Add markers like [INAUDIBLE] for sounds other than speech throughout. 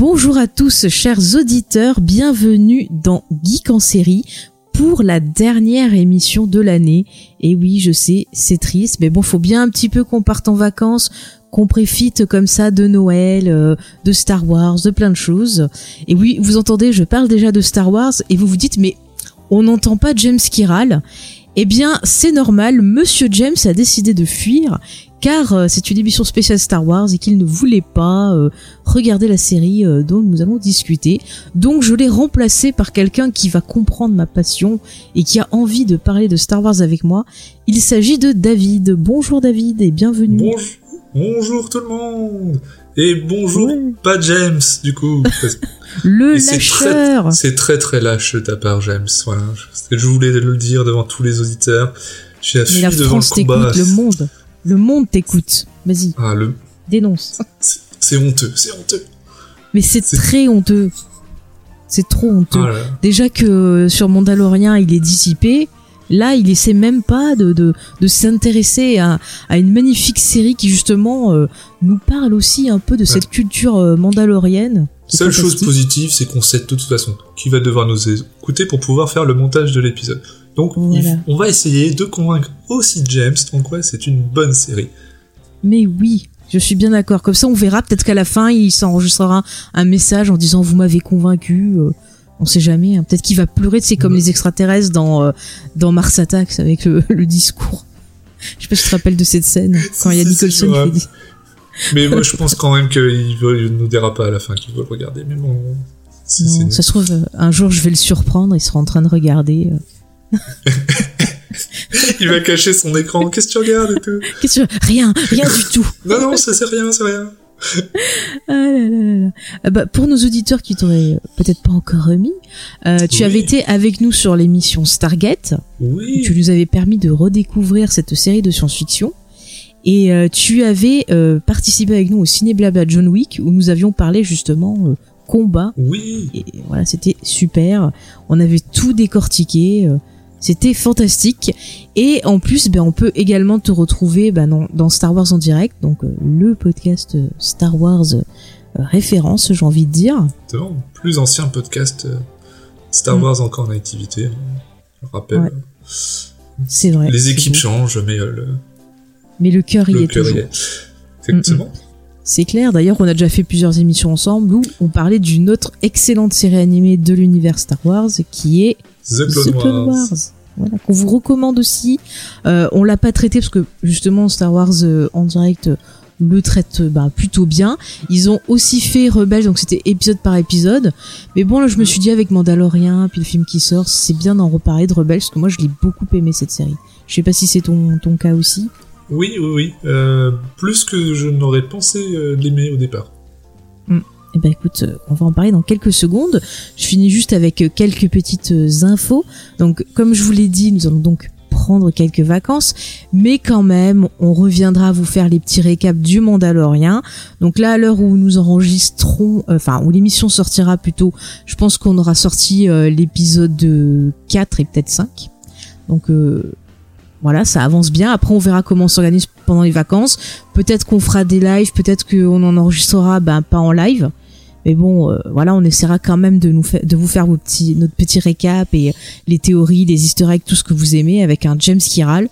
Bonjour à tous, chers auditeurs, bienvenue dans Geek en série pour la dernière émission de l'année. Et oui, je sais, c'est triste, mais bon, faut bien un petit peu qu'on parte en vacances, qu'on préfite comme ça de Noël, euh, de Star Wars, de plein de choses. Et oui, vous entendez, je parle déjà de Star Wars et vous vous dites, mais on n'entend pas James Kiral. Eh bien, c'est normal, Monsieur James a décidé de fuir car euh, c'est une émission spéciale Star Wars et qu'il ne voulait pas euh, regarder la série euh, dont nous allons discuter. Donc je l'ai remplacé par quelqu'un qui va comprendre ma passion et qui a envie de parler de Star Wars avec moi. Il s'agit de David. Bonjour David et bienvenue. Bonjour tout le monde et bonjour pas James du coup. [LAUGHS] Le Et lâcheur. très- C'est très très lâche de ta part James. Voilà, je, je voulais le dire devant tous les auditeurs. Mais fui la devant France le combat. le monde. Le monde t'écoute. Vas-y, Ah le, dénonce. [LAUGHS] c'est honteux, c'est honteux. Mais c'est très honteux. C'est trop honteux. Ah. Déjà que euh, sur Mandalorian, il est dissipé. Là, il essaie même pas de, de, de s'intéresser à, à une magnifique série qui justement euh, nous parle aussi un peu de cette culture euh, mandalorienne. Seule chose positive, c'est qu'on sait de toute façon qui va devoir nous écouter pour pouvoir faire le montage de l'épisode. Donc, Voilà. on va essayer de convaincre aussi James en quoi c'est une bonne série. Mais oui, je suis bien d'accord. Comme ça, on verra. Peut-être qu'à la fin, il s'enregistrera un message en disant vous m'avez convaincu. On sait jamais. hein. Peut-être qu'il va pleurer. C'est comme Ouais. les extraterrestres dans euh, dans Mars Attacks avec le, le discours. [LAUGHS] Je sais pas si tu te rappelles de cette scène [LAUGHS] quand il y a Nicholson qui dit. Mais moi, je [LAUGHS] pense quand même qu'il il nous dira pas à la fin qu'il veut le regarder. Mais bon, Non, ça se trouve, euh, un jour je vais le surprendre, il sera en train de regarder. euh. il va cacher son écran. Qu'est-ce que tu regardes et tout? Rien, rien du tout. Non, non, ça c'est rien, c'est rien. Ah là là là. Ah bah, pour nos auditeurs qui t'auraient euh, peut-être pas encore remis, euh, tu Oui. avais été avec nous sur l'émission Stargate. Oui. Tu nous avais permis de redécouvrir cette série de science-fiction. Et euh, tu avais euh, participé avec nous au Ciné Blabla John Wick où nous avions parlé justement euh, combat Oui. Et voilà, c'était super. On avait tout décortiqué. C'était fantastique. Et en plus, ben, on peut également te retrouver ben, dans, dans Star Wars en direct, donc euh, le podcast euh, Star Wars euh, référence, j'ai envie de dire. Le plus ancien podcast euh, Star Mm. Wars encore en activité. Je le rappelle. Ouais. C'est vrai. Les équipes beau. changent, mais le, Mais le cœur y est y toujours. est. Mm, mm. C'est clair. D'ailleurs, on a déjà fait plusieurs émissions ensemble où on parlait d'une autre excellente série animée de l'univers Star Wars qui est The Clone, The Clone Wars. Wars. Voilà, qu'on vous recommande aussi. Euh, on l'a pas traité parce que justement Star Wars euh, en direct euh, le traite euh, bah, plutôt bien. Ils ont aussi fait Rebelle, donc c'était épisode par épisode. Mais bon, là, je me suis dit avec Mandalorian, puis le film qui sort, c'est bien d'en reparler de Rebelle parce que moi, je l'ai beaucoup aimé cette série. Je sais pas si c'est ton, ton cas aussi. Oui, oui, oui. Euh, plus que je n'aurais pensé euh, l'aimer au départ. Eh ben écoute, euh, on va en parler dans quelques secondes. Je finis juste avec euh, quelques petites euh, infos. Donc comme je vous l'ai dit, nous allons donc prendre quelques vacances, mais quand même, on reviendra vous faire les petits récaps du Mandalorian. Donc là, à l'heure où nous enregistrons, euh, enfin où l'émission sortira plutôt, je pense qu'on aura sorti euh, l'épisode euh, 4 et peut-être 5. Donc euh, voilà, ça avance bien. Après, on verra comment on s'organise pendant les vacances. Peut-être qu'on fera des lives, peut-être qu'on en enregistrera, ben pas en live. Mais bon, euh, voilà, on essaiera quand même de nous de vous faire notre petit récap et les théories, les easter eggs, tout ce que vous aimez avec un James Kiral.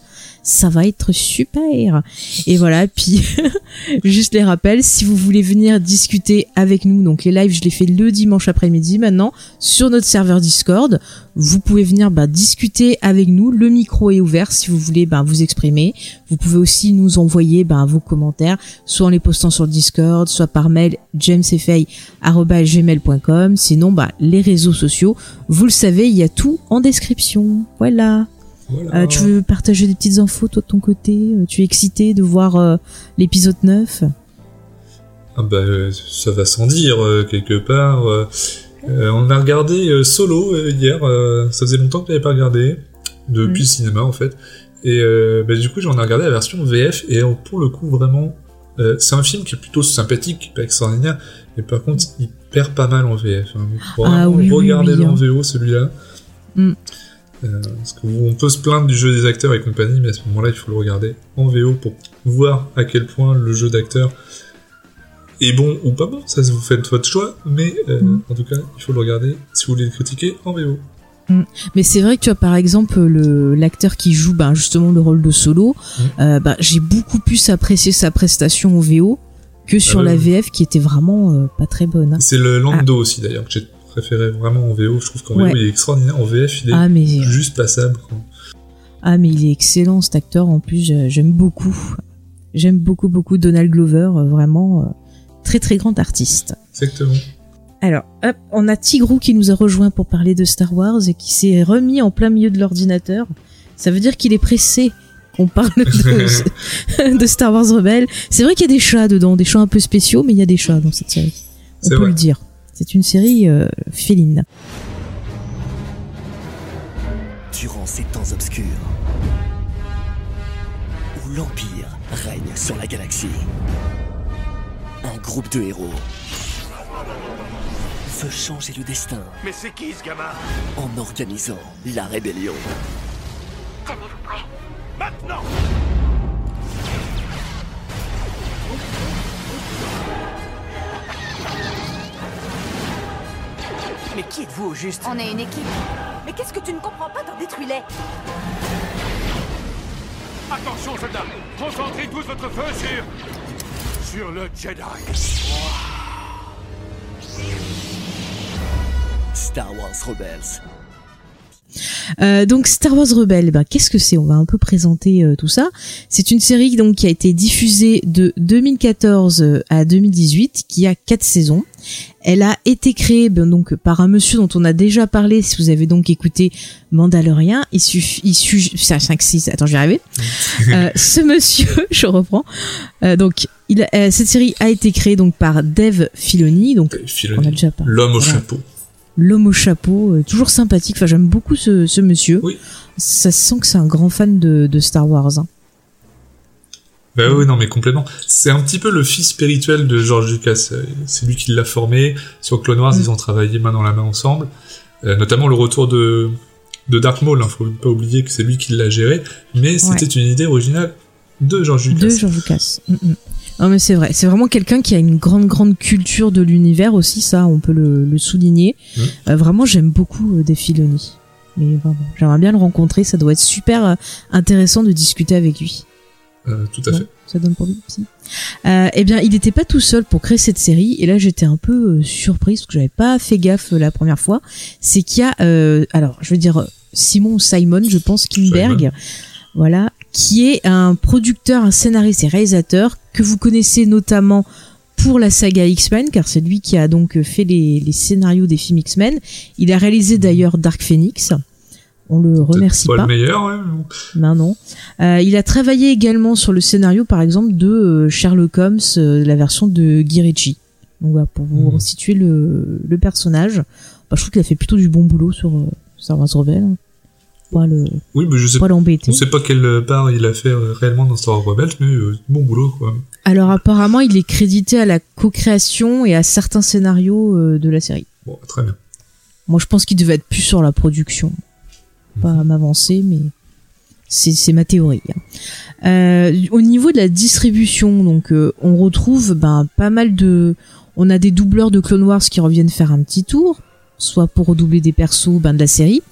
Ça va être super. Et voilà, puis [LAUGHS] juste les rappels, si vous voulez venir discuter avec nous, donc les lives, je les fais le dimanche après-midi maintenant sur notre serveur Discord. Vous pouvez venir bah, discuter avec nous. Le micro est ouvert si vous voulez bah, vous exprimer. Vous pouvez aussi nous envoyer bah, vos commentaires, soit en les postant sur Discord, soit par mail jamesfay@gmail.com. Sinon, les réseaux sociaux, vous le savez, il y a tout en description. Voilà. Voilà. Euh, tu veux partager des petites infos toi de ton côté Euh, Tu es excité de voir euh, l'épisode 9 Ah bah, ça va sans dire, euh, quelque part. on a regardé Solo hier, ça faisait longtemps que je n'avais pas regardé, depuis Mm. le cinéma en fait. Et bah, du coup, j'en ai regardé la version VF, et euh, pour le coup, vraiment, c'est un film qui est plutôt sympathique, pas extraordinaire, mais par contre, il perd pas mal en VF. Hein. Ah vraiment oui, oui, en hein. VO celui-là. Mm. Euh, parce qu'on peut se plaindre du jeu des acteurs et compagnie, mais à ce moment-là, il faut le regarder en VO pour voir à quel point le jeu d'acteur est bon ou pas bon. Ça, vous faites votre choix, mais euh, Mm. en tout cas, il faut le regarder si vous voulez le critiquer en VO. Mais c'est vrai que tu vois par exemple le l'acteur qui joue ben, justement le rôle de Solo, Mm. euh, ben, j'ai beaucoup plus apprécié sa prestation au VO que sur Ah la. VF qui était vraiment euh, pas très bonne. hein. C'est le Lando aussi d'ailleurs que j'ai préféré vraiment en VO. Je trouve qu'en Ouais. VO il est extraordinaire. En VF, il est Ah mais juste passable. quoi. ah mais il est excellent cet acteur en plus euh, j'aime beaucoup. J'aime beaucoup beaucoup Donald Glover euh, vraiment euh, très très grand artiste. Exactement. Alors, hop, on a Tigrou qui nous a rejoint pour parler de Star Wars et qui s'est remis en plein milieu de l'ordinateur. Ça veut dire qu'il est pressé qu'on parle de, [LAUGHS] de Star Wars Rebelle. C'est vrai qu'il y a des chats dedans, des chats un peu spéciaux, mais il y a des chats dans cette série. On peut vrai. le dire. C'est une série euh, féline. Durant ces temps obscurs, où l'Empire règne sur la galaxie, un groupe de héros veut changer le destin Mais c'est qui ce gamin? en organisant la rébellion. Maintenant Mais qui êtes-vous au juste On est une équipe. Mais qu'est-ce que tu ne comprends pas dans Détruis-les? Attention soldats Concentrez tous votre feu sur... Sur le Jedi Star Wars Rebels. Euh, donc Star Wars Rebelle, ben, qu'est-ce que c'est? On va un peu présenter euh, tout ça. C'est une série donc qui a été diffusée de 2014 à 2018, qui a quatre saisons. Elle a été créée ben, donc par un monsieur dont on a déjà parlé. Si vous avez donc écouté Mandalorian, il suffit, il suffit, 5 6 Attends, je vais y arriver. [LAUGHS] Euh, ce monsieur, [LAUGHS] je reprends. Euh, donc, il euh, cette série a été créée donc par Dave Filoni. Donc, Euh, on a déjà parlé. L'homme au Voilà. chapeau. L'homme au chapeau, euh, toujours sympathique. Enfin, j'aime beaucoup ce, ce monsieur. Oui. Ça se sent que c'est un grand fan de, de Star Wars. hein. Bah oui, non, mais complètement. C'est un petit peu le fils spirituel de George Lucas. Euh, C'est lui qui l'a formé. Sur Clone Wars, Mm. ils ont travaillé main dans la main ensemble. Euh, notamment le retour de, de Dark Maul. Hein. Faut pas oublier que c'est lui qui l'a géré. Mais c'était une idée originale de George Lucas. De George Lucas. Mm, mm. Non mais c'est vrai, c'est vraiment quelqu'un qui a une grande grande culture de l'univers aussi, ça on peut le, le souligner. Mm. Euh, vraiment j'aime beaucoup euh, Dave Filoni. Mais vraiment, j'aimerais bien le rencontrer, ça doit être super euh, intéressant de discuter avec lui. Euh, tout à Non, fait. ça donne pour lui aussi. Euh, eh bien, il n'était pas tout seul pour créer cette série, et là j'étais un peu euh, surprise parce que j'avais pas fait gaffe la première fois. C'est qu'il y a, euh, alors je veux dire Simon Simon, je pense Kinberg, voilà, qui est un producteur, un scénariste et réalisateur que vous connaissez notamment pour la saga X-Men, car c'est lui qui a donc fait les, les scénarios des films X-Men. Il a réalisé d'ailleurs Dark Phoenix. On le remercie pas. pas le meilleur, ouais. Ben non. Euh, il a travaillé également sur le scénario, par exemple, de euh, Sherlock Holmes, euh, la version de Guy Ritchie. Donc voilà, pour vous Mhm. resituer le, le personnage. Bah, je trouve qu'il a fait plutôt du bon boulot sur euh, Star Wars Rebelle. Pas le, Oui, mais je sais pas l'embêter. On sait pas quelle part il a fait euh, réellement dans Star Wars Rebels, mais euh, bon boulot, quoi. Alors apparemment, il est crédité à la co-création et à certains scénarios euh, de la série. Bon, très bien. Moi, je pense qu'il devait être plus sur la production. Pas à m'avancer, mais c'est c'est ma théorie. hein. Euh, au niveau de la distribution, donc euh, on retrouve ben pas mal de, on a des doubleurs de Clone Wars qui reviennent faire un petit tour, soit pour redoubler des persos ben, de la série,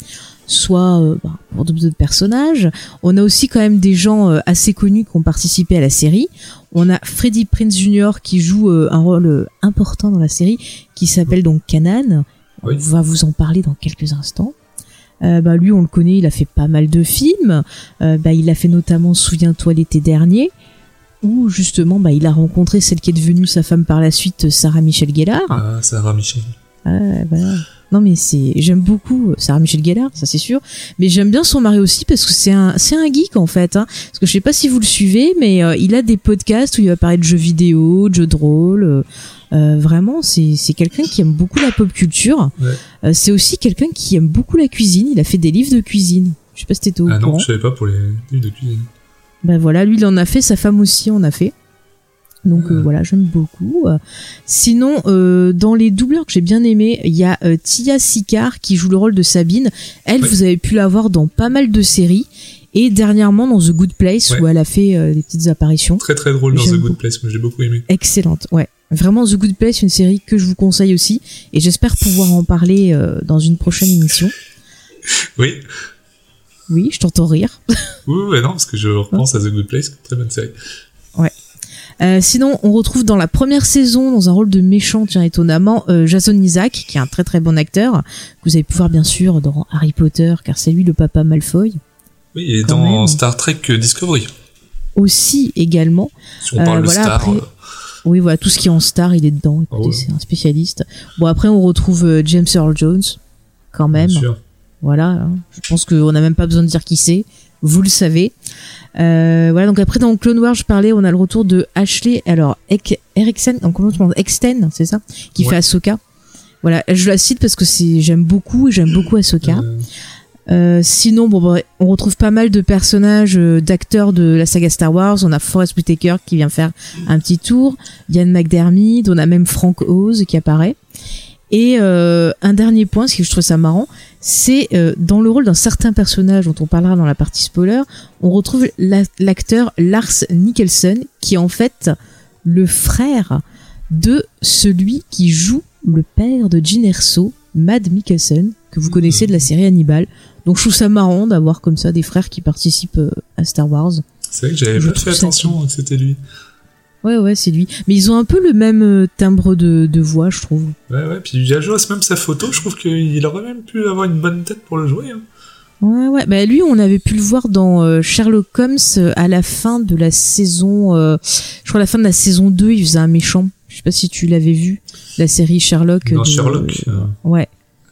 soit euh, ben, pour d'autres personnages. On a aussi quand même des gens euh, assez connus qui ont participé à la série. On a Freddie Prince Jr. qui joue euh, un rôle euh, important dans la série, qui s'appelle donc Kanan. Oui. On va vous en parler dans quelques instants. Euh, bah lui on le connaît, il a fait pas mal de films. Euh, bah il a fait notamment Souviens-toi l'été dernier, où justement bah il a rencontré celle qui est devenue sa femme par la suite, Sarah Michelle Gellar. Ah, Sarah Michel. Ah, voilà. Non mais c'est j'aime beaucoup Sarah Michel Gellar, ça c'est sûr, mais j'aime bien son mari aussi parce que c'est un c'est un geek en fait. Hein. Parce que je sais pas si vous le suivez, mais euh, il a des podcasts où il va parler de jeux vidéo, de jeux de rôle. euh, euh, vraiment, c'est c'est quelqu'un qui aime beaucoup la pop culture. Ouais. Euh, c'est aussi quelqu'un qui aime beaucoup la cuisine. Il a fait des livres de cuisine. Je sais pas si t'étais au Ah non, courant. je savais pas pour les livres de cuisine. Ben voilà, lui il en a fait, sa femme aussi en a fait. Donc euh, Ah. voilà, j'aime beaucoup. Euh, Sinon, euh, dans les doubleurs que j'ai bien aimés, il y a euh, Tia Sicard qui joue le rôle de Sabine. Elle, Ouais. vous avez pu la voir dans pas mal de séries et dernièrement dans The Good Place Ouais. où elle a fait des petites apparitions. Très très drôle dans The beaucoup. Good Place, moi j'ai beaucoup aimé. Excellente, ouais. Vraiment The Good Place, une série que je vous conseille aussi et j'espère pouvoir en parler dans une prochaine émission. [LAUGHS] Oui, Oui, je t'entends rire. oui, oui, non, parce que je repense à The Good Place, très bonne série. Euh, sinon, on retrouve dans la première saison, dans un rôle de méchant, tiens étonnamment, euh, Jason Isaac, qui est un très très bon acteur, que vous avez pu voir bien sûr dans Harry Potter, car c'est lui le papa Malfoy. Oui, et Quand dans même. Star Trek Discovery, Aussi également. si on Euh, parle de voilà, Star, après- euh, Oui, voilà, tout ce qui est en star, il est dedans. Écoutez, Ah ouais. c'est un spécialiste. Bon, après, on retrouve euh, James Earl Jones, quand même. bien sûr. Voilà, hein. je pense qu'on n'a même pas besoin de dire qui c'est. Vous le savez. Euh, voilà, donc après dans Clone Wars, je parlais, on a le retour de Ashley, alors Eriksen, comment Exten, c'est ça, qui Ouais. fait Ahsoka. Voilà, je la cite parce que c'est j'aime beaucoup, j'aime beaucoup Ahsoka. Euh, Euh, sinon, bon, bah, on retrouve pas mal de personnages, euh, d'acteurs de la saga Star Wars. On a Forrest Whitaker qui vient faire un petit tour, Ian McDermott, on a même Frank Oz qui apparaît. Et euh, un dernier point, ce que je trouve ça marrant, c'est euh, dans le rôle d'un certain personnage dont on parlera dans la partie spoiler, on retrouve la- l'acteur Lars Mikkelsen, qui est en fait le frère de celui qui joue le père de Jyn Erso, Mad Mikkelsen, que vous connaissez de la série Hannibal. Donc je trouve ça marrant d'avoir comme ça des frères qui participent euh, à Star Wars. C'est vrai que j'avais pas fait attention que c'était lui. Ouais ouais c'est lui. Mais ils ont un peu le même euh, timbre de, de voix je trouve. Ouais, ouais, puis joué même sa photo, je trouve qu'il aurait même pu avoir une bonne tête pour le jouer. hein. Ouais ouais. Bah lui on avait pu le voir dans euh, Sherlock Holmes euh, à la fin de la saison. euh, je crois à la fin de la saison 2 il faisait un méchant. Je sais pas si tu l'avais vu la série Sherlock. Dans de- Sherlock. euh, Ouais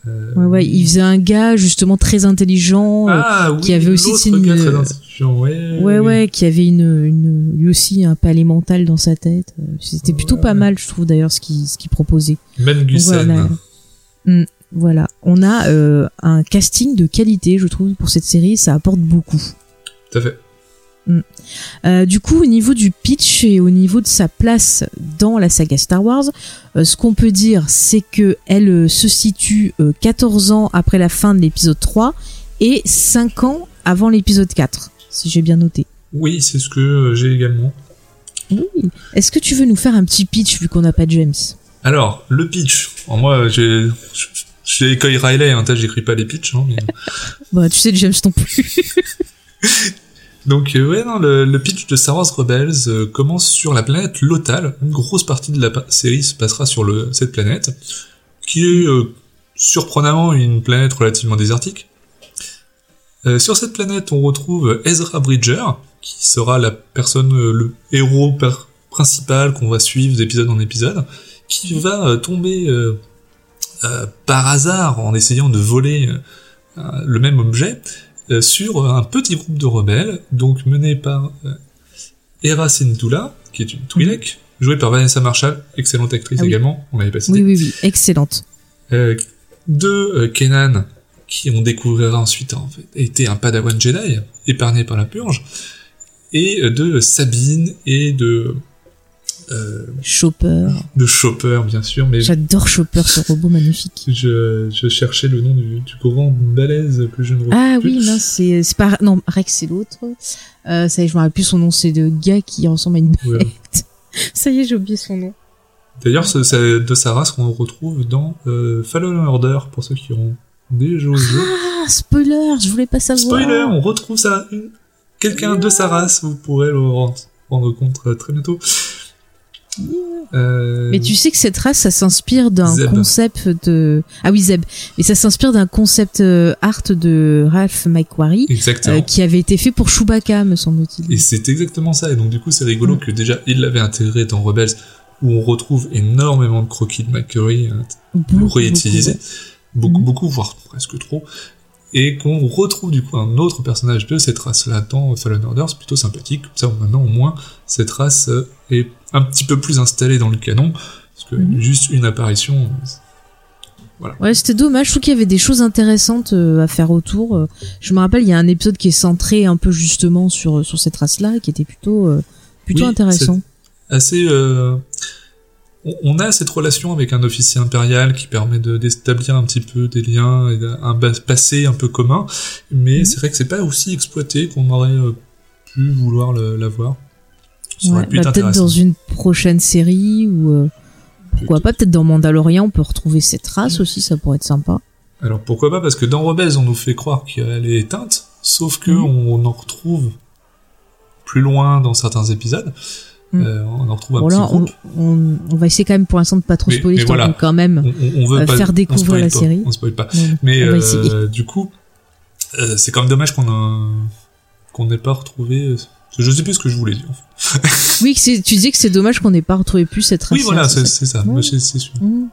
euh, ouais ouais. Il faisait un gars justement très intelligent. euh, Ah oui, qui avait aussi une- gars très intelligent, ouais, Ouais, oui. ouais, qui avait une, une, lui aussi un palais mental dans sa tête. Euh, C'était plutôt pas mal, je trouve d'ailleurs, ce qu'il ce qu'il proposait. Ben voilà, Hmm, voilà, on a euh, un casting de qualité, je trouve, pour cette série, ça apporte beaucoup. Tout à fait. Euh, du coup, au niveau du pitch et au niveau de sa place dans la saga Star Wars, euh, ce qu'on peut dire, c'est que elle euh, se situe euh, 14 ans après la fin de l'épisode 3 et 5 ans avant l'épisode 4, si j'ai bien noté. Oui, c'est ce que j'ai également. Oui. Est-ce que tu veux nous faire un petit pitch vu qu'on n'a pas James? Alors, le pitch. Alors, moi, j'ai, j'ai Coy Riley, hein, j'écris pas les pitchs, hein, mais- [LAUGHS] Bah, tu sais, James non plus. [LAUGHS] Donc, euh, ouais, non, le, pitch de Star Wars Rebels euh, commence sur la planète Lothal. Une grosse partie de la série se passera sur cette planète, qui est euh, surprenamment une planète relativement désertique. Euh, sur cette planète, on retrouve Ezra Bridger, qui sera la personne, le héros principal qu'on va suivre d'épisode en épisode, qui va tomber par hasard en essayant de voler le même objet euh, sur un petit groupe de rebelles, donc mené par euh, Hera Syndulla, qui est une Twi'lek, jouée par Vanessa Marshall, excellente actrice Ah oui. également, on l'avait pas cité. oui, oui, oui, excellente. Euh, de Kenan, qui on découvrira ensuite en fait était un Padawan Jedi, épargné par la purge, et de Sabine et de euh, Chopper. de Chopper bien sûr, mais J'adore Chopper, ce robot magnifique. je, je cherchais le nom du, du grand balèze que je ne retrouve Ah plus. oui, non, c'est c'est pas non Rex, c'est l'autre. Euh, ça y est, je me rappelle plus son nom. C'est le gars qui ressemble à une bête. Ouais. [LAUGHS] ça y est, j'ai oublié son nom. D'ailleurs, c'est c'est de sa race qu'on retrouve dans euh, Fallen Order, pour ceux qui ont déjà joué. Ah, spoiler, je voulais pas savoir. Spoiler, on retrouve ça. Quelqu'un de sa race, vous pourrez le rendre, compte euh, très bientôt. Euh, Mais tu sais que cette race, ça s'inspire d'un concept de ah oui Zeb, mais ça s'inspire d'un concept euh, art de Ralph McQuarrie Exactement. euh, qui avait été fait pour Chewbacca, me semble-t-il. Et c'est exactement ça. Et donc, du coup, c'est rigolo Mm. que déjà, il l'avait intégré dans Rebels, où on retrouve énormément de croquis de McCurry euh, Beaucoup, réutilisés. beaucoup, beaucoup, Mhm. beaucoup, voire presque trop, et qu'on retrouve du coup un autre personnage de cette race-là dans Fallen Order, c'est plutôt sympathique, comme ça maintenant au moins cette race euh, est un petit peu plus installée dans le canon, parce que Mhm. juste une apparition, euh, Ouais, c'était dommage. Je trouve qu'il y avait des choses intéressantes euh, à faire autour. Euh, Je me rappelle, il y a un épisode qui est centré un peu justement sur sur cette race-là, qui était plutôt plutôt Oui, intéressant. assez. euh, on- a cette relation avec un officier impérial qui permet de d'établir un petit peu des liens, et un passé un peu commun, mais Mhm. c'est vrai que c'est pas aussi exploité qu'on aurait pu vouloir l'avoir. Ouais, bah, être peut-être dans une prochaine série ou euh, pourquoi pas peut-être dans Mandalorian on peut retrouver cette race aussi, ça pourrait être sympa. Alors pourquoi pas Parce que dans Rebels, on nous fait croire qu'elle est éteinte, sauf que Mhm. on en retrouve plus loin dans certains épisodes. Mhm. Euh, on en retrouve un Bon petit on, groupe. on, on va essayer quand même pour l'instant de pas trop Mais- spoiler, mais voilà. de quand même. On, veut euh, pas faire découvrir la pas, série. On spoil pas. Mais du coup, c'est quand même dommage qu'on a qu'on n'ait pas retrouvé. Je sais plus ce que je voulais dire. Oui, que tu disais que c'est dommage qu'on n'ait pas retrouvé plus cette race. Oui, voilà, c'est ça. Ouais. C'est c'est sûr. Bon.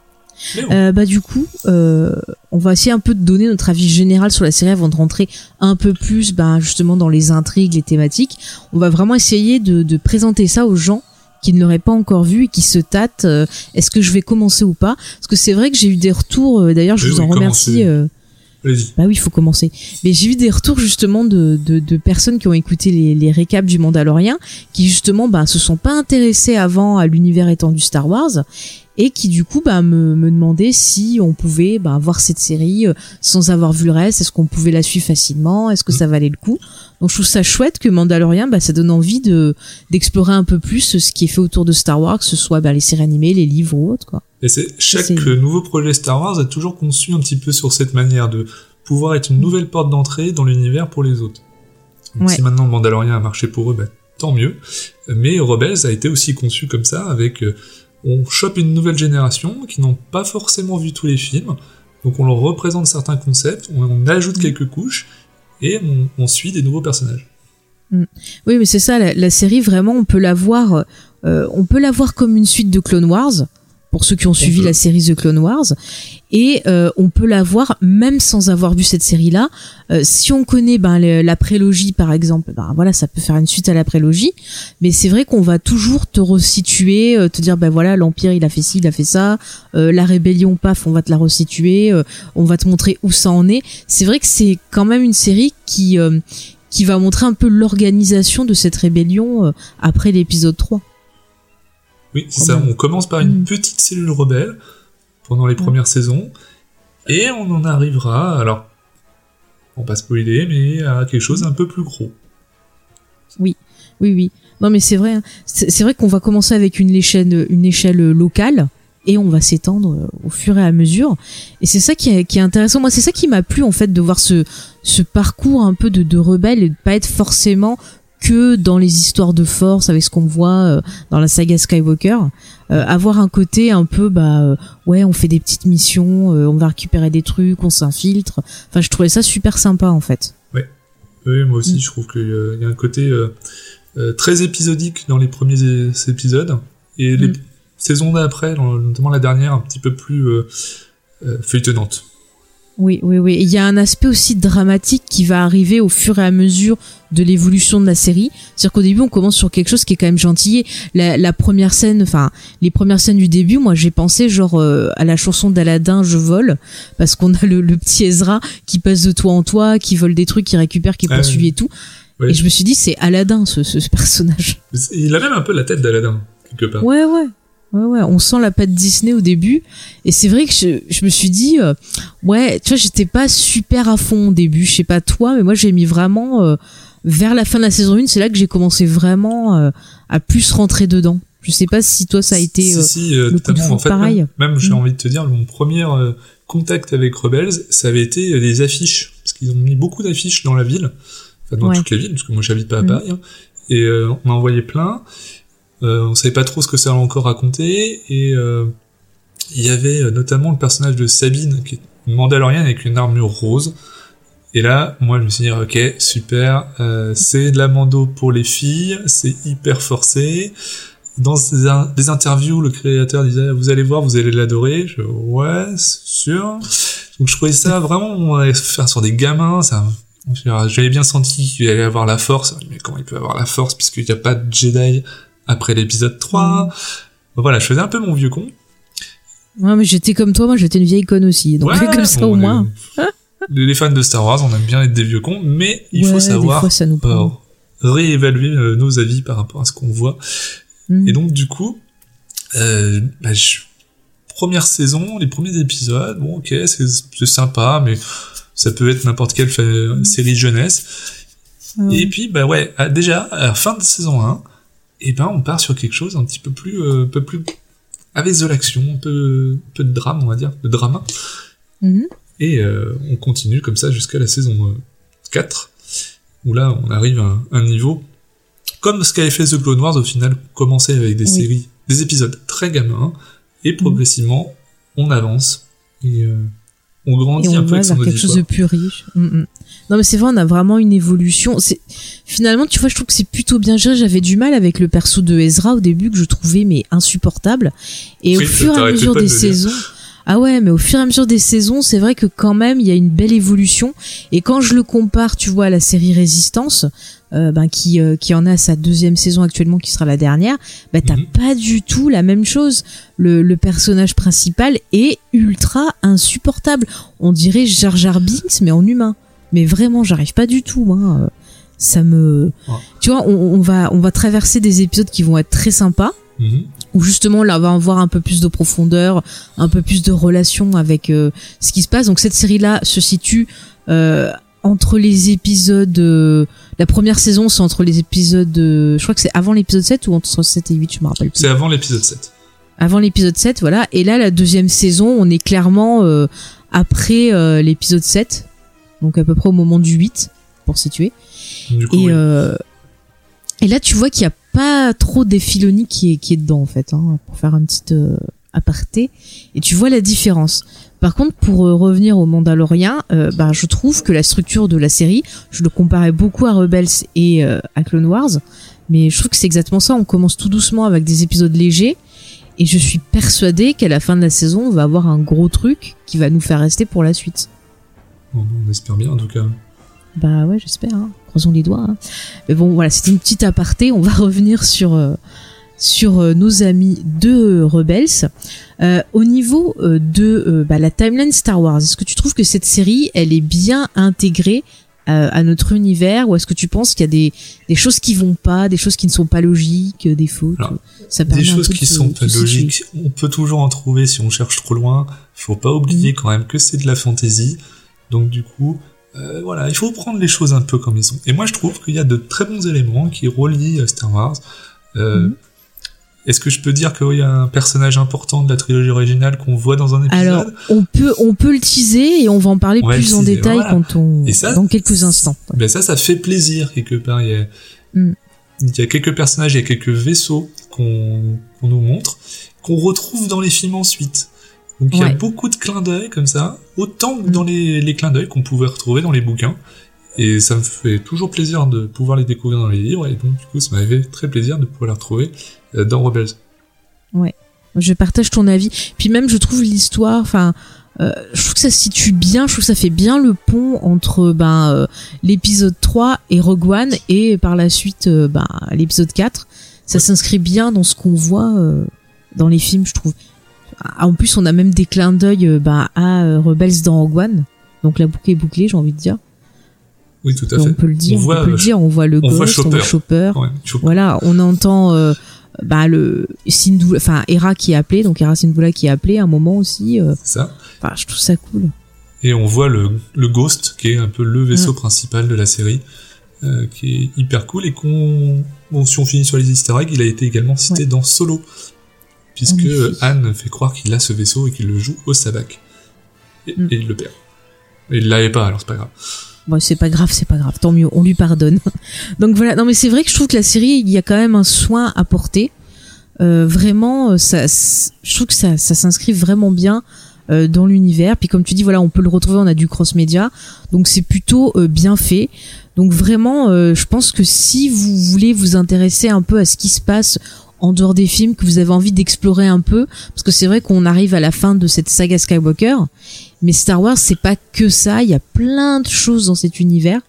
Euh, bah du coup, euh, on va essayer un peu de donner notre avis général sur la série avant de rentrer un peu plus, bah, justement dans les intrigues, les thématiques. On va vraiment essayer de, de présenter ça aux gens qui ne l'auraient pas encore vu et qui se tâtent. euh, Est-ce que je vais commencer ou pas? Parce que c'est vrai que j'ai eu des retours. D'ailleurs, je vous en remercie. commencez. Bah oui, il faut commencer. Mais j'ai eu des retours justement de, de, de personnes qui ont écouté les, les récaps du Mandalorien, qui justement bah, se sont pas intéressés avant à l'univers étendu Star Wars et qui du coup bah, me, me demandaient si on pouvait bah, voir cette série euh, sans avoir vu le reste, est-ce qu'on pouvait la suivre facilement, est-ce que ça valait le coup? Donc je trouve ça chouette que Mandalorian, bah, ça donne envie de d'explorer un peu plus ce qui est fait autour de Star Wars, que ce soit bah, les séries animées, les livres ou autres quoi. Et c'est chaque nouveau projet Star Wars est toujours conçu un petit peu sur cette manière de pouvoir être une nouvelle porte d'entrée dans l'univers pour les autres. Donc, Ouais. Si maintenant Mandalorian a marché pour eux, bah, tant mieux. Mais Rebels a été aussi conçu comme ça, avec euh, on chope une nouvelle génération qui n'ont pas forcément vu tous les films, donc on leur représente certains concepts, on, on ajoute Mm. quelques couches et on, on suit des nouveaux personnages. Oui, mais c'est ça, la, la série vraiment, on peut la voir, euh, on peut la voir comme une suite de Clone Wars pour ceux qui ont suivi peut. la série The Clone Wars, et euh, on peut la voir même sans avoir vu cette série-là. Euh, si on connaît ben, le- la prélogie par exemple, ben voilà, ça peut faire une suite à la prélogie, mais c'est vrai qu'on va toujours te resituer, euh, te dire ben voilà, l'empire il a fait ci, il a fait ça, euh, la rébellion, paf, on va te la resituer, euh, on va te montrer où ça en est. C'est vrai que c'est quand même une série qui euh, qui va montrer un peu l'organisation de cette rébellion euh, après l'épisode 3. Oui, c'est ça. On commence par une Mm. petite cellule rebelle pendant les premières saisons, et on en arrivera, alors, on va pas spoiler, mais à quelque chose d'un peu plus gros. Oui, oui. Non, mais c'est vrai. hein. C'est c'est vrai qu'on va commencer avec une échelle, une échelle locale et on va s'étendre euh, au fur et à mesure. Et c'est ça qui est, qui est intéressant. Moi, c'est ça qui m'a plu en fait de voir ce, ce parcours un peu de, de rebelle et de pas être forcément que dans les histoires de force avec ce qu'on voit euh, dans la saga Skywalker. Euh, avoir un côté un peu bah euh, ouais on fait des petites missions euh, on va récupérer des trucs on s'infiltre enfin je trouvais ça super sympa en fait Oui, moi aussi, Mm. je trouve qu'il y a un côté très épisodique dans les premiers épisodes, et les Mm. saisons d'après, notamment la dernière, un petit peu plus feuilletonnante. Oui, oui, oui. Il y a un aspect aussi dramatique qui va arriver au fur et à mesure de l'évolution de la série. C'est-à-dire qu'au début, on commence sur quelque chose qui est quand même gentil. La, la première scène, enfin, les premières scènes du début, moi, j'ai pensé genre euh, à la chanson d'Aladin, Je vole, parce qu'on a le, le petit Ezra qui passe de toit en toit, qui vole des trucs, qui récupère, qui est Ah poursuivi oui. et tout. Oui. Et je me suis dit, c'est Aladin, ce, ce, ce personnage. Il a même un peu la tête d'Aladin, quelque part. Ouais, ouais. Ouais, ouais, on sent la patte Disney au début. Et c'est vrai que je, je me suis dit, euh, ouais, tu vois, j'étais pas super à fond au début. Je sais pas toi, mais moi, j'ai mis vraiment, euh, vers la fin de la saison 1, c'est là que j'ai commencé vraiment euh, à plus rentrer dedans. Je sais pas si toi, ça a été... Si, si, le coup de En fait, pareil. même, même, j'ai Mm. envie de te dire, mon premier contact avec Rebels, ça avait été des affiches, parce qu'ils ont mis beaucoup d'affiches dans la ville, enfin dans Ouais. toutes les villes, parce que moi j'habite pas à Mm. Paris, hein. et on en envoyait plein. Euh, on savait pas trop ce que ça allait encore raconter, et euh, il y avait euh, notamment le personnage de Sabine, qui est une Mandalorienne avec une armure rose. Et là, moi, je me suis dit, ok, super, euh, c'est de la Mando pour les filles, c'est hyper forcé. Dans des, in- des interviews, le créateur disait, vous allez voir, vous allez l'adorer. Je, ouais, sûr. Donc je trouvais ça vraiment, on allait faire sur des gamins, ça, j'avais bien senti qu'il allait avoir la force, mais comment il peut avoir la force puisqu'il n'y a pas de Jedi après l'épisode 3. Voilà, je faisais un peu mon vieux con. Ouais, mais j'étais comme toi, moi j'étais une vieille conne aussi. Donc Ouais, [LAUGHS] comme ça bon, au moins. Les, les fans de Star Wars, on aime bien être des vieux cons, mais il Ouais, faut savoir fois, ça nous prend. réévaluer euh, nos avis par rapport à ce qu'on voit. Mhm. Et donc du coup, euh, bah, je- première saison, les premiers épisodes, bon ok, c'est sympa, mais ça peut être n'importe quelle série jeunesse. Ouais. Et puis bah ouais, à- déjà à la fin de saison 1, et ben on part sur quelque chose un petit peu plus, euh, peu plus avec de l'action, un peu, peu de drame, on va dire, de drama. Mhm. Et euh, on continue comme ça jusqu'à la saison euh, 4, où là on arrive à un, un niveau comme ce qu'avait fait The Clone Wars au final, commencer avec des Oui. séries, des épisodes très gamins, et progressivement on avance et euh, on grandit et on un peu avec son quelque chose de plus riche. Mm, mm. Non mais c'est vrai, on a vraiment une évolution. C'est finalement, tu vois, je trouve que c'est plutôt bien géré. J'avais du mal avec le perso de Ezra au début que je trouvais mais insupportable. Et Oui, au fur et à mesure de des dire. saisons, ah ouais, mais au fur et à mesure des saisons, c'est vrai que quand même il y a une belle évolution. Et quand je le compare, tu vois, à la série Résistance, euh, ben qui euh, qui en a sa deuxième saison actuellement, qui sera la dernière, bah t'as Mhm. pas du tout la même chose. Le, le personnage principal est ultra insupportable. On dirait Jar Jar Binks, mais en humain. Mais vraiment, j'arrive pas du tout. Hein. Euh, Ça me, Ouais. tu vois, on, on va on va traverser des épisodes qui vont être très sympas Mhm. où justement là on va avoir un peu plus de profondeur, un peu plus de relation avec euh, ce qui se passe. Donc cette série là se situe euh, entre les épisodes euh, la première saison c'est entre les épisodes euh, je crois que c'est avant l'épisode 7 ou entre 7 et 8, je me rappelle plus. C'est avant l'épisode 7. Avant l'épisode 7, voilà. Et là la deuxième saison, on est clairement euh, après l'épisode 7. Donc à peu près au moment du 8 pour situer. Du coup, Et, oui. euh, et là, tu vois qu'il n'y a pas trop d'Ephilonie qui est, qui est dedans, en fait, hein, pour faire un petit euh, aparté. Et tu vois la différence. Par contre, pour euh, revenir au Mandalorien, euh, bah, je trouve que la structure de la série, je le comparais beaucoup à Rebels et euh, à Clone Wars, mais je trouve que c'est exactement ça. On commence tout doucement avec des épisodes légers, et je suis persuadée qu'à la fin de la saison, on va avoir un gros truc qui va nous faire rester pour la suite. On espère bien en tout cas. Bah ouais, j'espère. Hein. Croisons les doigts. hein. Mais bon, voilà, c'était une petite aparté. On va [LAUGHS] revenir sur euh, sur euh, nos amis de Rebels. Euh, au niveau de bah, la timeline Star Wars, est-ce que tu trouves que cette série, elle est bien intégrée à notre univers, ou est-ce que tu penses qu'il y a des des choses qui vont pas, des choses qui ne sont pas logiques, des fautes Alors, Ça permet Des choses qui sont pas logiques, on peut toujours en trouver si on cherche trop loin. Faut pas oublier quand même que c'est de la fantasy. Donc du coup, euh, voilà, il faut prendre les choses un peu comme elles sont. Et moi je trouve qu'il y a de très bons éléments qui relient à Star Wars. Euh, Mhm. Est-ce que je peux dire qu'il y a un personnage important de la trilogie originale qu'on voit dans un épisode Alors, on peut on peut le teaser et on va en parler plus en détail voilà. quand on Et ça, dans quelques instants. Ouais. Ben ça, ça fait plaisir quelque part. Il y a, Mm. il y a quelques personnages, il y a quelques vaisseaux qu'on qu'on nous montre, qu'on retrouve dans les films ensuite. Donc il y a Ouais. beaucoup de clins d'œil comme ça, autant que dans les, les clins d'œil qu'on pouvait retrouver dans les bouquins. Et ça me fait toujours plaisir de pouvoir les découvrir dans les livres, et donc du coup ça m'avait fait très plaisir de pouvoir les retrouver euh, dans Rebels. Je partage ton avis. Puis même, je trouve l'histoire, enfin, euh, je trouve que ça se situe bien. Je trouve que ça fait bien le pont entre ben euh, l'épisode 3 et Rogue One et par la suite euh, ben, l'épisode 4. Ça s'inscrit bien dans ce qu'on voit dans les films, je trouve. Ah, En plus, on a même des clins d'œil euh, ben, à euh, Rebels dans Rogue One. Donc la boucle est bouclée, j'ai envie de dire. Oui, tout à on fait. peut le dire, on, voit, peut le euh, dire. On voit le on voit Ghost, on voit Chopper. Chopper. Ouais, Voilà, on entend euh, bah le Syndulla, enfin Hera qui est appelée, donc Hera Syndulla qui est appelée à un moment aussi. euh, ça. Enfin, je trouve ça cool. Et on voit le, le Ghost, qui est un peu le Mm. vaisseau principal de la série, euh, qui est hyper cool et qu'on, bon, si on finit sur les easter eggs, il a été également cité Ouais. dans Solo, puisque effet. Anne fait croire qu'il a ce vaisseau et qu'il le joue au sabac. Et, Mm. et il le perd. Et il l'avait pas, alors c'est pas grave. Bon, c'est pas grave, c'est pas grave, tant mieux, on lui pardonne. [LAUGHS] donc voilà, non mais c'est vrai que je trouve que la série, il y a quand même un soin apporté. Euh, vraiment, euh, ça, je trouve que ça, ça s'inscrit vraiment bien euh, dans l'univers. Puis comme tu dis, voilà, on peut le retrouver, on a du cross-média, donc c'est plutôt euh, bien fait. Donc vraiment, je pense que si vous voulez vous intéresser un peu à ce qui se passe en dehors des films que vous avez envie d'explorer un peu parce que c'est vrai qu'on arrive à la fin de cette saga Skywalker mais Star Wars c'est pas que ça il y a plein de choses dans cet univers.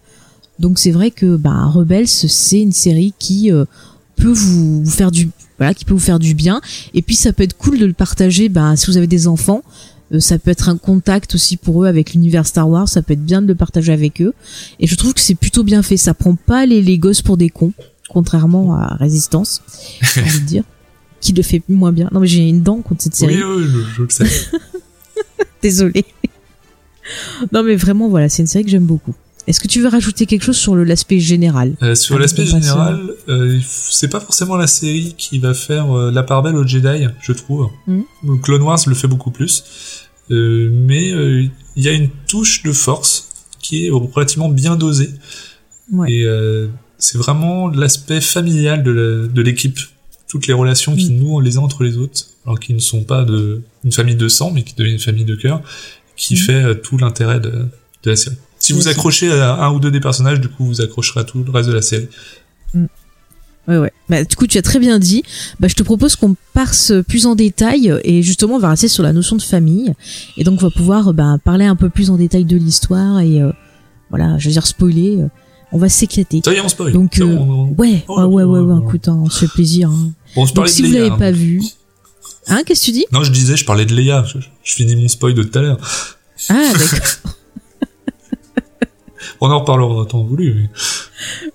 Donc c'est vrai que bah Rebels c'est une série qui euh, peut vous, faire du voilà qui peut vous faire du bien. Et puis ça peut être cool de le partager bah si vous avez des enfants. Euh, ça peut être un contact aussi pour eux avec l'univers Star Wars ça peut être bien de le partager avec eux. Et je trouve que c'est plutôt bien fait. Ça prend pas les, les gosses pour des cons contrairement à Résistance j'ai envie de dire qui le fait moins bien non mais j'ai une dent contre cette série Oui, oui, je, le sais. [LAUGHS] désolé non mais vraiment voilà c'est une série que j'aime beaucoup est-ce que tu veux rajouter quelque chose sur l'aspect général? Euh, sur l'aspect général, euh, f- c'est pas forcément la série qui va faire euh, la part belle aux Jedi, je trouve. Le Clone Wars le fait beaucoup plus. Euh, mais euh, il y a une touche de force qui est relativement bien dosée. Ouais. Et euh, c'est vraiment l'aspect familial de l'équipe. Toutes les relations qui Mhm. nouent les uns entre les autres, alors qu'ils ne sont pas de, une famille de sang, mais qui deviennent une famille de cœur, qui Mhm. fait euh, tout l'intérêt de, de la série. Si vous accrochez à un ou deux des personnages, du coup, vous accrocherez à tout le reste de la série. Ouais, ouais. Bah, du coup, tu as très bien dit. Bah, je te propose qu'on passe plus en détail et justement, on va rester sur la notion de famille. Et donc, on va pouvoir bah, parler un peu plus en détail de l'histoire et euh, voilà, je veux dire spoiler. euh, on va s'éclater. Ça y est, on spoil. Donc, euh, on- on- Ouais, Oh, ouais, ouais, ouais, écoute, hein, on se fait plaisir. hein. Bon, je Donc, si de vous l'avez pas hein. vu, hein, qu'est-ce que tu dis? Non, je disais, je parlais de Leia. Je, je finis mon spoil de tout à l'heure. Ah, d'accord. [LAUGHS] On en reparlera en temps voulu. Mais...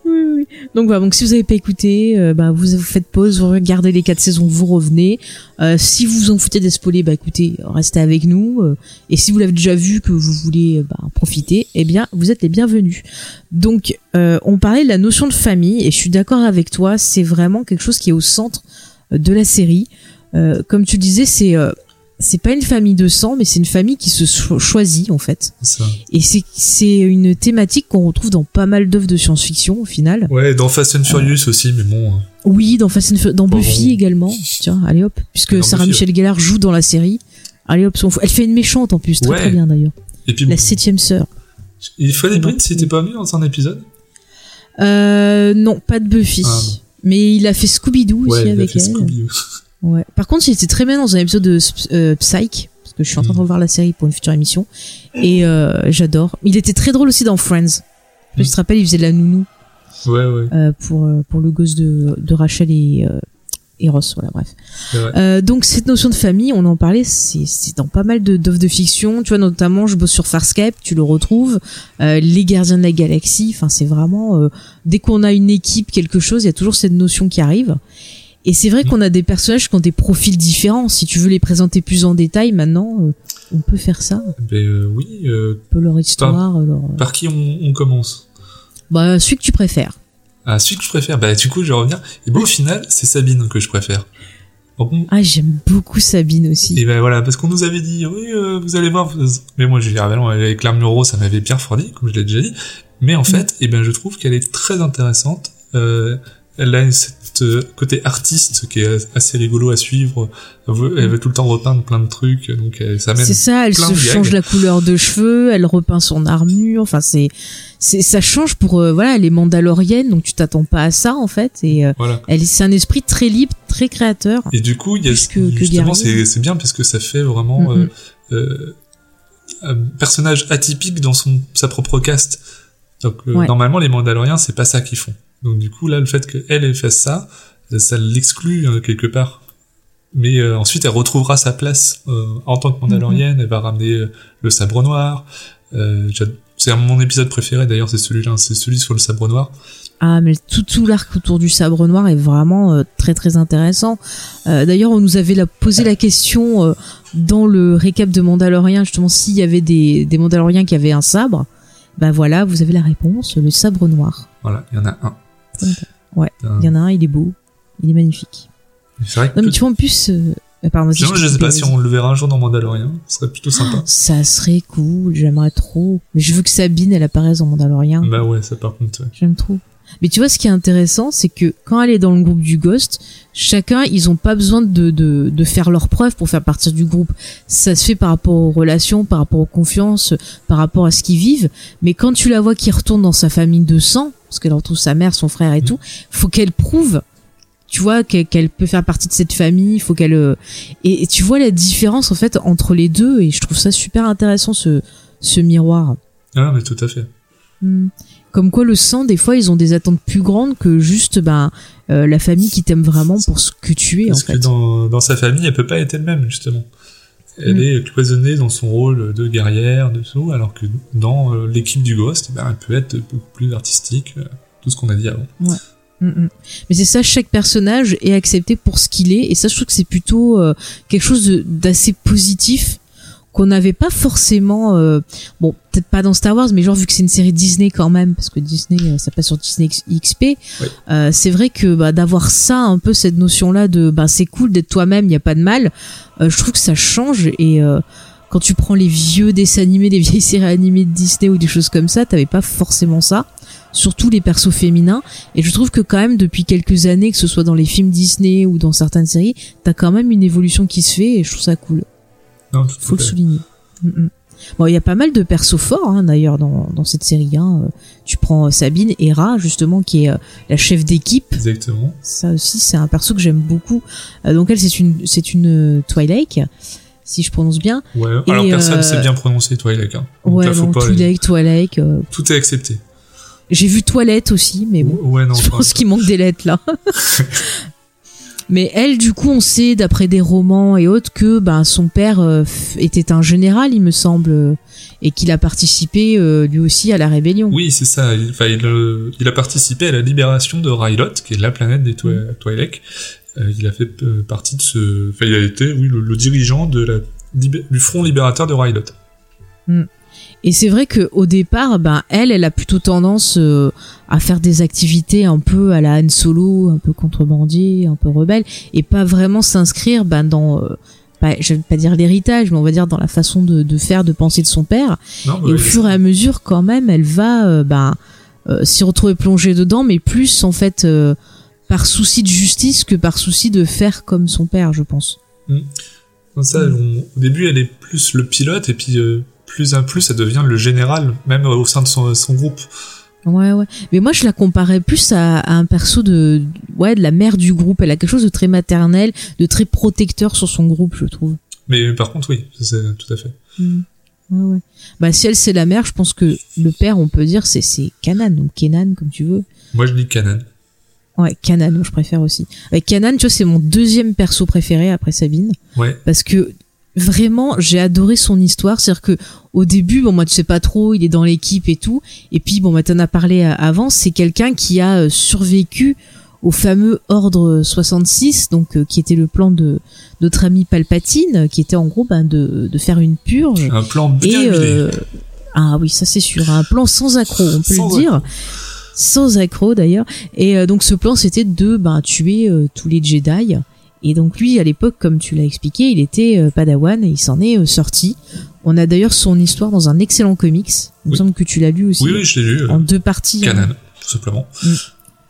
oui, oui. Donc voilà, donc si vous avez pas écouté, euh, bah vous, faites pause, vous regardez les quatre saisons, vous revenez. Euh, si vous vous en foutez des bah écoutez, restez avec nous. euh, et si vous l'avez déjà vu, que vous voulez euh, bah, en profiter, eh bien vous êtes les bienvenus. Donc euh, on parlait de la notion de famille et je suis d'accord avec toi, c'est vraiment quelque chose qui est au centre de la série. Comme tu disais, c'est c'est pas une famille de sang, mais c'est une famille qui se cho- choisit en fait. c'est ça. Et c'est une thématique qu'on retrouve dans pas mal d'œuvres de science-fiction au final. Ouais, dans Fast and Furious aussi, mais bon. euh, Oui, dans Fast and dans Bon, Buffy bon. également. Tiens, allez hop, puisque Sarah Buffy, Michelle Gellar joue dans la série. Allez hop, fout. elle fait une méchante en plus, très Ouais. très bien d'ailleurs. Et puis, La septième sœur. il Freddie Non. Prinze, il était pas venu dans un épisode? Euh, non, pas de Buffy. Ah. Mais il a fait Scooby-Doo aussi Ouais, il a avec fait elle. Ouais. Par contre, il était très bien dans un épisode de euh, Psych, parce que je suis en train de Mhm. revoir la série pour une future émission, et euh, j'adore. Il était très drôle aussi dans Friends. Je sais pas si tu te rappelles, il faisait de la nounou Ouais, ouais. euh, pour euh, pour le gosse de, de Rachel et euh, et Ross. Voilà, bref. Euh, donc cette notion de famille, on en parlait, c'est c'est dans pas mal de d'offres de fiction. Tu vois, notamment, je bosse sur Farscape, tu le retrouves. Euh, les Gardiens de la Galaxie. Enfin, c'est vraiment euh, dès qu'on a une équipe, quelque chose, il y a toujours cette notion qui arrive. Et c'est vrai qu'on a des personnages qui ont des profils différents. Si tu veux les présenter plus en détail, maintenant, euh, on peut faire ça. Un Ben, euh, oui, euh, peu leur histoire, leur. euh, par qui on, on commence Bah, celui que tu préfères. Ah, celui que je préfère, bah du coup, je vais revenir. Et bon, au final, c'est Sabine que je préfère. Bon, Ah, j'aime beaucoup Sabine aussi. Et ben voilà, parce qu'on nous avait dit, oui, euh, vous allez voir. Mais moi, je ben non, avec l'armure rose, ça m'avait bien refroidi, comme je l'ai déjà dit. Mais en fait, et ben, je trouve qu'elle est très intéressante. Euh, elle a cette côté artiste qui est assez rigolo à suivre. Elle veut, elle veut tout le temps repeindre plein de trucs, donc euh, ça mène. C'est ça, elle plein se change la couleur de cheveux, elle repeint son armure, enfin c'est c'est ça change pour euh, voilà, elle est mandalorienne donc tu t'attends pas à ça en fait et euh, Voilà. elle c'est un esprit très libre, très créateur. Et du coup, il y a que- justement, c'est c'est bien parce que ça fait vraiment euh, euh, un personnage atypique dans son sa propre caste. Donc Ouais. normalement, les Mandaloriens, c'est pas ça qu'ils font. Donc du coup, là, le fait qu'elle elle fasse ça, ça l'exclut euh, quelque part. Mais euh, ensuite, elle retrouvera sa place euh, en tant que Mandalorienne. Elle va ramener euh, le sabre noir. C'est mon épisode préféré d'ailleurs, c'est celui-là, c'est celui sur le sabre noir. Ah mais tout tout l'arc autour du sabre noir est vraiment euh, très très intéressant. Euh, D'ailleurs, on nous avait la, posé la question euh, dans le récap de Mandalorian justement s'il y avait des des Mandaloriens qui avaient un sabre. Bah voilà, vous avez la réponse, le sabre noir. Voilà, il y en a un. Ouais, Il y en a un, il est beau, il est magnifique. C'est vrai que Non mais tu vois en plus euh, euh, pardon, Sinon, je sais pas si on le verra un jour dans Mandalorian, ce serait plutôt sympa. [GASPS] Ça serait cool, j'aimerais trop. Mais je veux que Sabine, elle apparaisse dans Mandalorian. Bah ouais, ça par contre, ouais. J'aime trop. Mais tu vois, ce qui est intéressant, c'est que quand elle est dans le groupe du Ghost, chacun, ils ont pas besoin de, de, de faire leurs preuves pour faire partie du groupe. Ça se fait par rapport aux relations, par rapport aux confiances, par rapport à ce qu'ils vivent. Mais quand tu la vois qui retourne dans sa famille de sang, parce qu'elle retrouve sa mère, son frère et tout, faut qu'elle prouve tu vois qu'elle peut faire partie de cette famille il faut qu'elle euh, et, et tu vois la différence en fait entre les deux et je trouve ça super intéressant ce ce miroir Ah, mais tout à fait. Hmm. comme quoi le sang des fois ils ont des attentes plus grandes que juste ben euh, la famille qui t'aime vraiment pour ce que tu es en Parce que fait dans, dans sa famille, elle peut pas être elle-même, justement. Elle Mm. est cloisonnée dans son rôle de guerrière, de tout, alors que dans euh, l'équipe du Ghost, eh ben, elle peut être beaucoup plus artistique, euh, tout ce qu'on a dit avant. Mm, mm. Mais c'est ça, chaque personnage est accepté pour ce qu'il est, et ça, je trouve que c'est plutôt euh, quelque chose d'assez positif qu'on n'avait pas forcément. euh, bon, peut-être pas dans Star Wars, mais genre vu que c'est une série Disney quand même, parce que Disney, euh, ça passe sur Disney X- XP. Oui. euh, c'est vrai que bah, d'avoir ça, un peu cette notion-là de, bah, c'est cool d'être toi-même, il y a pas de mal. euh, je trouve que ça change et euh, quand tu prends les vieux dessins animés, les vieilles séries animées de Disney ou des choses comme ça, t'avais pas forcément ça. Surtout les persos féminins. Et je trouve que quand même depuis quelques années, que ce soit dans les films Disney ou dans certaines séries, t'as quand même une évolution qui se fait et je trouve ça cool. Non, tout Faut le souligner. Mm, mm. Bon, il y a pas mal de persos forts hein, d'ailleurs dans, dans cette série. Hein. Euh, Tu prends euh, Sabine, Hera justement qui est euh, la chef d'équipe. Exactement. Ça aussi c'est un perso que j'aime beaucoup. Euh, donc elle c'est une c'est une euh, Twilight si je prononce bien. Ouais. Et, Alors personne sait bien prononcer Twilight. Hein. Donc Ouais, là, faut donc pas- Twilight, Twilight. Tout est accepté. J'ai vu Toilette aussi, mais bon. Ouais, non. je pense qu'il manque des lettres là. [LAUGHS] Mais elle, du coup, on sait d'après des romans et autres que ben son père euh, était un général, il me semble, euh, et qu'il a participé euh, lui aussi à la rébellion. Oui, c'est ça. Il, il, il a participé à la libération de Rylot, qui est la planète des Twi-. Twi'lek. Euh, il a fait partie de ce... Enfin, il a été, oui, le, le dirigeant de la, libé- du front libérateur de Rylot. Et c'est vrai que au départ, ben elle, elle a plutôt tendance euh, à faire des activités un peu à la Han Solo, un peu contrebandier, un peu rebelle, et pas vraiment s'inscrire ben dans, euh, pas, je vais pas dire l'héritage, mais on va dire dans la façon de, de faire, de penser de son père. Non, Et bah, au fur et à mesure, quand même, elle va euh, ben, euh, s'y retrouver plongée dedans, mais plus en fait par souci de justice que par souci de faire comme son père, je pense. Comme ça, on- au début, elle est plus le pilote, et puis plus un plus, elle devient le général, même au sein de son, son groupe. Ouais, ouais. Mais moi, je la comparais plus à, à un perso de, ouais, de la mère du groupe. Elle a quelque chose de très maternel, de très protecteur sur son groupe, je trouve. Mais par contre, oui, c'est tout à fait. Mm. Ouais, ouais. Bah, si elle c'est la mère, je pense que le père, on peut dire, c'est c'est Kanan, donc Kenan, comme tu veux. Moi, je dis Canon. Ouais, Kanan, moi, je préfère aussi. Avec Kanan, tu vois, c'est mon deuxième perso préféré après Sabine. Ouais. parce que vraiment j'ai adoré son histoire. C'est à dire que au début bon moi tu sais pas trop il est dans l'équipe et tout. Et puis bon bah t'en as parlé euh, avant. C'est quelqu'un qui a euh, survécu au fameux ordre 66 donc euh, qui était le plan de notre ami Palpatine qui était en gros ben, de, de faire une purge. Un plan bien et euh, ah oui ça c'est sûr. Un plan sans accroc on peut Sans le dire sans accroc d'ailleurs. Et euh, donc ce plan c'était de ben tuer tous les Jedi et donc lui à l'époque comme tu l'as expliqué il était euh, Padawan et il s'en est euh, sorti on a d'ailleurs son histoire dans un excellent comics il me semble que tu l'as lu aussi Oui, oui, je l'ai lu. euh, en deux parties hein. Canon, tout simplement.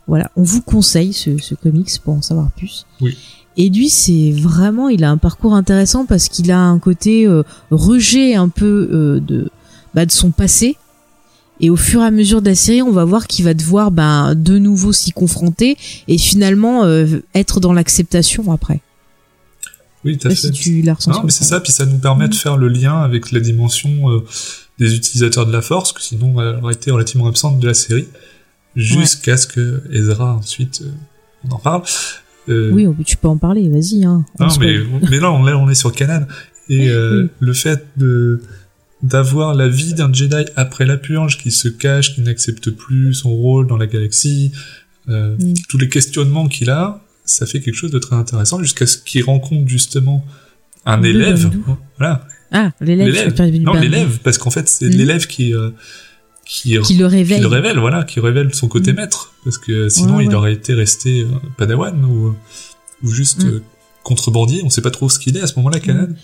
voilà, on vous conseille ce, ce comics pour en savoir plus. Oui. Et lui, c'est vraiment, il a un parcours intéressant parce qu'il a un côté euh, rejet un peu de, bah, de son passé. Et au fur et à mesure de la série, on va voir qu'il va devoir ben, de nouveau s'y confronter et finalement euh, être dans l'acceptation après. Oui, tout à fait. si tu ressenti. Non, mais c'est ça, puis ça nous permet de faire le lien avec la dimension euh, des utilisateurs de la force, que sinon elle aurait été relativement absente de la série, jusqu'à ce que Ezra ensuite, euh, on en parle. Oui, tu peux en parler, vas-y. Hein, non, mais, mais là, on, là, on est sur Kanan. Et [LAUGHS] euh, Oui. le fait de d'avoir la vie d'un Jedi après la purge, qui se cache, qui n'accepte plus son rôle dans la galaxie, euh, Mm. tous les questionnements qu'il a, ça fait quelque chose de très intéressant, jusqu'à ce qu'il rencontre justement un Le élève. Bandou. Voilà, Ah, l'élève. Non, l'élève, parce qu'en fait, c'est Mhm. l'élève qui, euh, qui, Qui le réveille. qui le révèle, voilà, qui révèle son côté Mhm. maître. Parce que sinon, Ouais, il ouais. aurait été resté euh, padawan ou, ou juste euh, contrebandier. On sait pas trop ce qu'il est à ce moment-là, Kanan.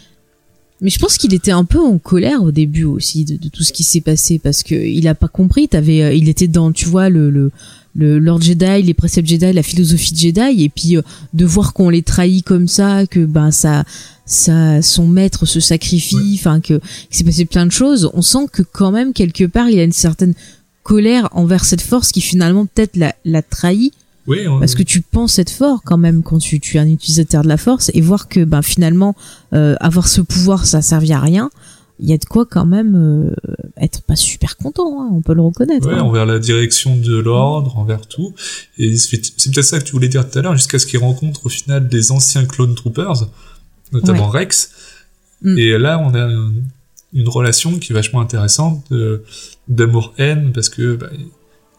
Mais je pense qu'il était un peu en colère au début aussi de, de tout ce qui s'est passé parce que il a pas compris. T'avais, euh, il était dans, tu vois, le, le, le Lord Jedi, les préceptes Jedi, la philosophie Jedi, et puis euh, de voir qu'on les trahit comme ça, que ben ça, ça, son maître se sacrifie, enfin que s'est passé plein de choses. On sent que quand même quelque part il a une certaine colère envers cette force qui finalement peut-être l'a, l'a trahi Oui, on- parce que tu penses être fort quand même quand tu, tu es un utilisateur de la force et voir que ben finalement euh, avoir ce pouvoir ça servait à rien il y a de quoi quand même euh, être pas super content hein, on peut le reconnaître Ouais, hein. envers la direction de l'ordre, envers tout. Et c'est peut-être ça que tu voulais dire tout à l'heure, jusqu'à ce qu'il rencontre au final des anciens clone troopers, notamment Rex. Mm. Et là, on a une, relation qui est vachement intéressante de- d'amour-haine, parce que bah,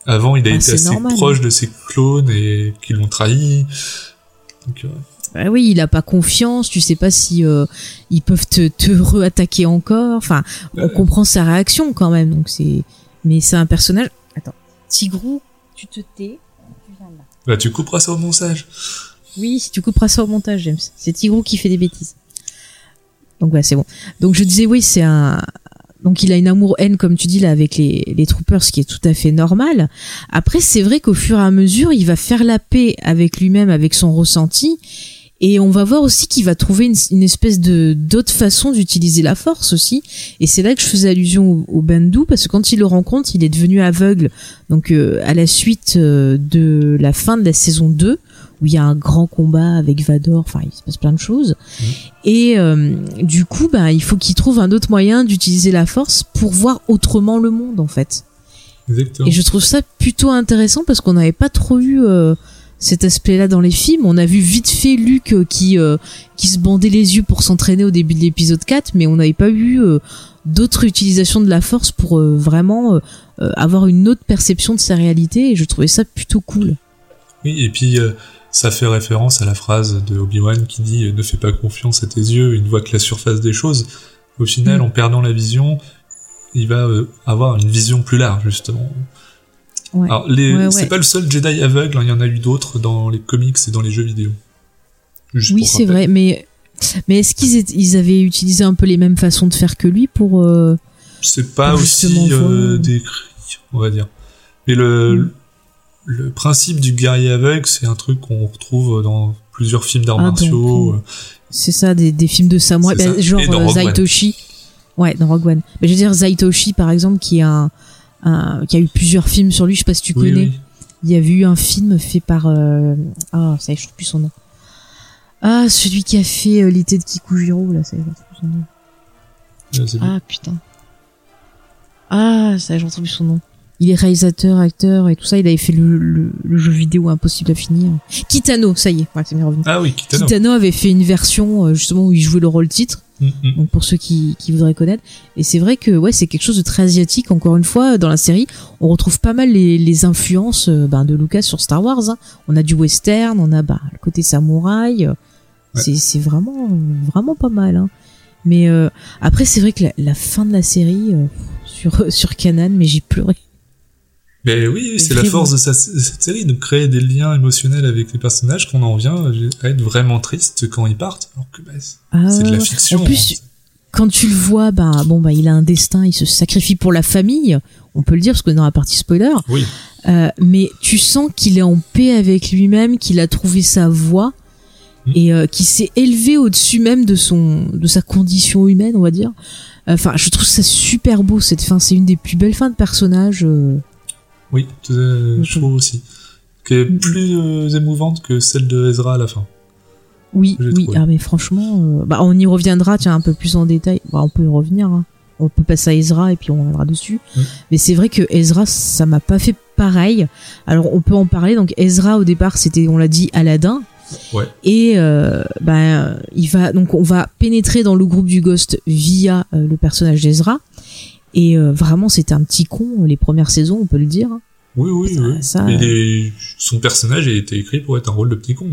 avant, il a Ah, été assez normal, proche de ses clones et qui l'ont trahi. Donc, euh, Ah oui il a pas confiance tu sais pas si euh, ils peuvent te, te re-attaquer encore enfin on Ouais. comprend sa réaction quand même donc c'est mais c'est un personnage attends Tigrou tu te tais tu viens là bah, tu couperas ça au montage. Oui, tu couperas ça au montage, James. C'est Tigrou qui fait des bêtises. Donc ouais, c'est bon. Donc je disais oui, c'est un. Donc il a une amour-haine, comme tu dis là, avec les, les troopers, ce qui est tout à fait normal. Après, c'est vrai qu'au fur et à mesure, il va faire la paix avec lui-même, avec son ressenti. Et on va voir aussi qu'il va trouver une, espèce de d'autre façon d'utiliser la force aussi. Et c'est là que je faisais allusion au, au parce que quand il le rencontre, il est devenu aveugle. Donc euh, à la suite euh, de la fin de la saison 2, où il y a un grand combat avec Vador, enfin il se passe plein de choses. Et euh, du coup, ben, il faut qu'il trouve un autre moyen d'utiliser la force pour voir autrement le monde en fait. Exactement. Et je trouve ça plutôt intéressant parce qu'on n'avait pas trop eu euh, cet aspect-là dans les films. On a vu vite fait Luke euh, qui qui se bandait les yeux pour s'entraîner au début de l'épisode 4, mais on n'avait pas eu d'autres utilisations de la force pour vraiment avoir une autre perception de sa réalité. Et je trouvais ça plutôt cool. Oui, et puis ça fait référence à la phrase de Obi-Wan qui dit euh, ne fais pas confiance à tes yeux, il ne voit que la surface des choses. Au final, Mm. en perdant la vision, il va euh, avoir une vision plus large justement. Ouais. Alors, ouais. c'est pas le seul Jedi aveugle, hein, il y en a eu d'autres dans les comics et dans les jeux vidéo. Juste oui, c'est vrai, mais mais est-ce qu'ils ils avaient utilisé un peu les mêmes façons de faire que lui pour euh, C'est pas Pour aussi euh, voir. décrit, on va dire. Mais le, Mm. Le principe du guerrier aveugle, c'est un truc qu'on retrouve dans plusieurs films d'arts Ah, martiaux. euh, C'est ça, des, des films de samouraï, bah, genre euh, Rogue One. Zaitoshi. Ouais, dans Rogue One. Mais je veux dire Zaitoshi, par exemple, qui est un, un- qui a eu plusieurs films sur lui. Je sais pas si tu oui, connais. oui. Il y avait eu un film fait par euh, ah, ça y est, je trouve plus son nom. Ah, celui qui a fait euh, l'été de Kikujiro, là, ça y est, je retrouve plus son nom. Ah putain. Ah, ça y est, je retrouve plus son nom. Il est réalisateur, acteur et tout ça. Il avait fait le, le, le jeu vidéo Impossible à finir. Kitano, ça y est, ouais, c'est bien revenu. Ah oui, Kitano. Kitano avait fait une version euh, justement où il jouait le rôle titre, Mm, mm. donc pour ceux qui, qui voudraient connaître. Et c'est vrai que ouais, c'est quelque chose de très asiatique. Encore une fois, dans la série, on retrouve pas mal les, les influences euh, ben, de Lucas sur Star Wars. hein. On a du western, on a bah, le côté samouraï. euh, Ouais. C'est c'est vraiment vraiment pas mal. Hein. Mais euh, après, c'est vrai que la, la fin de la série euh, sur [LAUGHS] sur Canan, mais j'ai pleuré. Mais oui, oui, c'est la force de sa- cette série, de créer des liens émotionnels avec les personnages qu'on en vient à être vraiment triste quand ils partent. Alors que bah, c'est Ah, c'est de la fiction. En plus, hein. quand tu le vois, bah bon bah il a un destin, il se sacrifie pour la famille, on peut le dire parce que dans la partie spoiler. Oui. Euh, mais tu sens qu'il est en paix avec lui-même, qu'il a trouvé sa voie Mm. et euh, qu'il s'est élevé au-dessus même de son de sa condition humaine, on va dire. Enfin, je trouve ça super beau cette fin. C'est une des plus belles fins de personnage. euh. Oui, euh, je Mhm. trouve aussi. Qui est Mhm. plus euh, émouvante que celle de Ezra à la fin. Oui, oui. Ah mais franchement, euh, bah on y reviendra, tiens un peu plus en détail. Bah, on peut y revenir. hein. On peut passer à Ezra et puis on reviendra dessus. Mais c'est vrai que Ezra, ça m'a pas fait pareil. Alors on peut en parler. Donc Ezra au départ, c'était, on l'a dit, Aladdin. Ouais. Et euh, ben il va donc on va pénétrer dans le groupe du Ghost via euh, le personnage d'Ezra. Et euh, vraiment, c'était un petit con les premières saisons, on peut le dire. Oui, oui, Ça- oui. ça, Mais euh, les- son personnage a été écrit pour être un rôle de petit con.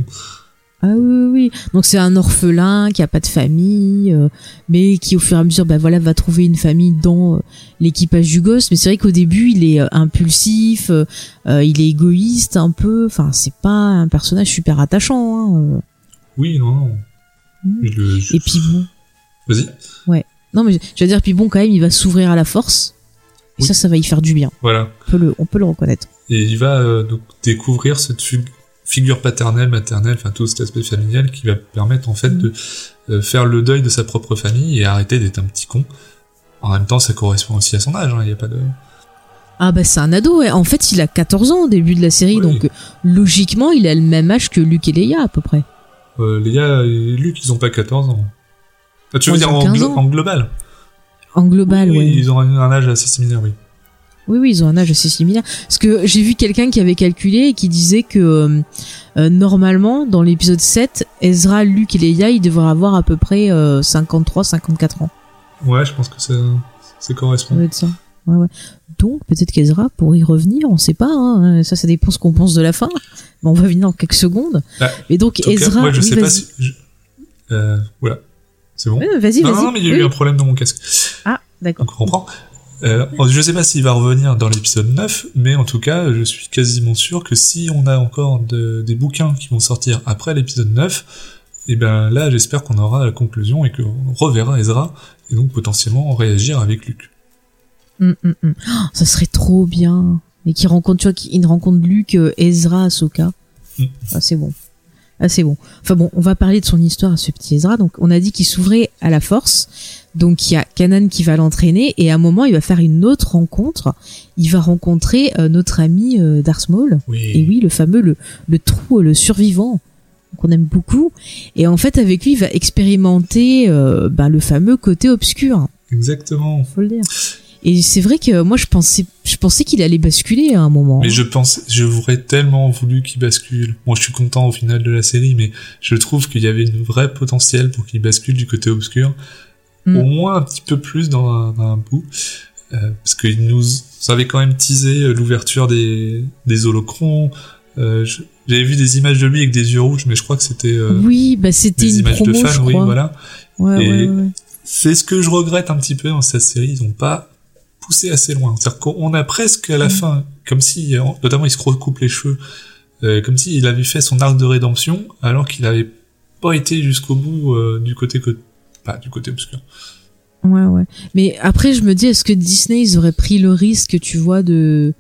Ah oui, oui. Donc c'est un orphelin qui a pas de famille, euh, mais qui au fur et à mesure, bah voilà, va trouver une famille dans euh, l'équipage du Ghost. Mais c'est vrai qu'au début, il est euh, impulsif, euh, euh, il est égoïste un peu. Enfin, c'est pas un personnage super attachant. Hein, euh. Oui, non, non. Le- Et puis bon, Vas-y. Non mais je veux dire, puis bon, quand même, il va s'ouvrir à la force. Et Oui. ça, ça va y faire du bien. Voilà. On peut le, on peut le reconnaître. Et il va euh, donc découvrir cette figure paternelle, maternelle, enfin tout cet aspect familial qui va permettre en fait Mhm. de euh, faire le deuil de sa propre famille et arrêter d'être un petit con. En même temps, ça correspond aussi à son âge. hein, Il y a pas de. Ah bah c'est un ado, ouais. En fait, il a 14 ans au début de la série, Oui. donc euh, logiquement, il a le même âge que Luke et Leia à peu près. Euh, Léa et Luc, ils ont pas 14 ans. Tu veux dire en, 15 glo- ans. en global En global, oui. Ils ont un, âge assez similaire, oui. Oui, oui, ils ont un âge assez similaire. Parce que j'ai vu quelqu'un qui avait calculé et qui disait que euh, euh, normalement, dans l'épisode 7, Ezra, Luke et Leia, ils devraient avoir à peu près euh, 53-54 ans. Ouais, je pense que ça, ça Ça correspond. doit être ça. Ouais, ouais. Donc peut-être qu'Ezra pourrait y revenir, on sait pas. Hein. Ça, ça dépend ce qu'on pense de la fin. Mais on va venir dans quelques secondes. Bah, Et donc cas, Ezra, moi, je oui, sais pas si... je- Euh, voilà. C'est bon Ouais, vas-y, non, vas-y. non, mais il y a eu oui. un problème dans mon casque. Ah, d'accord. Donc on. Euh, je sais pas s'il va revenir dans l'épisode 9, mais en tout cas, je suis quasiment sûr que si on a encore de- des bouquins qui vont sortir après l'épisode 9, et ben là, j'espère qu'on aura la conclusion et qu'on reverra Ezra, et donc potentiellement réagir avec Luke. Hum, hum, hum. Oh, ça serait trop bien. Mais qui rencontre, tu vois, qui il rencontre Luke, euh, Ezra, Ahsoka. Mm. Ah, c'est bon. Ah, c'est bon. Enfin bon, on va parler de son histoire à ce petit Ezra. Donc, on a dit qu'il s'ouvrait à la force. Donc, il y a Kanan qui va l'entraîner. Et à un moment, il va faire une autre rencontre. Il va rencontrer euh, notre ami euh, Darth Maul. Oui. Et oui, le fameux, le, le trou, le survivant, qu'on aime beaucoup. Et en fait, avec lui, il va expérimenter euh, ben, le fameux côté obscur Exactement. faut le dire. Et c'est vrai que moi je pensais, je pensais qu'il allait basculer à un moment. Mais je pense, je voudrais tellement voulu qu'il bascule. Moi, je suis content au final de la série, mais je trouve qu'il y avait une vraie potentiel pour qu'il bascule du côté obscur. Mm. Au moins un petit peu plus dans un, dans un bout. Euh, parce qu'il nous avait quand même teasé euh, l'ouverture des, des holocrons. Euh, J'avais vu des images de lui avec des yeux rouges, mais je crois que c'était euh, oui, bah c'était des une images promo, de fans, oui, voilà. Ouais, Et- ouais, ouais. C'est ce que je regrette un petit peu dans cette série. Ils n'ont pas poussé assez loin. C'est-à-dire qu'on a presque à la Mm. fin, comme si, euh, notamment, il se recoupe les cheveux, euh, comme s'il avait fait son arc de rédemption, alors qu'il n'avait pas été jusqu'au bout euh, du côté que, pas du côté obscur. Ouais, ouais. Mais après, je me dis, est-ce que Disney, ils auraient pris le risque, tu vois, de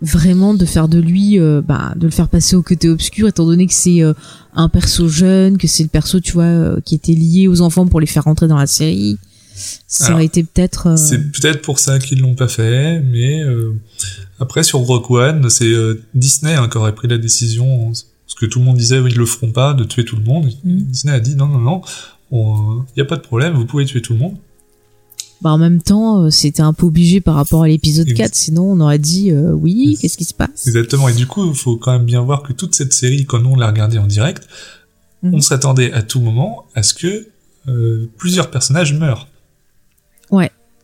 vraiment de faire de lui, euh, bah, de le faire passer au côté obscur, étant donné que c'est euh, un perso jeune, que c'est le perso, tu vois, euh, qui était lié aux enfants pour les faire rentrer dans la série? Ça Alors, aurait été peut-être. euh, C'est peut-être pour ça qu'ils l'ont pas fait, mais euh, après sur Rock One, c'est euh, Disney hein, qui aurait pris la décision, parce que tout le monde disait oui, ils le feront pas, de tuer tout le monde. Mm. Disney a dit non non non, il y a pas de problème, vous pouvez tuer tout le monde. Bah, en même temps, c'était un peu obligé par rapport à l'épisode Ex- 4, sinon on aurait dit euh, oui, qu'est-ce qui se passe? Exactement, et du coup, il faut quand même bien voir que toute cette série, quand on l'a regardée en direct, Mhm. on s'attendait à tout moment à ce que euh, plusieurs personnages meurent.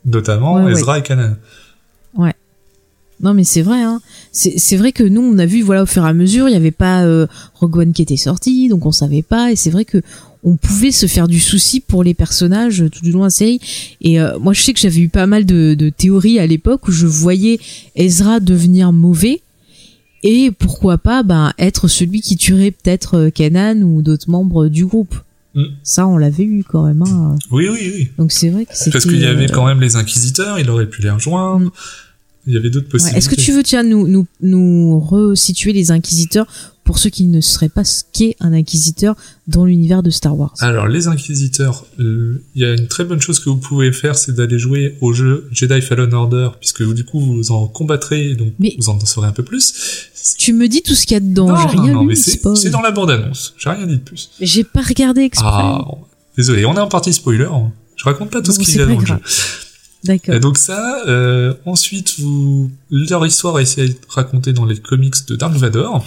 Ouais. Notamment Ouais, ouais. Ezra et Kanan. Non mais c'est vrai, hein. c'est vrai que nous on a vu voilà au fur et à mesure, il y avait pas euh, Rogue One qui était sorti, donc on savait pas, et c'est vrai que on pouvait se faire du souci pour les personnages tout du long de la série. Et euh, moi je sais que j'avais eu pas mal de, de théories à l'époque où je voyais Ezra devenir mauvais. Et pourquoi pas ben, être celui qui tuerait peut-être euh, Kanan ou d'autres membres du groupe. Mm. Ça, on l'avait eu quand même. Hein. Oui, oui, oui. Donc c'est vrai que c'était. Parce qu'il y avait euh, quand même les Inquisiteurs, il aurait pu les rejoindre. Mm. Il y avait d'autres Ouais. possibilités. Est-ce que tu veux tiens nous nous nous resituer les inquisiteurs pour ceux qui ne seraient pas ce qu'est un inquisiteur dans l'univers de Star Wars Alors, les Inquisiteurs, euh, il y a une très bonne chose que vous pouvez faire, c'est d'aller jouer au jeu Jedi Fallen Order, puisque du coup, vous en combattrez, donc Mais- vous en saurez un peu plus. Tu me dis tout ce qu'il y a dedans, non, j'ai non, rien non, lu, mais c'est dans la bande-annonce. J'ai rien dit de plus. J'ai pas regardé exprès. Ah, désolé, on est en partie spoiler. hein. Je raconte pas tout ce qu'il y a dans le jeu. D'accord. Et donc ça, euh, ensuite, vous, leur histoire a essayé d'être racontée dans les comics de Dark Vador.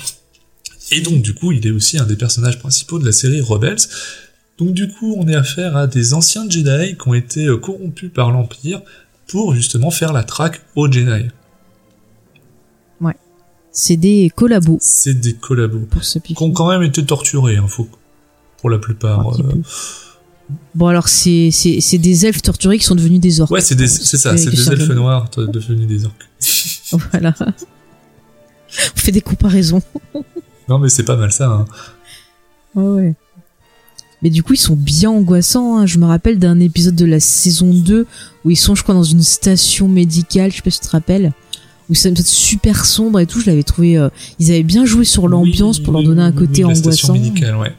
Et donc, du coup, il est aussi un des personnages principaux de la série Rebels. Donc, du coup, on est affaire à des anciens Jedi qui ont été euh, corrompus par l'Empire pour justement faire la traque aux Jedi. C'est des collabos C'est des collabos pour ce qui ont quand même été torturés, hein, faut, pour la plupart. Euh. Bon alors c'est c'est c'est des elfes torturés qui sont devenus des orques. Ouais, c'est des- c'est ça, c'est des elfes noirs devenus des orques. [LAUGHS] Voilà. On fait des comparaisons. [LAUGHS] Non, mais c'est pas mal ça. Hein. Ouais, ouais. Mais du coup, ils sont bien angoissants. hein. Je me rappelle d'un épisode de la saison 2 où ils sont, je crois, dans une station médicale. Je sais pas si tu te rappelles. Où c'est super sombre et tout. Je l'avais trouvé. euh, ils avaient bien joué sur l'ambiance Oui, pour leur donner un côté oui, la station angoissant. médicale, ouais.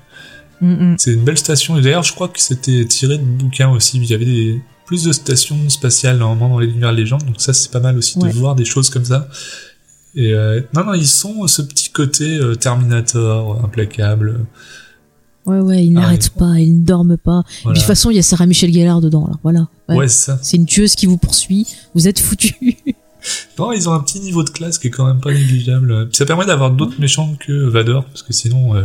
Mm, mm. C'est une belle station. Et d'ailleurs, je crois que c'était tiré de bouquins aussi. Il y avait des, plus de stations spatiales normalement dans l'univers légende, donc ça c'est pas mal aussi Ouais. de voir des choses comme ça. Et euh, non, non, ils sont ce petit côté euh, Terminator, euh, implacable. Ouais, ouais, ils Ah, n'arrêtent pas, ils ne dorment pas. Et puis, de toute façon, il y a Sarah Michel Gellar dedans, alors voilà. Ouais. Ouais, c'est ça. C'est une tueuse qui vous poursuit, vous êtes foutus. [LAUGHS] Non, ils ont un petit niveau de classe qui est quand même pas négligeable. Puis ça permet d'avoir d'autres méchants que Vador, parce que sinon, euh,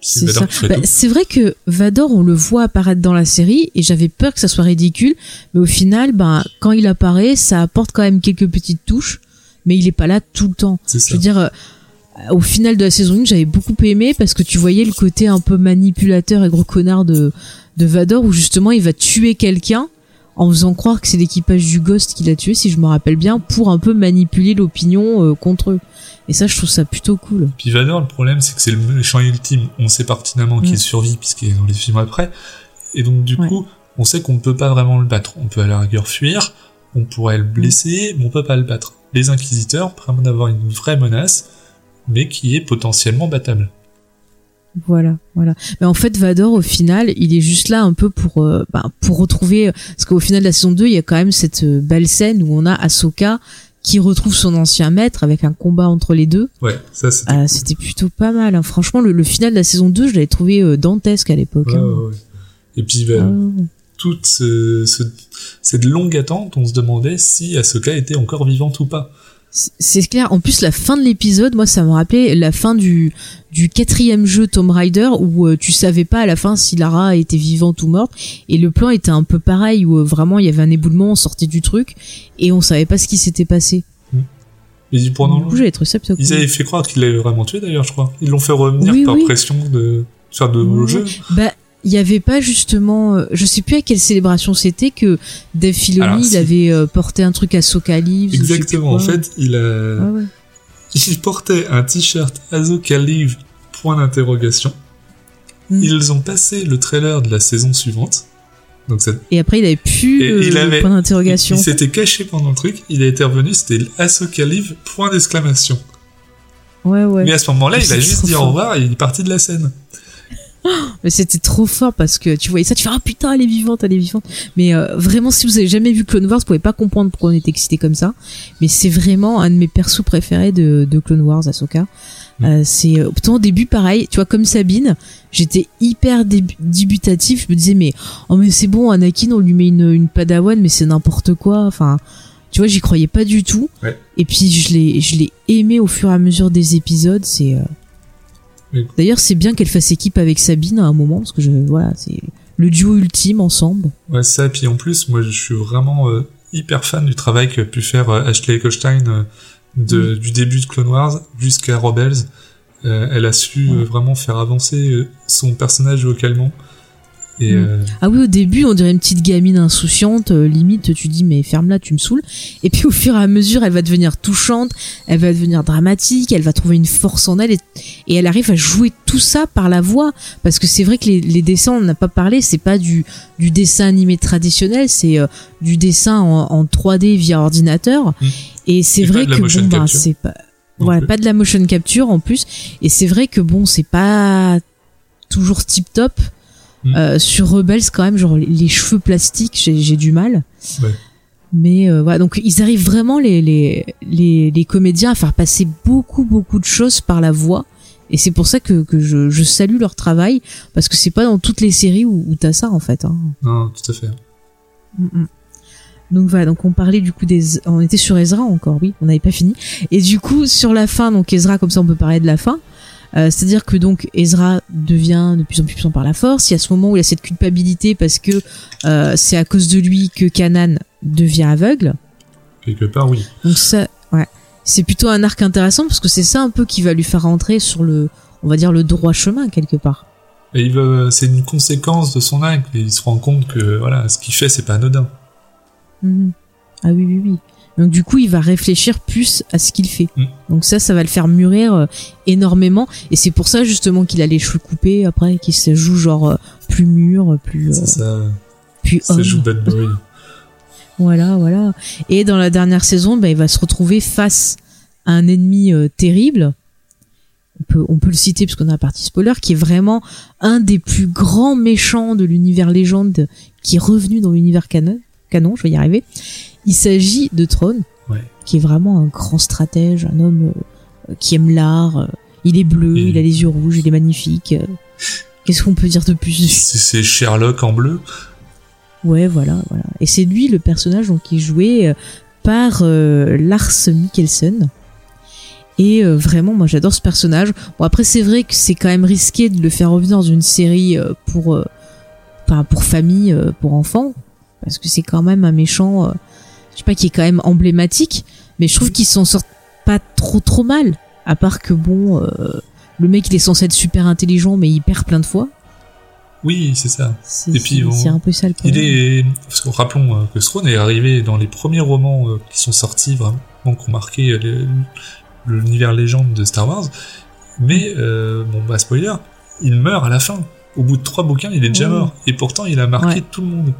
c'est Vador ça. qui Bah, c'est vrai que Vador, on le voit apparaître dans la série et j'avais peur que ça soit ridicule, mais au final, ben quand il apparaît, ça apporte quand même quelques petites touches, mais il est pas là tout le temps. C'est Je ça. veux dire, euh, au final de la saison 1, j'avais beaucoup aimé parce que tu voyais le côté un peu manipulateur et gros connard de, de Vador où justement il va tuer quelqu'un en faisant croire que c'est l'équipage du Ghost qui l'a tué, si je me rappelle bien, pour un peu manipuler l'opinion euh, contre eux. Et ça, je trouve ça plutôt cool. Puis Vador, le problème, c'est que c'est le méchant ultime. On sait pertinemment qu'il Mm. survit puisqu'il est dans les films après. Et donc, du Ouais. coup, on sait qu'on ne peut pas vraiment le battre. On peut à la rigueur fuir, on pourrait le blesser, mais on peut pas le battre. Les inquisiteurs permettent d'avoir une vraie menace, mais qui est potentiellement battable. Voilà, voilà. Mais en fait, Vador, au final, il est juste là un peu pour, euh, bah, pour retrouver. Parce qu'au final de la saison 2, il y a quand même cette euh, belle scène où on a Ahsoka qui retrouve son ancien maître avec un combat entre les deux. Ouais, ça c'était. Ah, C'était plutôt pas mal. hein. Franchement, le, le final de la saison 2, je l'avais trouvé euh, dantesque à l'époque. Ouais, hein. ouais, ouais. Et puis, bah, Ah. Toute ce- ce- cette longue attente, on se demandait si Ahsoka était encore vivante ou pas. C'est- clair. En plus, la fin de l'épisode, moi, ça me rappelait la fin du du quatrième jeu Tomb Raider où euh, tu savais pas à la fin si Lara était vivante ou morte. Et le plan était un peu pareil où euh, vraiment il y avait un éboulement, on sortait du truc et on savait pas ce qui s'était passé. Et pendant du j'avais trouvé ça plutôt cool. Ils avaient fait croire qu'il l'avait vraiment tué d'ailleurs, je crois. Ils l'ont fait revenir Oui, par oui. pression de faire de Ouais. jeux. Bah, il y avait pas justement, euh, je sais plus à quelle célébration c'était que Dave Filoni il avait euh, porté un truc à Soka plus Exactement. En fait, il a, Ouais, ouais. il portait un t-shirt Azoka Live, point d'interrogation. Mm. Ils ont passé le trailer de la saison suivante. Donc ça, Et après il avait plus il le avait- point d'interrogation. il s'était caché pendant le truc. Il a été revenu, c'était Azoka Live, point d'exclamation. Ouais ouais. Mais à ce moment-là, Ah, il a juste dit au revoir et il est parti de la scène. [GASPS] Mais c'était trop fort parce que tu voyais ça, tu fais ah putain elle est vivante, elle est vivante. Mais euh, vraiment si vous avez jamais vu Clone Wars, vous pouvez pas comprendre pourquoi on est excité comme ça. Mais c'est vraiment un de mes persos préférés de, de Clone Wars, Ahsoka. Mm. Euh, c'est euh, pourtant au début pareil, tu vois comme Sabine, j'étais hyper débu- dubitatif, je me disais mais oh mais c'est bon Anakin on lui met une, une padawan mais c'est n'importe quoi, enfin tu vois j'y croyais pas du tout. Ouais. Et puis je l'ai je l'ai aimé au fur et à mesure des épisodes, c'est euh, Oui. D'ailleurs, c'est bien qu'elle fasse équipe avec Sabine à un moment parce que je voilà, c'est le duo ultime ensemble. Ouais, ça. Et puis en plus, moi, je suis vraiment euh, hyper fan du travail qu'a pu faire euh, Ashley Eckstein euh, de, du début de Clone Wars jusqu'à Rebels. Elle a su Ouais. vraiment faire avancer son personnage vocalement. Et Mm. euh, Ah oui, au début, on dirait une petite gamine insouciante, euh, limite tu dis mais ferme-la, tu me saoules. Et puis [LAUGHS] au fur et à mesure, elle va devenir touchante, elle va devenir dramatique, elle va trouver une force en elle et, et elle arrive à jouer tout ça par la voix parce que c'est vrai que les, les dessins, on n'a pas parlé, c'est pas du du dessin animé traditionnel, c'est euh, du dessin en, en 3D via ordinateur. Mm. Et c'est vrai que bon bah c'est pas non voilà, plus. pas de la motion capture en plus. Et c'est vrai que bon, c'est pas toujours tip top. Mm. Euh, sur Rebels, quand même, genre les, cheveux plastiques, j'ai j'ai du mal. Ouais. Mais euh, voilà, donc ils arrivent vraiment les, les les les comédiens à faire passer beaucoup beaucoup de choses par la voix. Et c'est pour ça que, que je, je salue leur travail parce que c'est pas dans toutes les séries où, où t'as ça en fait. Hein. non, tout à fait. Mm, mm. Donc voilà, donc on parlait du coup des, on était sur Ezra encore, oui, on n'avait pas fini. Et du coup sur la fin, donc Ezra, comme ça on peut parler de la fin. Euh, C'est-à-dire que donc Ezra devient de plus en plus puissant par la force. Il y a ce moment où il a cette culpabilité parce que euh, c'est à cause de lui que Kanan devient aveugle. Quelque part, oui. Donc ça, ouais, c'est plutôt un arc intéressant parce que c'est ça un peu qui va lui faire rentrer sur le, on va dire le droit chemin quelque part. Et il veut, c'est une conséquence de son acte. Et il se rend compte que voilà, ce qu'il fait, c'est pas anodin. Mhm. Ah oui, oui, oui. Donc du coup, il va réfléchir plus à ce qu'il fait. Mm. Donc ça, ça va le faire mûrir euh, énormément. Et c'est pour ça justement qu'il a les cheveux coupés après, qu'il se joue genre euh, plus mûr, plus, euh, ça. plus Ça homme. joue bad boy. [LAUGHS] Voilà, voilà. Et dans la dernière saison, bah, il va se retrouver face à un ennemi euh, terrible. On peut, on peut le citer parce qu'on a la partie spoiler, qui est vraiment un des plus grands méchants de l'univers légende qui est revenu dans l'univers canon. canon, je vais y arriver. Il s'agit de Ouais. qui est vraiment un grand stratège, un homme euh, qui aime l'art. euh, il est bleu, Et- il a les yeux rouges, il est magnifique. euh, Qu'est-ce qu'on peut dire de plus C'est Sherlock en bleu. Ouais, voilà, voilà. Et c'est lui le personnage donc qui est joué par euh, Lars Mikkelsen. Et euh, vraiment, moi j'adore ce personnage. Bon après c'est vrai que c'est quand même risqué de le faire revenir dans une série euh, pour, enfin, pour famille, pour enfants, parce que c'est quand même un méchant, je sais pas, qui est quand même emblématique. Mais je trouve qu'il s'en sort pas trop trop mal. À part que bon, euh, le mec il est censé être super intelligent, mais il perd plein de fois. Oui, c'est ça. C'est Et puis, c'est- un peu ça le Il problème. est, parce que rappelons euh, que Throne est arrivé dans les premiers romans euh, qui sont sortis vraiment, qui ont marqué l'univers légende de Star Wars. Mais euh, bon, bah spoiler, il meurt à la fin. Au bout de trois bouquins, il est déjà Oh. mort. Et pourtant, il a marqué Ouais. tout le monde.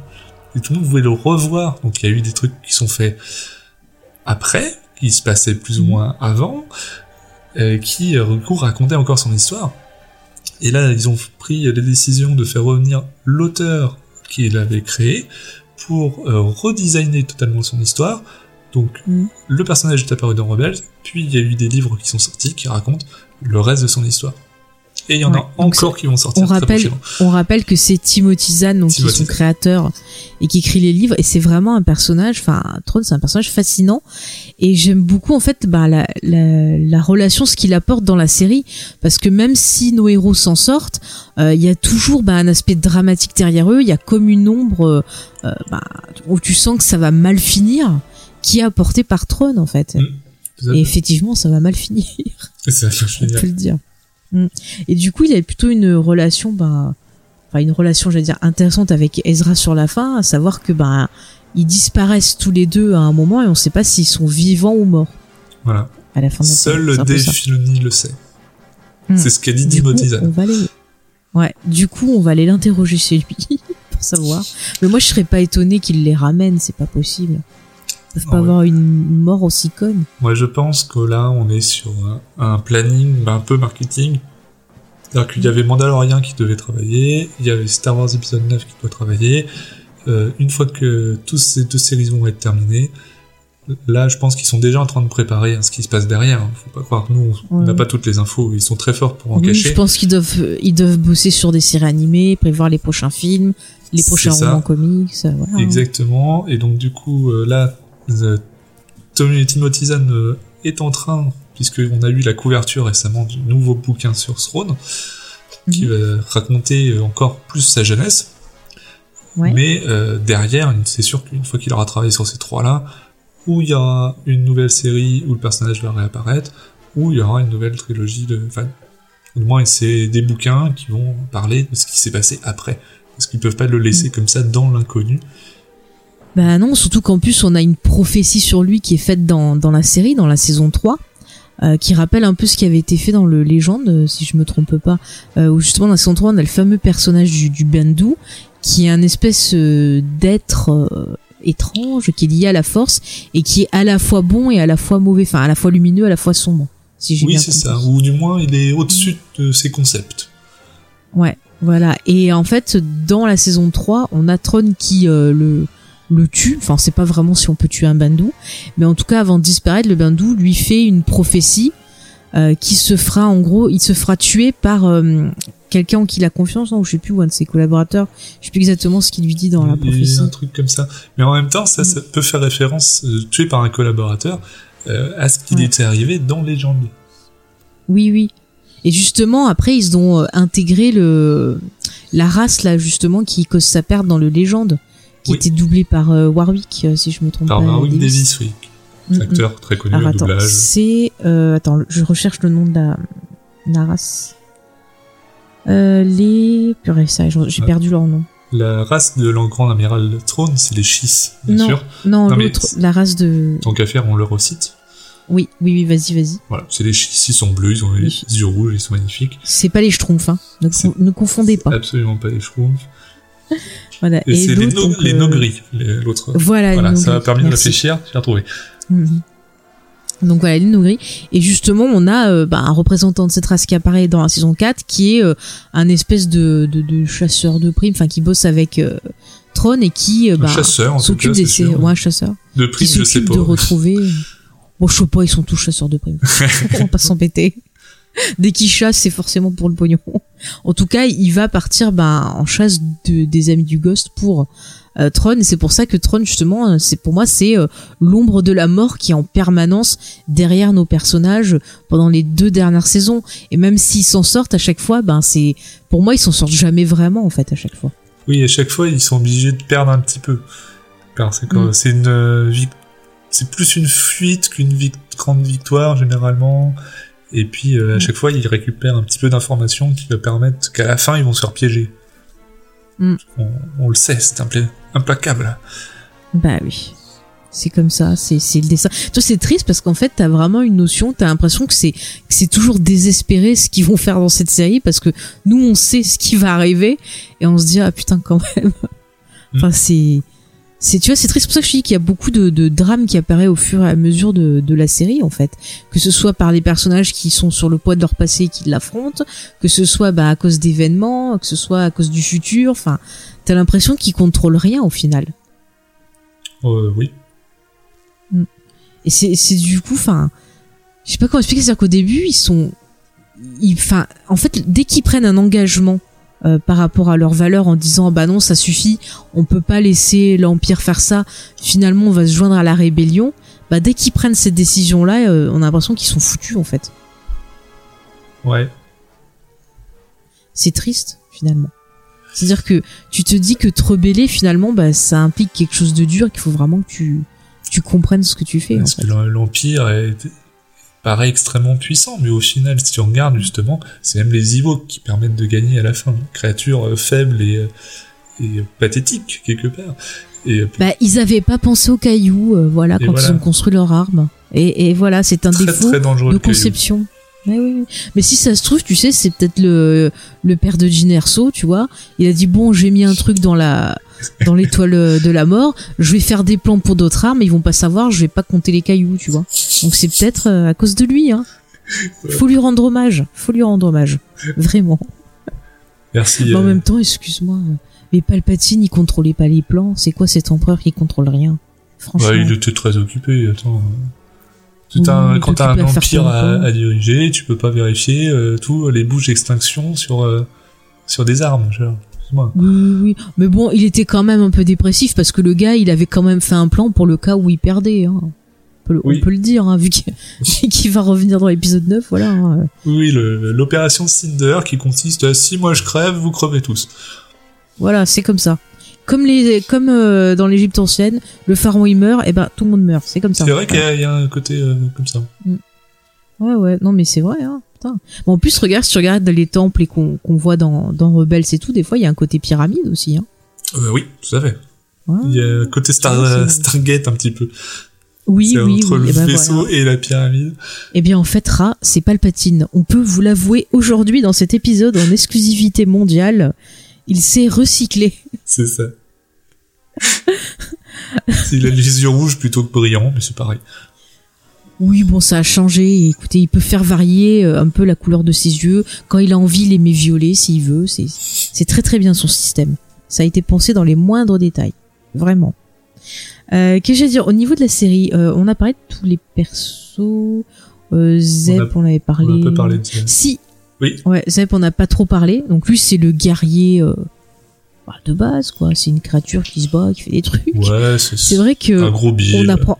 Et tout le monde voulait le revoir. Donc il y a eu des trucs qui sont faits après, qui se passaient plus ou Mhm. moins avant, euh, qui euh, racontaient encore son histoire. Et là, ils ont pris la décision de faire revenir l'auteur qui l'avait créé pour euh, redesigner totalement son histoire. Donc, Mhm. le personnage est apparu dans Rebels, puis il y a eu des livres qui sont sortis qui racontent le reste de son histoire. Et il y en Ouais, a encore qui vont sortir on très rappelle, on rappelle que c'est Timothy Zahn, donc qui est Timothy son créateur et qui écrit les livres. Et c'est vraiment un personnage, enfin, Throne, c'est un personnage fascinant. Et j'aime beaucoup, en fait, bah, la, la, la relation, ce qu'il apporte dans la série. Parce que même si nos héros s'en sortent, euh, il y a toujours bah, un aspect dramatique derrière eux. Il y a comme une ombre euh, euh, bah, où tu sens que ça va mal finir, qui est apportée par Throne, en fait. Mm. Et effectivement, ça va mal finir [LAUGHS] Ça va faire on peut le dire. Mm. Et du coup, il avait plutôt une relation, bah, enfin une relation, j'allais dire intéressante avec Ezra sur la fin, à savoir que bah ils disparaissent tous les deux à un moment et on sait pas s'ils sont vivants ou morts Voilà. à la fin de la série. Seul Dave. Filoni le sait. Hmm. C'est ce qu'a dit Timothy aller, ouais, du coup, on va aller l'interroger chez lui [LAUGHS] pour savoir. Mais moi, je serais pas étonné qu'il les ramène, c'est pas possible. Ils peuvent Ah pas ouais. avoir une mort aussi conne. Moi, je pense que là, on est sur un, un planning un peu marketing. C'est-à-dire qu'il y avait Mandalorian qui devait travailler, il y avait Star Wars épisode 9 qui doit travailler. Euh, une fois que toutes ces deux séries vont être terminées, là, je pense qu'ils sont déjà en train de préparer hein, ce qui se passe derrière. hein. Faut pas croire que nous, on Ouais. n'a pas toutes les infos. Ils sont très forts pour en Oui, cacher. je pense qu'ils doivent, ils doivent bosser sur des séries animées, prévoir les prochains films, les prochains romans comics, euh, voilà. Exactement. Et donc du coup, euh, là, Tommy Timothy Zahn euh, est en train, puisqu'on a eu la couverture récemment du nouveau bouquin sur Throne, qui Mhm. va raconter euh, encore plus sa jeunesse. Ouais. Mais euh, derrière, c'est sûr qu'une fois qu'il aura travaillé sur ces trois-là, où il y aura une nouvelle série où le personnage va réapparaître, ou il y aura une nouvelle trilogie de... Enfin, au moins, c'est des bouquins qui vont parler de ce qui s'est passé après. Parce qu'ils peuvent pas le Mhm. laisser comme ça dans l'inconnu. Bah non, surtout qu'en plus on a une prophétie sur lui qui est faite dans, dans la série, dans la saison 3, euh, qui rappelle un peu ce qui avait été fait dans le Légende, si je me trompe pas, euh, où justement dans la saison 3 on a le fameux personnage du, du Bendu, qui est un espèce euh, d'être euh, étrange, qui est lié à la force, et qui est à la fois bon et à la fois mauvais, enfin à la fois lumineux, à la fois sombre, si j'ai Oui, c'est ça. Ou du moins, il est au-dessus de ses concepts. Ouais, voilà. Et en fait, dans la saison 3, on a Tron qui euh, le le tue. Enfin, c'est pas vraiment si on peut tuer un bandou, mais en tout cas, avant de disparaître, le bandou lui fait une prophétie euh, qui se fera, en gros, il se fera tuer par euh, quelqu'un en qui il a confiance, non, ou je sais plus, ou un de ses collaborateurs. Je sais plus exactement ce qu'il lui dit dans la prophétie. un truc comme ça. Mais en même temps, ça, ça peut faire référence, euh, tué par un collaborateur, euh, à ce qui Ouais. était arrivé dans Legend. Oui, oui. Et justement, après, ils ont intégré le la race là, justement, qui cause sa perte dans le légende, qui Oui. était doublé par euh, Warwick, euh, si je me trompe Par pas. Warwick Davis. Davis, oui. Mm, mm. Acteur très connu Alors au attends, doublage. c'est euh, attends, je recherche le nom de la, la race. Euh, les purée, ça, j'ai Ouais. perdu leur nom. La race de l'engrand amiral Throne, c'est les Chiss, bien non, sûr. non, Non, mais la race de. Tant qu'à faire, on le recite. Oui, oui, oui, vas-y, vas-y. Voilà, c'est les Chiss, ils sont bleus, ils ont les yeux rouges, ils sont magnifiques. C'est pas les schtroumpfs, hein. Ne, ne confondez pas. Absolument pas les Schtroumpfs. [LAUGHS] Voilà. Et, c'est les, no les euh, Nogri, les- l'autre. Voilà, les Voilà, ça Nogri. a permis Merci. de réfléchir, j'ai retrouvé. Mhm. Donc voilà, l'île Nogri. Et justement, on a euh, bah, un représentant de cette race qui apparaît dans la saison 4, qui est euh, un espèce de, de, de chasseur de primes, enfin qui bosse avec euh, Tron et qui bah, s'occupe des sûr. ouais, chasseur De qui prime, je sais pas. de retrouver. [LAUGHS] Bon, je sais pas, ils sont tous chasseurs de primes. [LAUGHS] On va pas s'embêter. Dès qu'ils chassent, c'est forcément pour le pognon. En tout cas, il va partir ben, en chasse de, des amis du Ghost pour euh, Tron. Et c'est pour ça que Tron, justement, euh, c'est pour moi, c'est euh, l'ombre de la mort qui est en permanence derrière nos personnages pendant les deux dernières saisons. Et même s'ils s'en sortent à chaque fois, ben c'est pour moi, ils s'en sortent jamais vraiment en fait à chaque fois. Oui, à chaque fois, ils sont obligés de perdre un petit peu. Parce que Mm. c'est une euh, c'est plus une fuite qu'une vic- grande victoire généralement. Et puis euh, à Mm. chaque fois, ils récupèrent un petit peu d'informations qui va permettre qu'à la fin, ils vont se faire piéger. Mm. On, on le sait, c'est impla- implacable. Bah oui. C'est comme ça, c'est le dessin. Toi, c'est triste parce qu'en fait, t'as vraiment une notion, t'as l'impression que c'est que c'est toujours désespéré ce qu'ils vont faire dans cette série parce que nous, on sait ce qui va arriver et on se dit ah putain quand même. enfin, c'est c'est tu vois, c'est triste. C'est pour ça que je dis qu'il y a beaucoup de, de drames qui apparaît au fur et à mesure de, de la série en fait, que ce soit par les personnages qui sont sur le poids de leur passé et qui l'affrontent, que ce soit bah, à cause d'événements, que ce soit à cause du futur. Enfin, t'as l'impression qu'ils contrôlent rien au final. Euh, oui. Et c'est, c'est du coup, enfin, je sais pas comment expliquer, c'est-à-dire qu'au début, ils sont, ils, enfin, en fait, dès qu'ils prennent un engagement euh, par rapport à leurs valeurs en disant, bah non, ça suffit, on peut pas laisser l'empire faire ça, finalement, on va se joindre à la rébellion. Bah dès qu'ils prennent cette décision-là, euh, on a l'impression qu'ils sont foutus en fait. Ouais. C'est triste finalement. C'est-à-dire que tu te dis que te rebeller finalement, bah ça implique quelque chose de dur, qu'il faut vraiment que tu tu comprennes ce que tu fais. en Parce fait. que l'Empire est, paraît extrêmement puissant, mais au final, si tu regardes justement, c'est même les Ewoks qui permettent de gagner à la fin. Créatures euh, faibles et, euh, et pathétiques, quelque part. Et euh, Bah, ils avaient pas pensé aux cailloux, euh, voilà, quand voilà. ils ont construit leur arme. Et, et voilà, c'est un très défaut très de conception. Mais oui. Mais si ça se trouve, tu sais, c'est peut-être le le père de Jyn Erso, tu vois. Il a dit bon, j'ai mis un truc dans la dans l'étoile de la mort. Je vais faire des plans pour d'autres armes. Ils vont pas savoir. Je vais pas compter les cailloux, tu vois. Donc c'est peut-être euh, à cause de lui. Hein. Faut lui rendre hommage. Faut lui rendre hommage. Vraiment. Merci. Mais en euh, même temps, excuse-moi. euh, Mais Palpatine, il contrôlait pas les plans. C'est quoi cet empereur qui contrôle rien? Franchement. ouais, il était très occupé. Attends. euh. Un- il quand t'as un empire à, diriger, tu peux pas vérifier euh, tous les bouches d'extinction sur euh, sur des armes. genre. Excuse-moi. Oui. Mais bon, il était quand même un peu dépressif parce que le gars, il avait quand même fait un plan pour le cas où il perdait. Hein. On, peut, le- on Oui. peut le dire, hein, vu [LAUGHS] qu'il va revenir dans l'épisode 9, voilà. hein. Oui, l'opération Cinder qui consiste à si moi je crève, vous crevez tous. Voilà, c'est comme ça. Comme les, comme euh, dans l'Égypte ancienne, le pharaon il meurt, et ben tout le monde meurt. C'est comme ça. C'est vrai qu'il y, a- il y a un côté euh, comme ça. Ouais, ouais. Non, mais c'est vrai. Hein. Bon, en plus, regarde, si tu regardes les temples et qu'on voit dans, dans Rebels et tout, des fois, il y a un côté pyramide aussi. Hein. Euh, oui, tout à fait. Ouais. Il y a côté Star, c'est- Stargate un petit peu. Oui, oui, entre oui. le eh ben, vaisseau voilà. et la pyramide. Eh bien, en fait, Ra, c'est Palpatine. On peut vous l'avouer aujourd'hui dans cet épisode en exclusivité mondiale. Il s'est recyclé. C'est ça. Il a les yeux rouges plutôt que brillants, mais c'est pareil. Oui, bon, ça a changé. Écoutez, il peut faire varier euh, un peu la couleur de ses yeux. Quand il a envie, il les met violets s'il veut. C'est, très très bien son système. Ça a été pensé dans les moindres détails. Vraiment. Euh, Qu'est-ce que j'ai à dire? Au niveau de la série, euh, on a parlé de tous les persos. Euh, Zeb, on, avait parlé. On a peu parlé de. Si. Oui. Ouais, Zeb, on n'a pas trop parlé. Donc lui, c'est le guerrier euh, bah, de base, quoi. C'est une créature qui se bat, qui fait des trucs. Ouais, c'est C'est vrai que un gros billet. on apprend.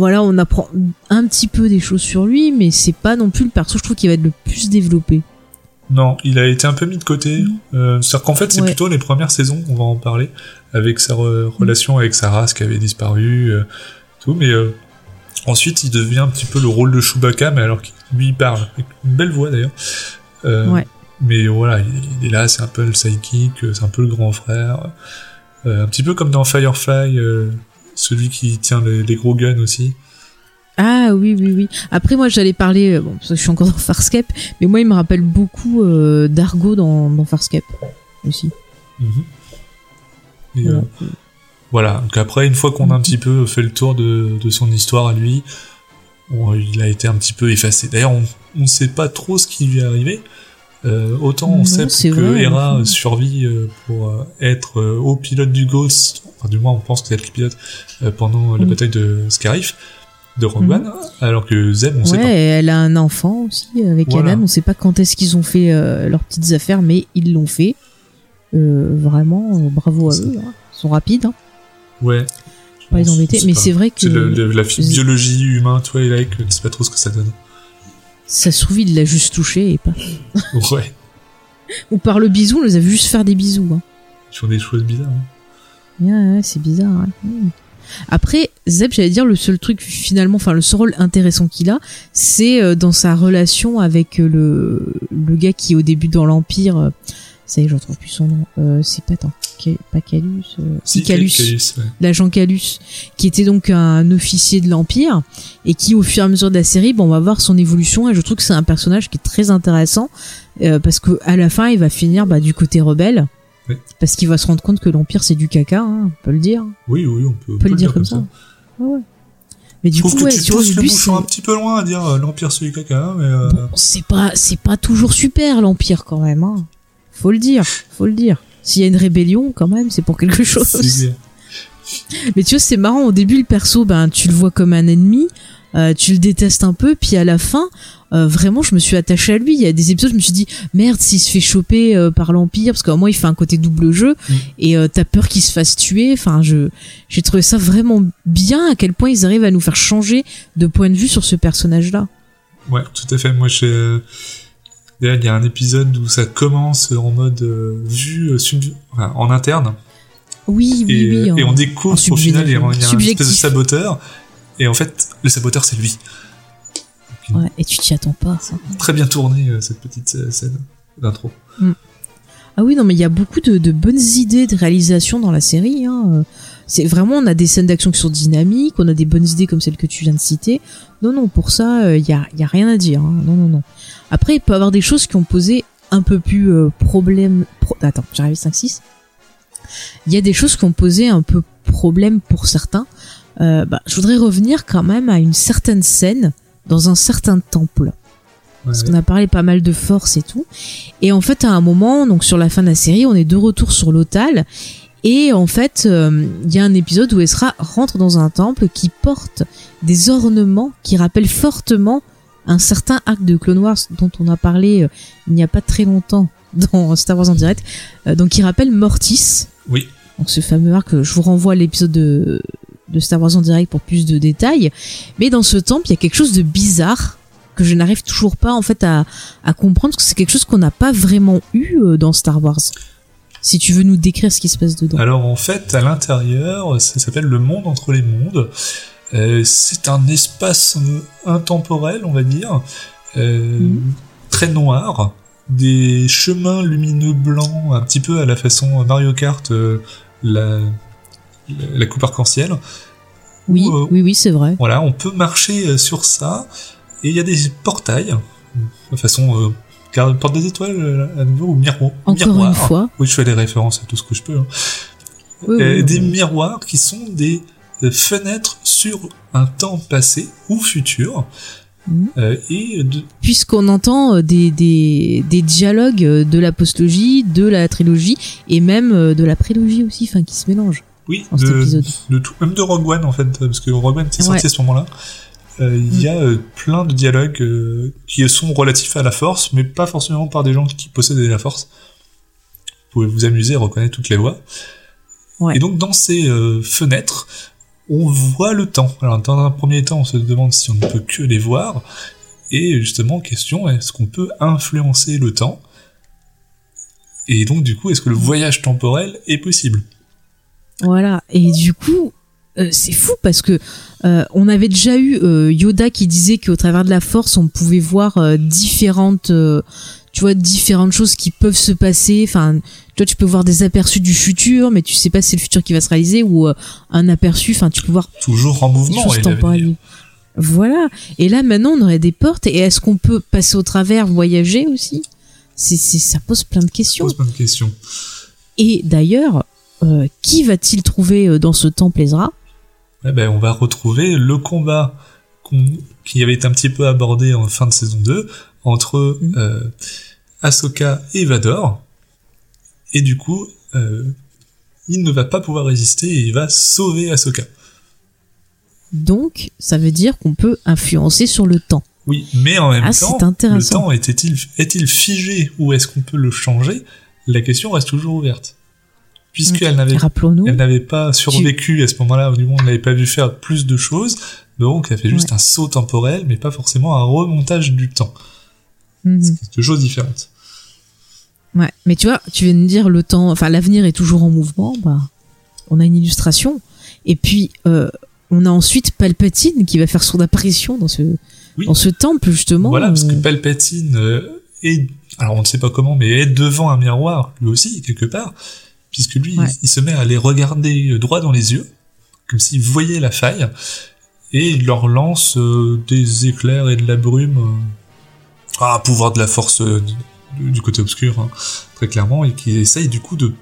Voilà, on apprend un petit peu des choses sur lui, mais c'est pas non plus le perso, je trouve, qui va être le plus développé. Non, il a été un peu mis de côté. Euh, C'est-à-dire qu'en fait, c'est Ouais. plutôt les premières saisons, on va en parler, avec sa re- relation avec sa race qui avait disparu, euh, tout. Mais euh, ensuite, il devient un petit peu le rôle de Chewbacca, mais alors qu'il lui il parle avec une belle voix d'ailleurs. Euh, Ouais. Mais voilà, il, il est là, c'est un peu le sidekick, c'est un peu le grand frère, un petit peu comme dans Firefly, celui qui tient les, les gros guns aussi. Ah oui, oui, oui. Après, moi, j'allais parler, euh, bon, parce que je suis encore dans Farscape, mais moi, il me rappelle beaucoup euh, d'Argo dans, dans Farscape aussi. Et, Voilà. euh, Voilà, donc après, une fois qu'on a un petit peu fait le tour de, de son histoire à lui, il a été un petit peu effacé. D'ailleurs, on ne sait pas trop ce qui lui est arrivé. Euh, autant on Non, sait que vrai, Hera survit euh, pour euh, être au pilote du Ghost, enfin du moins on pense que c'est elle qui pilote pendant la Mm. bataille de Scarif, de Rogue. One, alors que Zeb on sait Ouais, pas. elle a un enfant aussi avec Voilà. Anan. On sait pas quand est-ce qu'ils ont fait euh, leurs petites affaires, mais ils l'ont fait. Euh, vraiment, bravo à eux. hein. Ils sont rapides, hein. Ouais. pas les embêter. Mais c'est vrai que C'est le- le- la biologie humaine, toi et like, tu sais pas trop ce que ça donne. Ça se trouve, il l'a juste touché et pas. Ouais. Ou par le bisou, on les a vu juste faire des bisous. Hein. Ils font des choses bizarres. hein. Ouais, ouais, c'est bizarre. hein. Après, Zeb, j'allais dire, le seul truc finalement, enfin le seul rôle intéressant qu'il a, c'est euh, dans sa relation avec euh, le, le gars qui au début dans l'Empire, euh, ça y est, je retrouve plus son nom, euh, c'est pas tant, pas Calus, euh, si, Calus, Calus, ouais. l'agent Calus, qui était donc un officier de l'Empire et qui au fur et à mesure de la série, bon, on va voir son évolution et je trouve que c'est un personnage qui est très intéressant euh, parce que à la fin, il va finir bah, du côté rebelle. Oui. Parce qu'il va se rendre compte que l'Empire c'est du caca, hein, on peut le dire. Oui, oui, on peut, On peut le dire comme ça. Ouais, ouais. Mais du Je trouve coup, que ouais, tu pousses le bouchon un petit peu loin à dire euh, l'Empire c'est du caca, mais euh, bon, c'est pas, c'est pas toujours super l'Empire quand même. Hein. Faut le dire, faut le dire. S'il y a une rébellion, quand même, c'est pour quelque [LAUGHS] chose. Mais tu vois, c'est marrant. Au début, le perso, ben, tu le vois comme un ennemi, euh, tu le détestes un peu, puis à la fin, euh, vraiment, je me suis attachée à lui. Il y a des épisodes, je me suis dit, merde, s'il se fait choper euh, par l'Empire, parce qu'au moins, il fait un côté double jeu, Mm. et t'as peur qu'il se fasse tuer. Enfin, je, j'ai trouvé ça vraiment bien à quel point ils arrivent à nous faire changer de point de vue sur ce personnage-là. Ouais, tout à fait. Moi, je... euh, D'ailleurs, il y a un épisode où ça commence en mode euh, vue euh, enfin, en interne, Oui, oui, et, oui. euh, et on découvre qu'au final, il y a un espèce de saboteur, et en fait, le saboteur, c'est lui. Ouais, et tu t'y attends pas, ça. Très bien tourné, euh, cette petite euh, scène d'intro. Ah oui, non, mais il y a beaucoup de, de bonnes idées de réalisation dans la série. Hein. Euh, C'est vraiment, on a des scènes d'action qui sont dynamiques, on a des bonnes idées comme celles que tu viens de citer. Non, non, pour ça, il y, a, y a rien à dire. hein. Non, non, non. Après, il peut y avoir des choses qui ont posé un peu plus euh, problème. pro- Attends, j'arrive 5-6. Il y a des choses qui ont posé un peu problème pour certains. Euh, bah, je voudrais revenir quand même à une certaine scène dans un certain temple parce Ouais. qu'on a parlé pas mal de force et tout. Et en fait, à un moment, donc sur la fin de la série, on est de retour sur l'Otal. Et en fait, euh, il y a un épisode où Ezra rentre dans un temple qui porte des ornements qui rappellent fortement un certain arc de Clone Wars dont on a parlé euh, il n'y a pas très longtemps dans Star Wars en direct. Euh, donc, qui rappelle Mortis. Oui. Donc, ce fameux arc, je vous renvoie à l'épisode de, de Star Wars en direct pour plus de détails. Mais dans ce temple, il y a quelque chose de bizarre que je n'arrive toujours pas en fait à, à comprendre parce que c'est quelque chose qu'on n'a pas vraiment eu euh, dans Star Wars. Si tu veux nous décrire ce qui se passe dedans. Alors en fait, à l'intérieur, ça s'appelle le monde entre les mondes. Euh, c'est un espace euh, intemporel, on va dire, euh, Mhm. très noir, des chemins lumineux blancs, un petit peu à la façon Mario Kart, la, la coupe arc-en-ciel. oui, oui, oui, c'est vrai. Voilà, on peut marcher sur ça, et il y a des portails, de façon euh, porte des étoiles à nouveau ou miroir. Encore miroir. une fois. Oui, je fais des références à tout ce que je peux. hein. Oui, oui, oui, des miroirs qui sont des fenêtres sur un temps passé ou futur. Mhm. Euh, et de, Puisqu'on entend euh, des, des, des dialogues euh, de la postlogie, de la trilogie et même de la prélogie aussi, enfin qui se mélangent. oui, Dans cet de, épisode. de tout, même de Rogue One en fait, parce que Rogue One c'est sorti Ouais. à ce moment-là. Euh, Il y a euh, plein de dialogues qui sont relatifs à la Force, mais pas forcément par des gens qui possédaient la Force. Vous pouvez vous amuser et reconnaître toutes les voix. Ouais. Et donc dans ces fenêtres, on voit le temps. Alors dans un premier temps, on se demande si on ne peut que les voir. Et justement, question, est-ce qu'on peut influencer le temps? Et donc du coup, est-ce que le voyage temporel est possible? Voilà. Et du coup, euh, c'est fou parce que euh, on avait déjà eu euh, Yoda qui disait qu'au travers de la Force, on pouvait voir différentes, tu vois, différentes choses qui peuvent se passer. Enfin, tu vois, tu peux voir des aperçus du futur, mais tu sais pas si c'est le futur qui va se réaliser ou euh, un aperçu. Enfin, tu peux voir Toujours en mouvement et. Voilà. Et là, maintenant, on aurait des portes. Et est-ce qu'on peut passer au travers, voyager aussi? C'est, ça pose plein de questions. pose plein de questions. Et d'ailleurs, euh, qui va-t-il trouver euh, dans ce temple Ezra? Eh ben, on va retrouver le combat qui avait été un petit peu abordé en fin de saison 2 entre euh, Ahsoka et Vador. Et du coup, euh, il ne va pas pouvoir résister et il va sauver Ahsoka. Donc, ça veut dire qu'on peut influencer sur le temps. Oui, mais en même Ah, temps, le temps était-il est-il figé ou est-ce qu'on peut le changer? La question reste toujours ouverte. Puisqu'elle n'avait Rappelons-nous. elle n'avait pas survécu à ce moment-là, du moins on n'avait pas vu faire plus de choses, donc elle fait juste Ouais. un saut temporel, mais pas forcément un remontage du temps. Mhm. C'est deux choses différentes. Ouais, mais tu vois, tu viens de dire le temps, enfin l'avenir est toujours en mouvement. Bah, on a une illustration. Et puis euh, on a ensuite Palpatine qui va faire son apparition dans ce Oui. dans ce temple justement. Voilà, parce que Euh, Palpatine euh, est, alors on ne sait pas comment, mais est devant un miroir, lui aussi, quelque part, puisque lui, Ouais. il, il se met à les regarder droit dans les yeux, comme s'il voyait la faille, et il leur lance euh, des éclairs et de la brume, ah, pouvoir de la force euh, du, du côté obscur, hein, très clairement, et qui essaye du coup de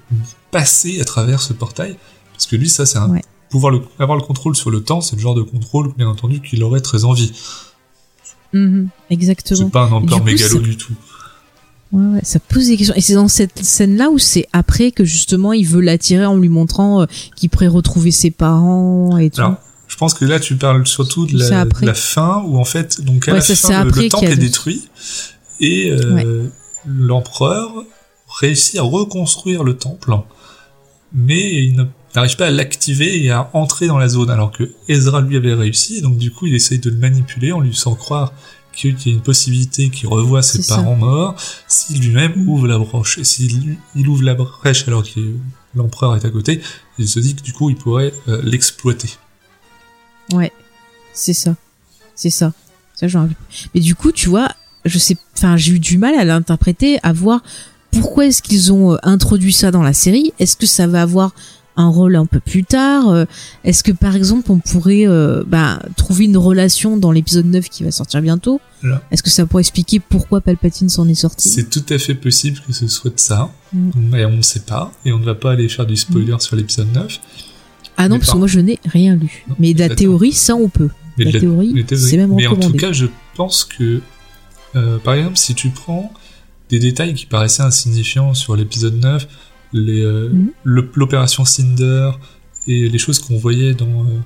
passer à travers ce portail, parce que lui, ça, c'est un... Ouais. Pouvoir le- avoir le contrôle sur le temps, c'est le genre de contrôle, bien entendu, qu'il aurait très envie. mhm, exactement. C'est pas un empereur mégalo du tout. Ouais, ouais, ça pose des questions. Et c'est dans cette scène-là où c'est après que justement il veut l'attirer en lui montrant euh, qu'il pourrait retrouver ses parents et tout. Alors, je pense que là, tu parles surtout de la, après. de la fin, où en fait, donc à Ouais, la ça, fin, le, temple est détruit, et euh, l'empereur réussit à reconstruire le temple, mais il n'arrive pas à l'activer et à entrer dans la zone, alors que Ezra lui avait réussi, et donc du coup, il essaye de le manipuler en lui faisant croire qu'il y a une possibilité qu'il revoie ses ça. parents morts, s'il lui-même ouvre la broche. Et s'il il ouvre la brèche alors que l'empereur est à côté, il se dit que du coup, il pourrait euh, l'exploiter. Ouais, c'est ça, c'est ça. Ça j'en rappelle. Mais du coup, tu vois, je sais, enfin, j'ai eu du mal à l'interpréter, à voir pourquoi est-ce qu'ils ont euh, introduit ça dans la série. Est-ce que ça va avoir un rôle un peu plus tard Euh, Est-ce que par exemple on pourrait euh, bah, trouver une relation dans l'épisode 9 qui va sortir bientôt? Est-ce que ça pourrait expliquer pourquoi Palpatine s'en est sorti? C'est tout à fait possible que ce soit de ça, Mm. mais on ne sait pas, et on ne va pas aller faire du spoiler sur l'épisode 9. Ah non, mais parce par- que moi je n'ai rien lu. Non, Mais de la théorie, ça on peut. Mais, La de théorie, c'est même Mais en tout recommandé. cas, je pense que, euh, par exemple, si tu prends des détails qui paraissaient insignifiants sur l'épisode 9, les, euh, Mhm. l'opération Cinder et les choses qu'on voyait dans, euh,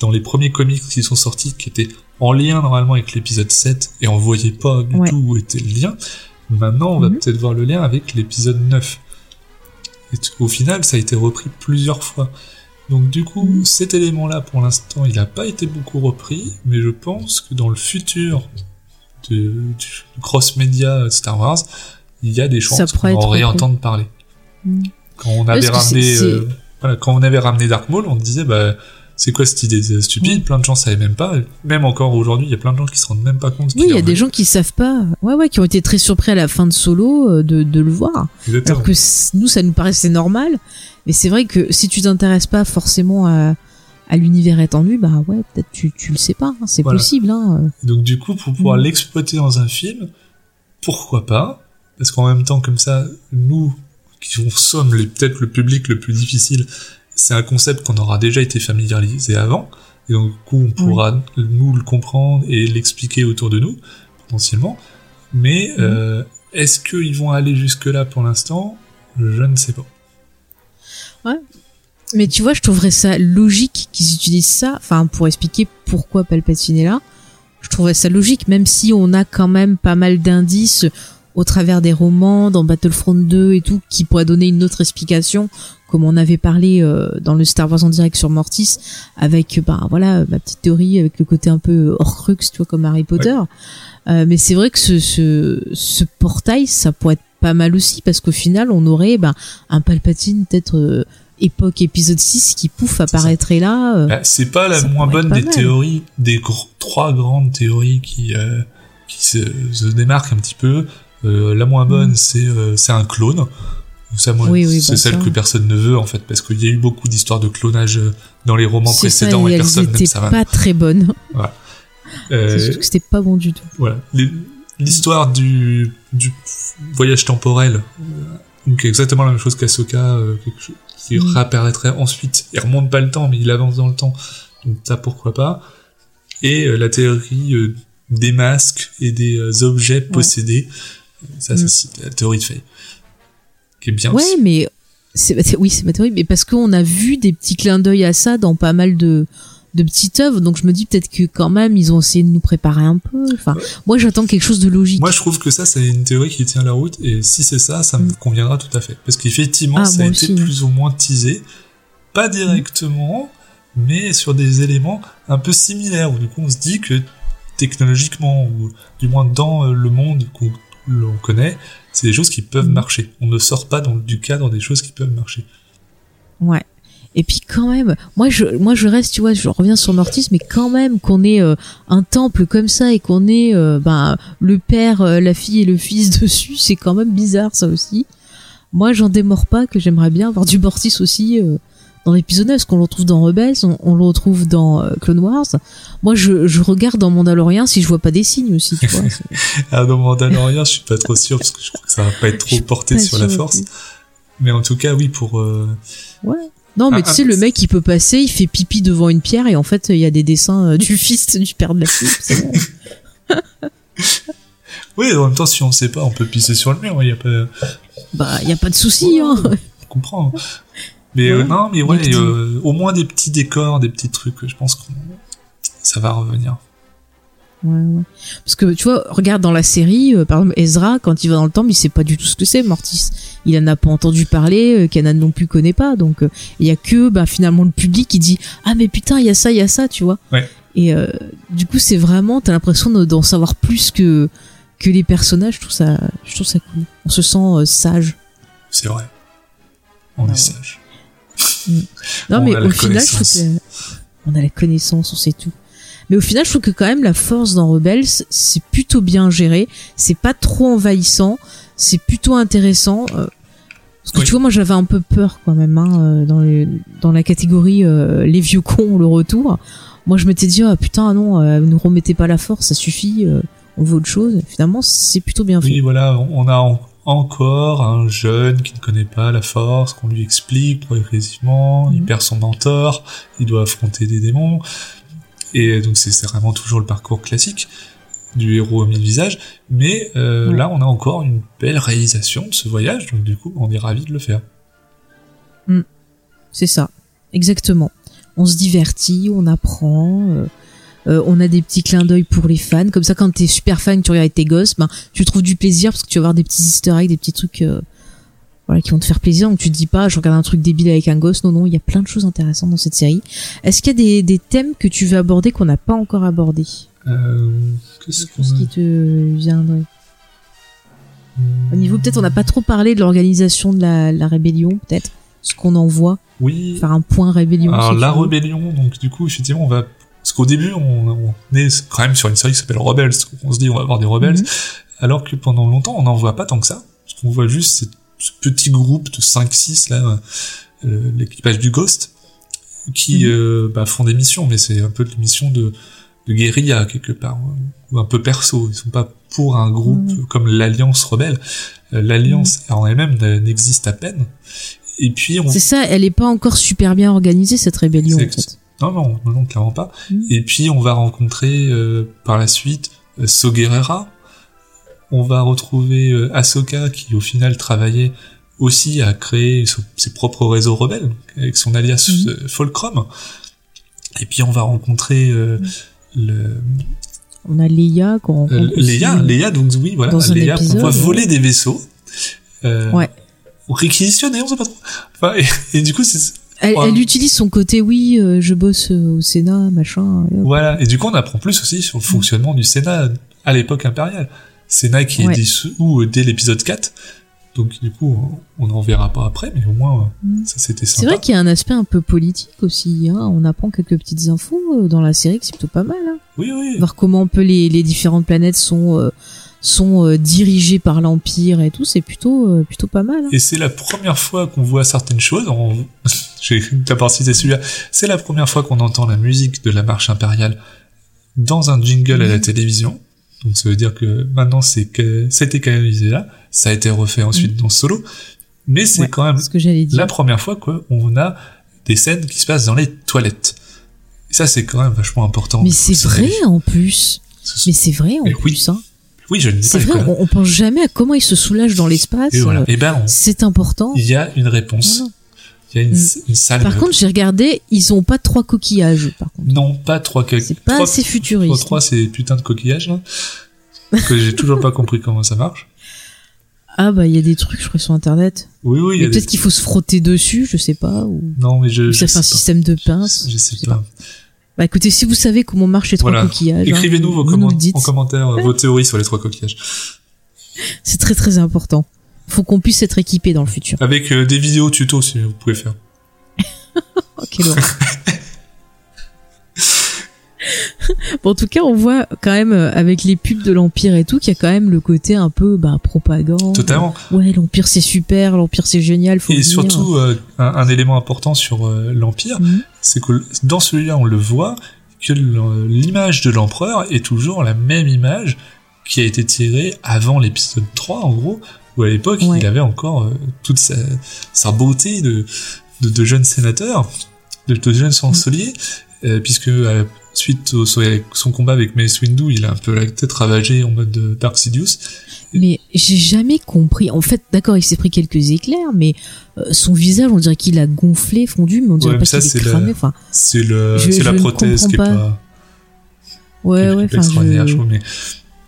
dans les premiers comics qui sont sortis, qui étaient en lien normalement avec l'épisode 7, et on voyait pas du Ouais. tout où était le lien, maintenant on va Mhm. peut-être voir le lien avec l'épisode 9. Et au final, ça a été repris plusieurs fois. Donc du coup, cet élément-là, pour l'instant, il n'a pas été beaucoup repris, mais je pense que dans le futur de, du cross-média Star Wars, il y a des chances qu'on en réentende parler. Quand on avait Parce que ramené, c'est- euh, voilà, quand on avait ramené Dark Maul, on disait, bah, c'est quoi cette idée? Stupide Mhm. Plein de gens savaient même pas. Même encore aujourd'hui, il y a plein de gens qui se rendent même pas compte. Oui, il y a des gens qui savent pas. Ouais, ouais, qui ont été très surpris à la fin de Solo euh, de, de le voir. Exactement. Alors que nous, ça nous paraissait normal. Mais c'est vrai que si tu t'intéresses pas forcément à, à l'univers étendu, bah ouais, peut-être tu, tu le sais pas. hein, c'est Voilà. possible. Hein. Donc du coup, pour pouvoir Mhm. l'exploiter dans un film, pourquoi pas? Parce qu'en même temps, comme ça, nous, qui sommes peut-être le public le plus difficile, c'est un concept qu'on aura déjà été familiarisé avant, et donc du coup, on pourra nous le comprendre et l'expliquer autour de nous, potentiellement. Mais Mhm. euh, est-ce qu'ils vont aller jusque-là pour l'instant? Je ne sais pas. Mais tu vois, je trouverais ça logique qu'ils utilisent ça, enfin, pour expliquer pourquoi Palpatine est là. Je trouverais ça logique, même si on a quand même pas mal d'indices au travers des romans, dans Battlefront 2 et tout, qui pourraient donner une autre explication, comme on avait parlé euh, dans le Star Wars en direct sur Mortis, avec, ben voilà, ma petite théorie avec le côté un peu Horcrux, tu vois, comme Harry Potter. Euh, mais c'est vrai que ce, ce, ce portail, ça pourrait être pas mal aussi, parce qu'au final, on aurait ben, un Palpatine peut-être euh, époque épisode 6 qui pouf apparaîtrait là. euh. Bah, c'est pas la moins bonne des mal. théories, des gr- trois grandes théories qui, euh, qui se, se démarquent un petit peu. Euh, la moins bonne, c'est euh, c'est un clone. Mm. Oui, oui, c'est bah, celle ça. que personne ne veut en fait, parce qu'il y a eu beaucoup d'histoires de clonage euh, dans les romans C'est ça, précédents et et personne n'aime ça. pas très bonnes. Euh, C'est surtout que c'était pas bon du tout. voilà. L'histoire du, du voyage temporel, euh, donc exactement la même chose qu'Asoka, euh, qui Mm. réapparaîtrait ensuite. Il remonte pas le temps, mais il avance dans le temps. Donc ça, pourquoi pas. Et euh, la théorie euh, des masques et des euh, objets possédés. Ça, Mm. c'est la théorie de Faye. Qui est bien Ouais, aussi. mais c'est oui, c'est ma théorie, mais parce qu'on a vu des petits clins d'œil à ça dans pas mal de de petites œuvres, donc je me dis peut-être que quand même ils ont essayé de nous préparer un peu. Enfin, moi j'attends quelque chose de logique. Moi, je trouve que ça, c'est une théorie qui tient la route, et si c'est ça, ça me Mm. conviendra tout à fait. Parce qu'effectivement, Ah, ça a été plus ou moins teasé, pas directement, mais sur des éléments un peu similaires, où du coup, on se dit que technologiquement, ou du moins dans euh, le monde qu'on l'on connaît, c'est des choses qui peuvent Mm. marcher. On ne sort pas dans, du cadre des choses qui peuvent marcher. Ouais. Et puis quand même, moi je moi je reste, tu vois, je reviens sur Mortis, mais quand même qu'on ait euh, un temple comme ça et qu'on ait euh, ben le père, euh, la fille et le fils [LAUGHS] dessus, c'est quand même bizarre ça aussi. Moi j'en démords pas que j'aimerais bien avoir du Mortis aussi euh, dans l'épisode 9, parce qu'on le retrouve dans Rebels, on, on le retrouve dans euh, Clone Wars. Moi je, je regarde dans Mandalorian si je vois pas des signes aussi, tu vois. [LAUGHS] Ah, dans Mandalorian, je suis pas trop sûr, parce que je crois que ça va pas être trop porté sur la force. Mais en tout cas, oui, pour... euh, Ouais. Non, mais Ah, tu ah, sais, le mec, il peut passer, il fait pipi devant une pierre et en fait, il y a des dessins euh, du [LAUGHS] fils du père de la fille. C'est bon. [LAUGHS] Oui, en même temps, si on sait pas, on peut pisser sur le mur, il y a pas... Bah, il y a pas de souci, hein. Je comprends. Mais euh, non, mais ouais, petits- euh, au moins des petits décors, des petits trucs, je pense que ça va revenir. Ouais, ouais. Parce que tu vois, regarde dans la série, euh, par exemple, Ezra, quand il va dans le temple, il sait pas du tout ce que c'est, Mortis. Il en a pas entendu parler, Kanan non plus connaît pas, donc il y a que bah, finalement le public qui dit ah mais putain il y a ça, il y a ça, tu vois. Ouais. Et du coup c'est vraiment, t'as l'impression de- d'en savoir plus que que les personnages. Je trouve ça, je trouve ça cool. On se sent sage. C'est vrai. On est sage. Non, On mais a la au final, je trouve que on a la connaissance, on sait tout. Mais au final, je trouve que quand même la force dans Rebels, c'est plutôt bien géré. C'est pas trop envahissant. C'est plutôt intéressant. euh, parce que Oui. tu vois, moi, j'avais un peu peur quand même hein, euh, dans, les, dans la catégorie euh, les vieux cons, le retour. Moi, je m'étais dit, ah putain, non, euh, ne remettez pas la force, ça suffit. on veut autre chose. Finalement, c'est plutôt bien fait. Oui, voilà, on a encore un jeune qui ne connaît pas la force, qu'on lui explique progressivement, il Mhm. perd son mentor, il doit affronter des démons. Et donc c'est vraiment toujours le parcours classique du héros au mille visages. Mais euh, Ouais. là, on a encore une belle réalisation de ce voyage, donc du coup, on est ravis de le faire. C'est ça, exactement. On se divertit, on apprend, euh, euh, on a des petits clins d'œil pour les fans. Comme ça, quand t'es super fan, que tu regardes avec tes gosses, ben tu trouves du plaisir parce que tu vas voir des petits Easter eggs, des petits trucs, euh, voilà, qui vont te faire plaisir. Donc tu te dis pas, je regarde un truc débile avec un gosse. Non, non, il y a plein de choses intéressantes dans cette série. Est-ce qu'il y a des, des thèmes que tu veux aborder qu'on n'a pas encore abordés? Euh, Qu'est-ce qui te viendraient Au niveau, peut-être, on n'a pas trop parlé de l'organisation de la, la rébellion, peut-être. Ce qu'on en voit, Oui. faire un point rébellion. Alors si la rébellion, donc du coup effectivement on va qu'au début on, on est quand même sur une série qui s'appelle Rebels, on se dit on va avoir des rebelles, Mhm. alors que pendant longtemps on n'en voit pas tant que ça, parce qu'on voit juste ce petit groupe de 5-6 là, euh, l'équipage du Ghost, qui Mhm. euh, bah, font des missions, mais c'est un peu des missions de, de guérilla quelque part, ou un peu perso, ils sont pas pour un groupe Mhm. comme l'Alliance rebelle, Euh, l'Alliance en elle-même n'existe à peine, et puis on C'est ça, elle est pas encore super bien organisée cette rébellion C'est en fait. Non, non, non, non, clairement pas. Mm. Et puis on va rencontrer euh, par la suite euh, So Guerrera. On va retrouver euh, Ahsoka qui au final travaillait aussi à créer son- ses propres réseaux rebelles avec son alias euh, Fulcrum. Et puis on va rencontrer euh, le On a Leia qu'on euh, Léa donc oui voilà dans un Léa qu'on voit voler des vaisseaux. Ouais. Ou réquisitionner, on sait pas trop. Enfin, et, et du coup c'est Elle, Ouais. elle utilise son côté oui, euh, je bosse euh, au Sénat, machin. et. Voilà, et du coup on apprend plus aussi sur le fonctionnement du Sénat à l'époque impériale. Sénat qui Ouais. est dissous euh, dès l'épisode 4, donc du coup on n'en verra pas après, mais au moins Mm. ça c'était C'est sympa. vrai qu'il y a un aspect un peu politique aussi. Hein. On apprend quelques petites infos dans la série, que c'est plutôt pas mal. Hein. Oui, oui, Voir comment peu les, les différentes planètes sont euh, sont euh, dirigées par l'Empire et tout, c'est plutôt euh, plutôt pas mal. hein. et c'est la première fois qu'on voit certaines choses. En... [LAUGHS] J'ai d'abord cité celui-là. C'est la première fois qu'on entend la musique de la marche impériale dans un jingle à la télévision. Donc ça veut dire que maintenant c'est que c'était canonisé là. Ça a été refait ensuite dans Solo, mais c'est. Ouais, quand même ce que dire. la première fois qu'on a des scènes qui se passent dans les toilettes. Et ça, c'est quand même vachement important. Mais c'est vrai en plus. Mais c'est vrai en Mais oui. plus. Hein. Oui, je ne dis C'est pas les vrai, on, on pense jamais à comment ils se soulagent dans l'espace. Et voilà. euh, Et ben, C'est important. il y a une réponse. Voilà. Il y a une, Mm. une salle. Par contre, j'ai regardé, ils ont pas trois coquillages. Par contre, non, pas trois que- c'est pas trois- assez trois, futuriste. trois, c'est putain de coquillages, là. que j'ai toujours pas compris comment ça marche. Ah bah il y a des trucs, je crois, sur internet. Oui, oui, Peut-être des... qu'il faut se frotter dessus, je sais pas. Ou, Non, mais je, ou je ça sais fait un pas. système de pince. Je sais sais pas. Bah écoutez, si vous savez comment marchent les trois Voilà. coquillages, hein, Écrivez-nous vos comment- nous le dites. en commentaire euh, vos théories sur les trois coquillages. C'est très très important. Faut qu'on puisse être équipé dans le futur. Avec euh, des vidéos tuto si vous pouvez faire. [LAUGHS] Oh, quelle horreur. [LAUGHS] [LAUGHS] bon, en tout cas, on voit quand même euh, avec les pubs de l'Empire et tout qu'il y a quand même le côté un peu bah, propagande. Totalement. Ouais, l'Empire c'est super, l'Empire c'est génial, faut Et venir. surtout, euh, un, un élément important sur euh, l'Empire, Mhm. c'est que dans celui-là, on le voit, que l'image de l'empereur est toujours la même image qui a été tirée avant l'épisode 3, en gros, où à l'époque, Ouais. il avait encore euh, toute sa, sa beauté de, de, de jeune sénateur, de, de jeune chancelier, puisque euh, suite au son combat avec Mace Windu, il a un peu la tête ravagée en mode euh, Dark Sidious. Mais j'ai jamais compris. En fait, d'accord, il s'est pris quelques éclairs, mais euh, son visage, on dirait qu'il a gonflé, fondu, mais on dirait Ouais, pas qu'il est c'est cramé. Enfin, C'est le, Je- c'est la je prothèse qui est pas, ouais, ouais, enfin, je je, trouve, mais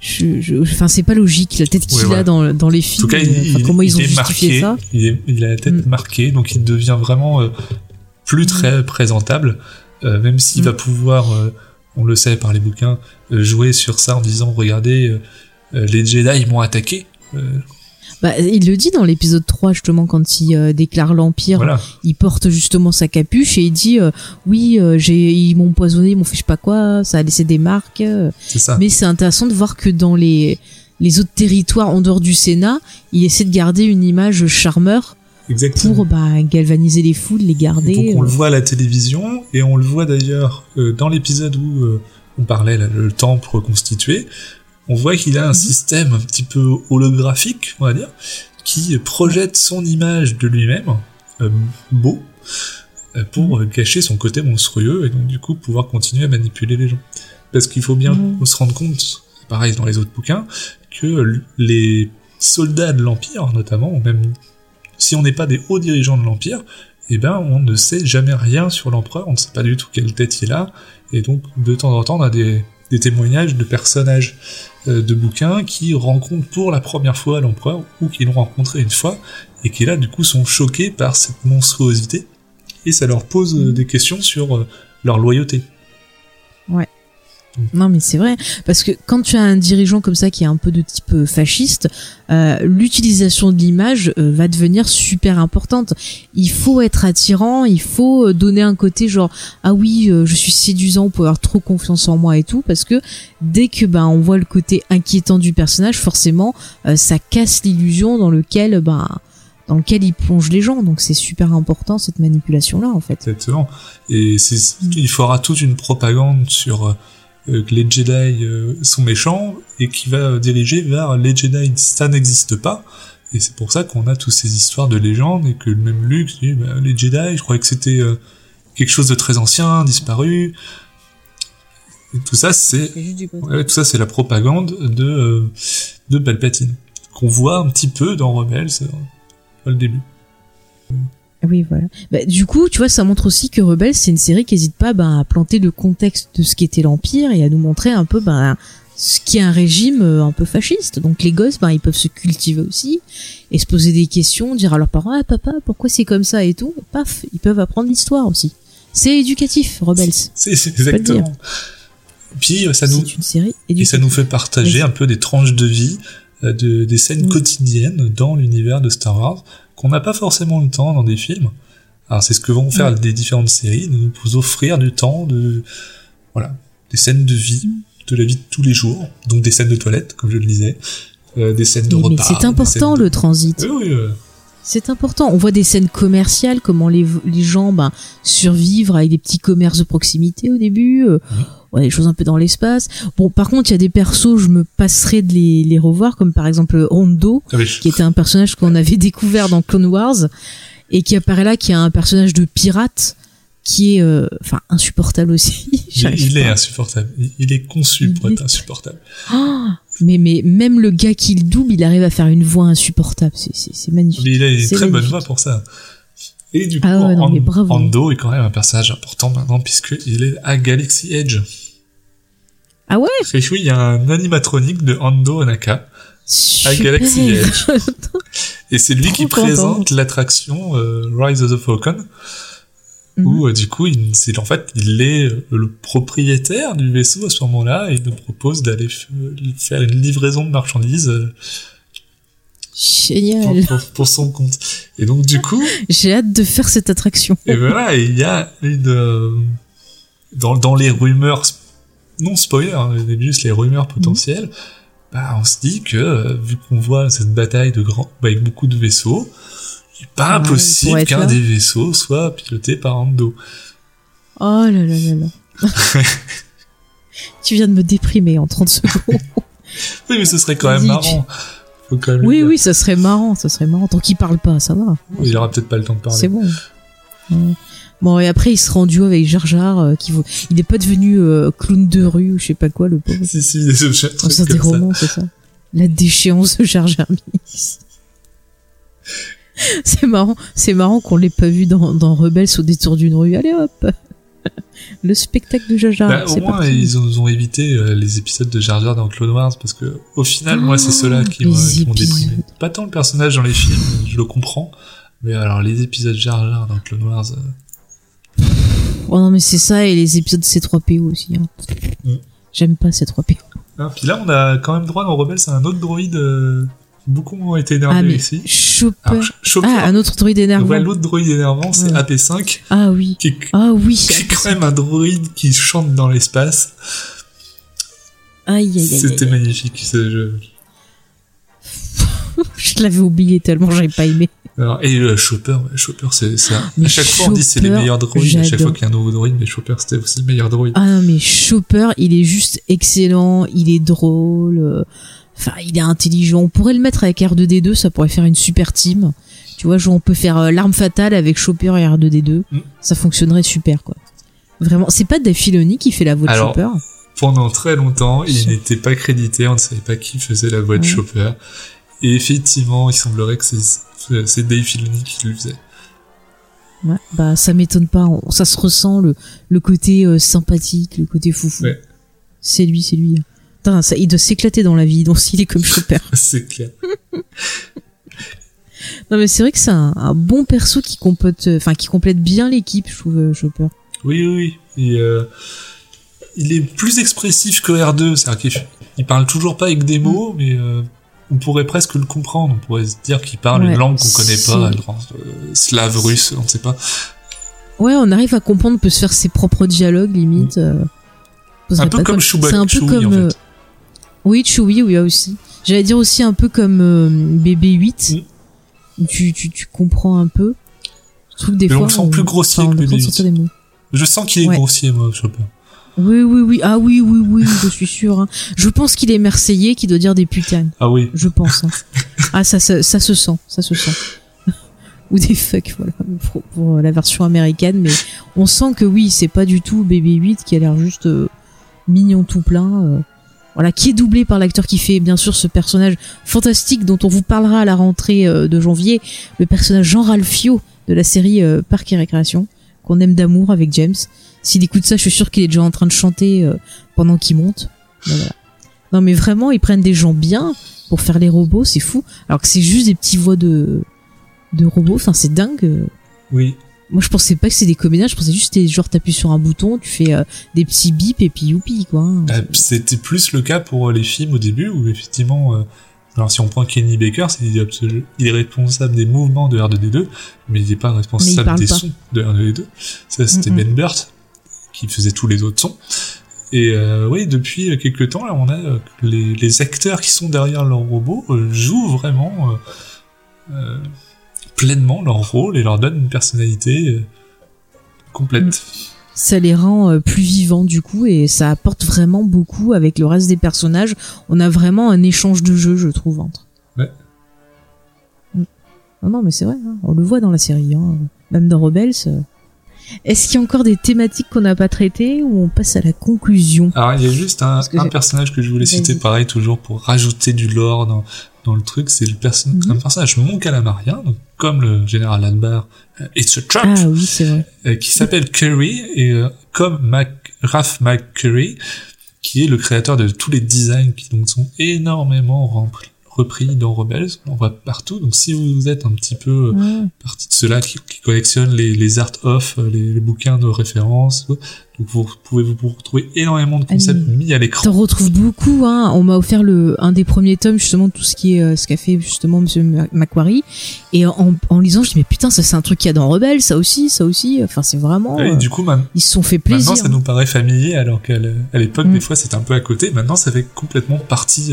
je, je- enfin, c'est pas logique. La tête qu'il Ouais, a voilà. dans, dans les En films. tout cas, il, euh, il- comment ils il ont est justifié marqué, ça il, est- il a la tête Mm. marquée, donc il devient vraiment euh, plus très présentable, euh, même s'il Mm. va pouvoir, euh, on le sait par les bouquins, euh, jouer sur ça en disant regardez, les Jedi m'ont attaqué. Bah, il le dit dans l'épisode 3, justement, quand il euh, déclare l'Empire. voilà, Il porte justement sa capuche et il dit euh, Oui, euh, j'ai, ils m'ont empoisonné, ils m'ont fait je sais pas quoi, ça a laissé des marques. ça. Mais c'est intéressant de voir que dans les, les autres territoires en dehors du Sénat, il essaie de garder une image charmeur Exactement. pour bah, galvaniser les foules, les Et garder. donc on le euh. voit à la télévision et on le voit d'ailleurs euh, dans l'épisode où euh, on parlait là, le temple reconstitué. On voit qu'il Mhm. a un système un petit peu holographique, on va dire, qui projette son image de lui-même euh, beau pour Mhm. cacher son côté monstrueux et donc du coup pouvoir continuer à manipuler les gens. Parce qu'il faut bien Mhm. se rendre compte, pareil dans les autres bouquins, que les soldats de l'Empire, notamment, ou même si on n'est pas des hauts dirigeants de l'Empire, eh ben, on ne sait jamais rien sur l'empereur, on ne sait pas du tout quelle tête il a, et donc de temps en temps, on a des, témoignages de personnages euh, de bouquins qui rencontrent pour la première fois l'empereur, ou qui l'ont rencontré une fois, et qui là, du coup, sont choqués par cette monstruosité, et ça leur pose euh, des questions sur euh, leur loyauté. Non mais c'est vrai parce que quand tu as un dirigeant comme ça qui est un peu de type euh, fasciste, euh, l'utilisation de l'image euh, va devenir super importante. Il faut être attirant, il faut euh, donner un côté genre ah oui euh, je suis séduisant, peut avoir trop confiance en moi et tout parce que dès que ben on voit le côté inquiétant du personnage, forcément euh, ça casse l'illusion dans lequel ben dans lequel il plonge les gens. Donc c'est super important cette manipulation là en fait. Exactement. Et il faudra toute une propagande sur que les Jedi euh, sont méchants et qui va euh, diriger vers les Jedi, ça n'existe pas. Et c'est pour ça qu'on a toutes ces histoires de légendes et que même Luke dit bah, les Jedi, je croyais que c'était euh, quelque chose de très ancien, disparu. Et tout ça, c'est Ouais, tout ça, c'est la propagande de, euh, de Palpatine. Qu'on voit un petit peu dans Rebels, euh, au début. Oui, voilà. Bah, du coup, tu vois, ça montre aussi que Rebels, c'est une série qui n'hésite pas ben, à planter le contexte de ce qu'était l'Empire et à nous montrer un peu ben, ce qui est un régime euh, un peu fasciste. Donc les gosses, ben, ils peuvent se cultiver aussi et se poser des questions, dire à leurs parents, ah papa, pourquoi c'est comme ça et tout? Et paf, ils peuvent apprendre l'histoire aussi. C'est éducatif, Rebels. C'est, exactement. Puis, euh, ça nous, une série et ça nous fait partager un peu des tranches de vie, de, des scènes Oui. quotidiennes dans l'univers de Star Wars, qu'on n'a pas forcément le temps dans des films. Alors, c'est ce que vont faire Ouais. les différentes séries, de nous offrir du temps, de, voilà, des scènes de vie, de la vie de tous les jours, donc des scènes de toilette, comme je le disais, euh, des scènes de mais repas. c'est important de- le transit. Oui, oui, euh, C'est important. On voit des scènes commerciales, comment les, les gens ben, survivent avec des petits commerces de proximité au début. euh, ouais, des choses un peu dans l'espace. Bon, par contre, il y a des persos, je me passerai de les, les revoir, comme par exemple Hondo, ah oui, qui était un personnage qu'on avait découvert dans Clone Wars, et qui apparaît là, qui est un personnage de pirate, qui est, euh, enfin, insupportable aussi. [LAUGHS] Il est insupportable. Il, il est conçu pour être insupportable. Ah, mais mais même le gars qui le double, il arrive à faire une voix insupportable. C'est magnifique. Mais il a une très bonne voix pour ça. Et du coup, Ah ouais, non, bravo. Ando est quand même un personnage important maintenant puisqu'il est à Galaxy Edge. Ah ouais. Et oui, il y a un animatronique de Ando Onaka. Super. Galaxy Edge. [LAUGHS] Et c'est lui Trop qui présente l'attraction euh, Rise of the Falcon. Mhm. Où euh, du coup, il, c'est en fait, il est euh, le propriétaire du vaisseau à ce moment-là et il nous propose d'aller faire une livraison de marchandises pour, Génial. pour- pour son compte. Et donc du coup, J'ai hâte de faire cette attraction. et voilà, il y a une euh, dans dans les rumeurs non spoiler, hein, mais juste les rumeurs potentielles. Bah, on se dit que euh, vu qu'on voit cette bataille de grands bah, avec beaucoup de vaisseaux, il est pas il impossible qu'un des vaisseaux soit piloté par Ando. Oh là là là là. [LAUGHS] tu viens de me déprimer en 30 secondes. Oui, mais ce serait quand même marrant. Faut quand même le oui, oui, ça serait marrant, ça serait marrant. Tant qu'il parle pas, ça va. Il aura peut-être pas le temps de parler. C'est bon. Ouais. Bon, et après, il sera en duo avec Jar Jar, euh, qui vaut... il n'est pas devenu euh, clown de rue ou je sais pas quoi, le pauvre. Si, si, [LAUGHS] des objets, Oh, c'est des romans, c'est ça. La déchéance de Jar Jar Binks. [LAUGHS] C'est marrant, c'est marrant qu'on l'ait pas vu dans, dans Rebels au détour d'une rue. Allez hop Le spectacle de Jar Jar, Bah, au moins, parti. ils ont, ont évité euh, les épisodes de Jar Jar dans Clone Wars parce que, au final, moi, c'est ceux-là qui m'ont déprimé. Pas tant le personnage dans les films, je le comprends. Mais alors, les épisodes Jar Jar dans Clone Wars, euh, Oh non, mais c'est ça, et les épisodes C3PO aussi. hein. Mm. J'aime pas C3PO. hein. Puis là, on a quand même droit dans Rebels à un autre droïde, euh, beaucoup ont été énervés Ah, mais ici. Chopper. Ah, un autre droïde énervant. ouais, l'autre droïde énervant, c'est Ouais. AP5, Ah oui. qui est, Ah oui. qui est quand même un droïde qui chante dans l'espace. Aïe, aïe, aïe. C'était magnifique, ce jeu. [LAUGHS] Je l'avais oublié tellement j'avais pas aimé. Alors, et Chopper, Chopper, c'est, Mais à chaque fois on dit c'est les meilleurs droïdes, à chaque fois qu'il y a un nouveau droïde, mais Chopper c'était aussi le meilleur droïde. Ah non, mais Chopper, il est juste excellent, il est drôle, euh, enfin, il est intelligent. On pourrait le mettre avec R2D2, ça pourrait faire une super team. Tu vois, on peut faire euh, l'arme fatale avec Chopper et R2D2. Mm. Ça fonctionnerait super, quoi. Vraiment, c'est pas Dave Filoni qui fait la voix de Alors, Chopper. Pendant très longtemps, il n'était pas crédité, on ne savait pas qui faisait la voix de Ouais. Chopper. Et effectivement, il semblerait que c'est, Dave Filoni qui le faisait. Ouais, bah, ça m'étonne pas. ça se ressent, le, le côté euh, sympathique, le côté foufou. Ouais. C'est lui, c'est lui. Putain, ça, il doit s'éclater dans la vie, donc s'il est comme Chopper. [LAUGHS] c'est clair. [LAUGHS] Non mais c'est vrai que c'est un, un bon perso qui complète, enfin qui complète bien l'équipe, je trouve euh, Chopper. Oui, oui, oui. Et, euh, il est plus expressif que R2, c'est-à-dire qu'il il parle toujours pas avec des mots, Mm. mais euh, on pourrait presque le comprendre. On pourrait se dire qu'il parle Ouais, une langue qu'on connaît pas, euh, slave, russe, on ne sait pas. Ouais, on arrive à comprendre, peut se faire ses propres dialogues limite. euh, poserait Un peu comme un peu en fait. Oui, Chewie, oui, aussi. J'allais dire aussi un peu comme euh, BB8. Mm. Tu, tu, tu comprends un peu. Je trouve des Mais on le sent plus grossier enfin, que a besoin de BB8. sortir des mots. Je sens qu'il est Ouais. grossier, moi, Chopper. Oui, oui, oui. Ah oui, oui, oui, [LAUGHS] je suis sûr. hein. Je pense qu'il est Marseillais qui doit dire des putanes. Ah oui. Je pense. hein. [LAUGHS] ah, ça, ça, ça se sent, ça se sent. [LAUGHS] Ou des fuck, voilà, pour, pour la version américaine. Mais on sent que oui, c'est pas du tout BB-8 qui a l'air juste euh, mignon tout plein. euh, voilà, qui est doublé par l'acteur qui fait bien sûr ce personnage fantastique dont on vous parlera à la rentrée euh, de janvier, le personnage Jean Ralphio de la série euh, Parc et Récréation, qu'on aime d'amour avec James. S'il écoute ça, je suis sûr qu'il est déjà en train de chanter euh, pendant qu'il monte. Voilà. Non mais vraiment, ils prennent des gens bien pour faire les robots, c'est fou. Alors que c'est juste des petits voix de de robots, enfin c'est dingue. Oui. Moi je pensais pas que c'était des comédiens, je pensais juste que c'était genre t'appuies sur un bouton, tu fais euh, des petits bips et puis youpi quoi. Euh, C'était plus le cas pour euh, les films au début, où effectivement, euh, alors si on prend Kenny Baker, c'est il est absolu- il est responsable des mouvements de R2D2, mais il n'est pas responsable des pas. sons de R2D2. Ça, c'était Mm-mm. Ben Burt, qui faisait tous les autres sons. Et euh, oui, depuis quelques temps, là, on a euh, les, les acteurs qui sont derrière leur robot euh, jouent vraiment pleinement leur rôle et leur donnent une personnalité euh, complète. ça les rend euh, plus vivants du coup et ça apporte vraiment beaucoup avec le reste des personnages. On a vraiment un échange de jeu, je trouve entre. Ouais. Mm. Non, non, mais c'est vrai, hein, on le voit dans la série, hein. même dans Rebels. euh. Est-ce qu'il y a encore des thématiques qu'on n'a pas traitées ou on passe à la conclusion? Alors, il y a juste un, personnage que je voulais citer, pareil, toujours pour rajouter du lore dans, dans le truc. C'est le perso Mhm. un personnage mon calamarien, donc comme le général Albar, euh, It's a Trap, Ah oui, c'est vrai. euh, qui s'appelle Curry, et euh, comme Mac, Raph McCurry, qui est le créateur de tous les designs qui donc sont énormément remplis- repris dans Rebels, on voit partout. Donc si vous êtes un petit peu euh, Ah. partie de ceux-là qui, qui collectionnent les, les art off, euh, les, les bouquins de référence, donc vous pouvez vous retrouver énormément de concepts Ah, mis à l'écran. T'en retrouves beaucoup, hein. On m'a offert le, un des premiers tomes, justement, tout ce qui est, euh, ce qu'a fait, justement, monsieur Ma- Macquarie. Et en, en lisant, je dis, mais putain, ça, c'est un truc qu'il y a dans Rebelle, ça aussi, ça aussi. Enfin, c'est vraiment, Et du coup, man- ils se sont fait plaisir. maintenant, ça nous paraît familier, alors qu'à l'époque, Mm. des fois, c'était un peu à côté. Maintenant, ça fait complètement partie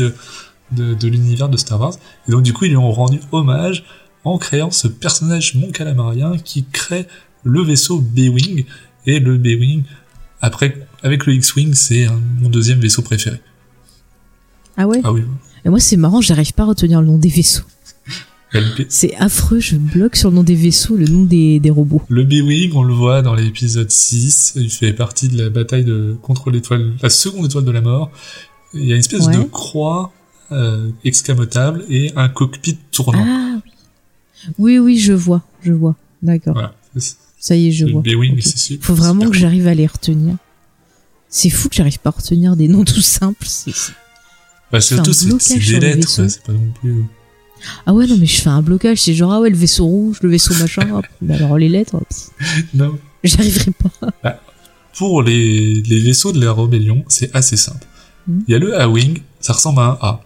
de, de l'univers de Star Wars. Et donc, du coup, ils lui ont rendu hommage en créant ce personnage mon calamarien qui crée le vaisseau B-Wing. Et le B-Wing, après, avec le X-Wing, c'est mon deuxième vaisseau préféré. Ah ouais? Ah oui. Et moi, c'est marrant, j'arrive pas à retenir le nom des vaisseaux. C'est affreux, je bloque sur le nom des vaisseaux, le nom des, des robots. Le B-Wing, on le voit dans l'épisode 6, il fait partie de la bataille de, contre l'étoile, la seconde étoile de la mort. Il y a une espèce Ouais. de croix euh, excamotable et un cockpit tournant. Ah oui. Oui, oui, je vois, je vois. D'accord. Voilà. Ça y est, je vois. B-Wing, Ok. c'est super. Faut vraiment que j'arrive à les retenir. C'est fou que j'arrive pas à retenir des noms tout simples. c'est- Bah, surtout, c'est des les lettres, c'est pas non plus... euh, Ah ouais, non, mais je fais un blocage. C'est genre, ah ouais, le vaisseau rouge, le vaisseau machin. hop. [LAUGHS] Bah alors les lettres, [LAUGHS] Non. j'arriverai pas. Pour les, les vaisseaux de la rébellion, c'est assez simple. Hmm. Il y a le A-Wing, ça ressemble à un A.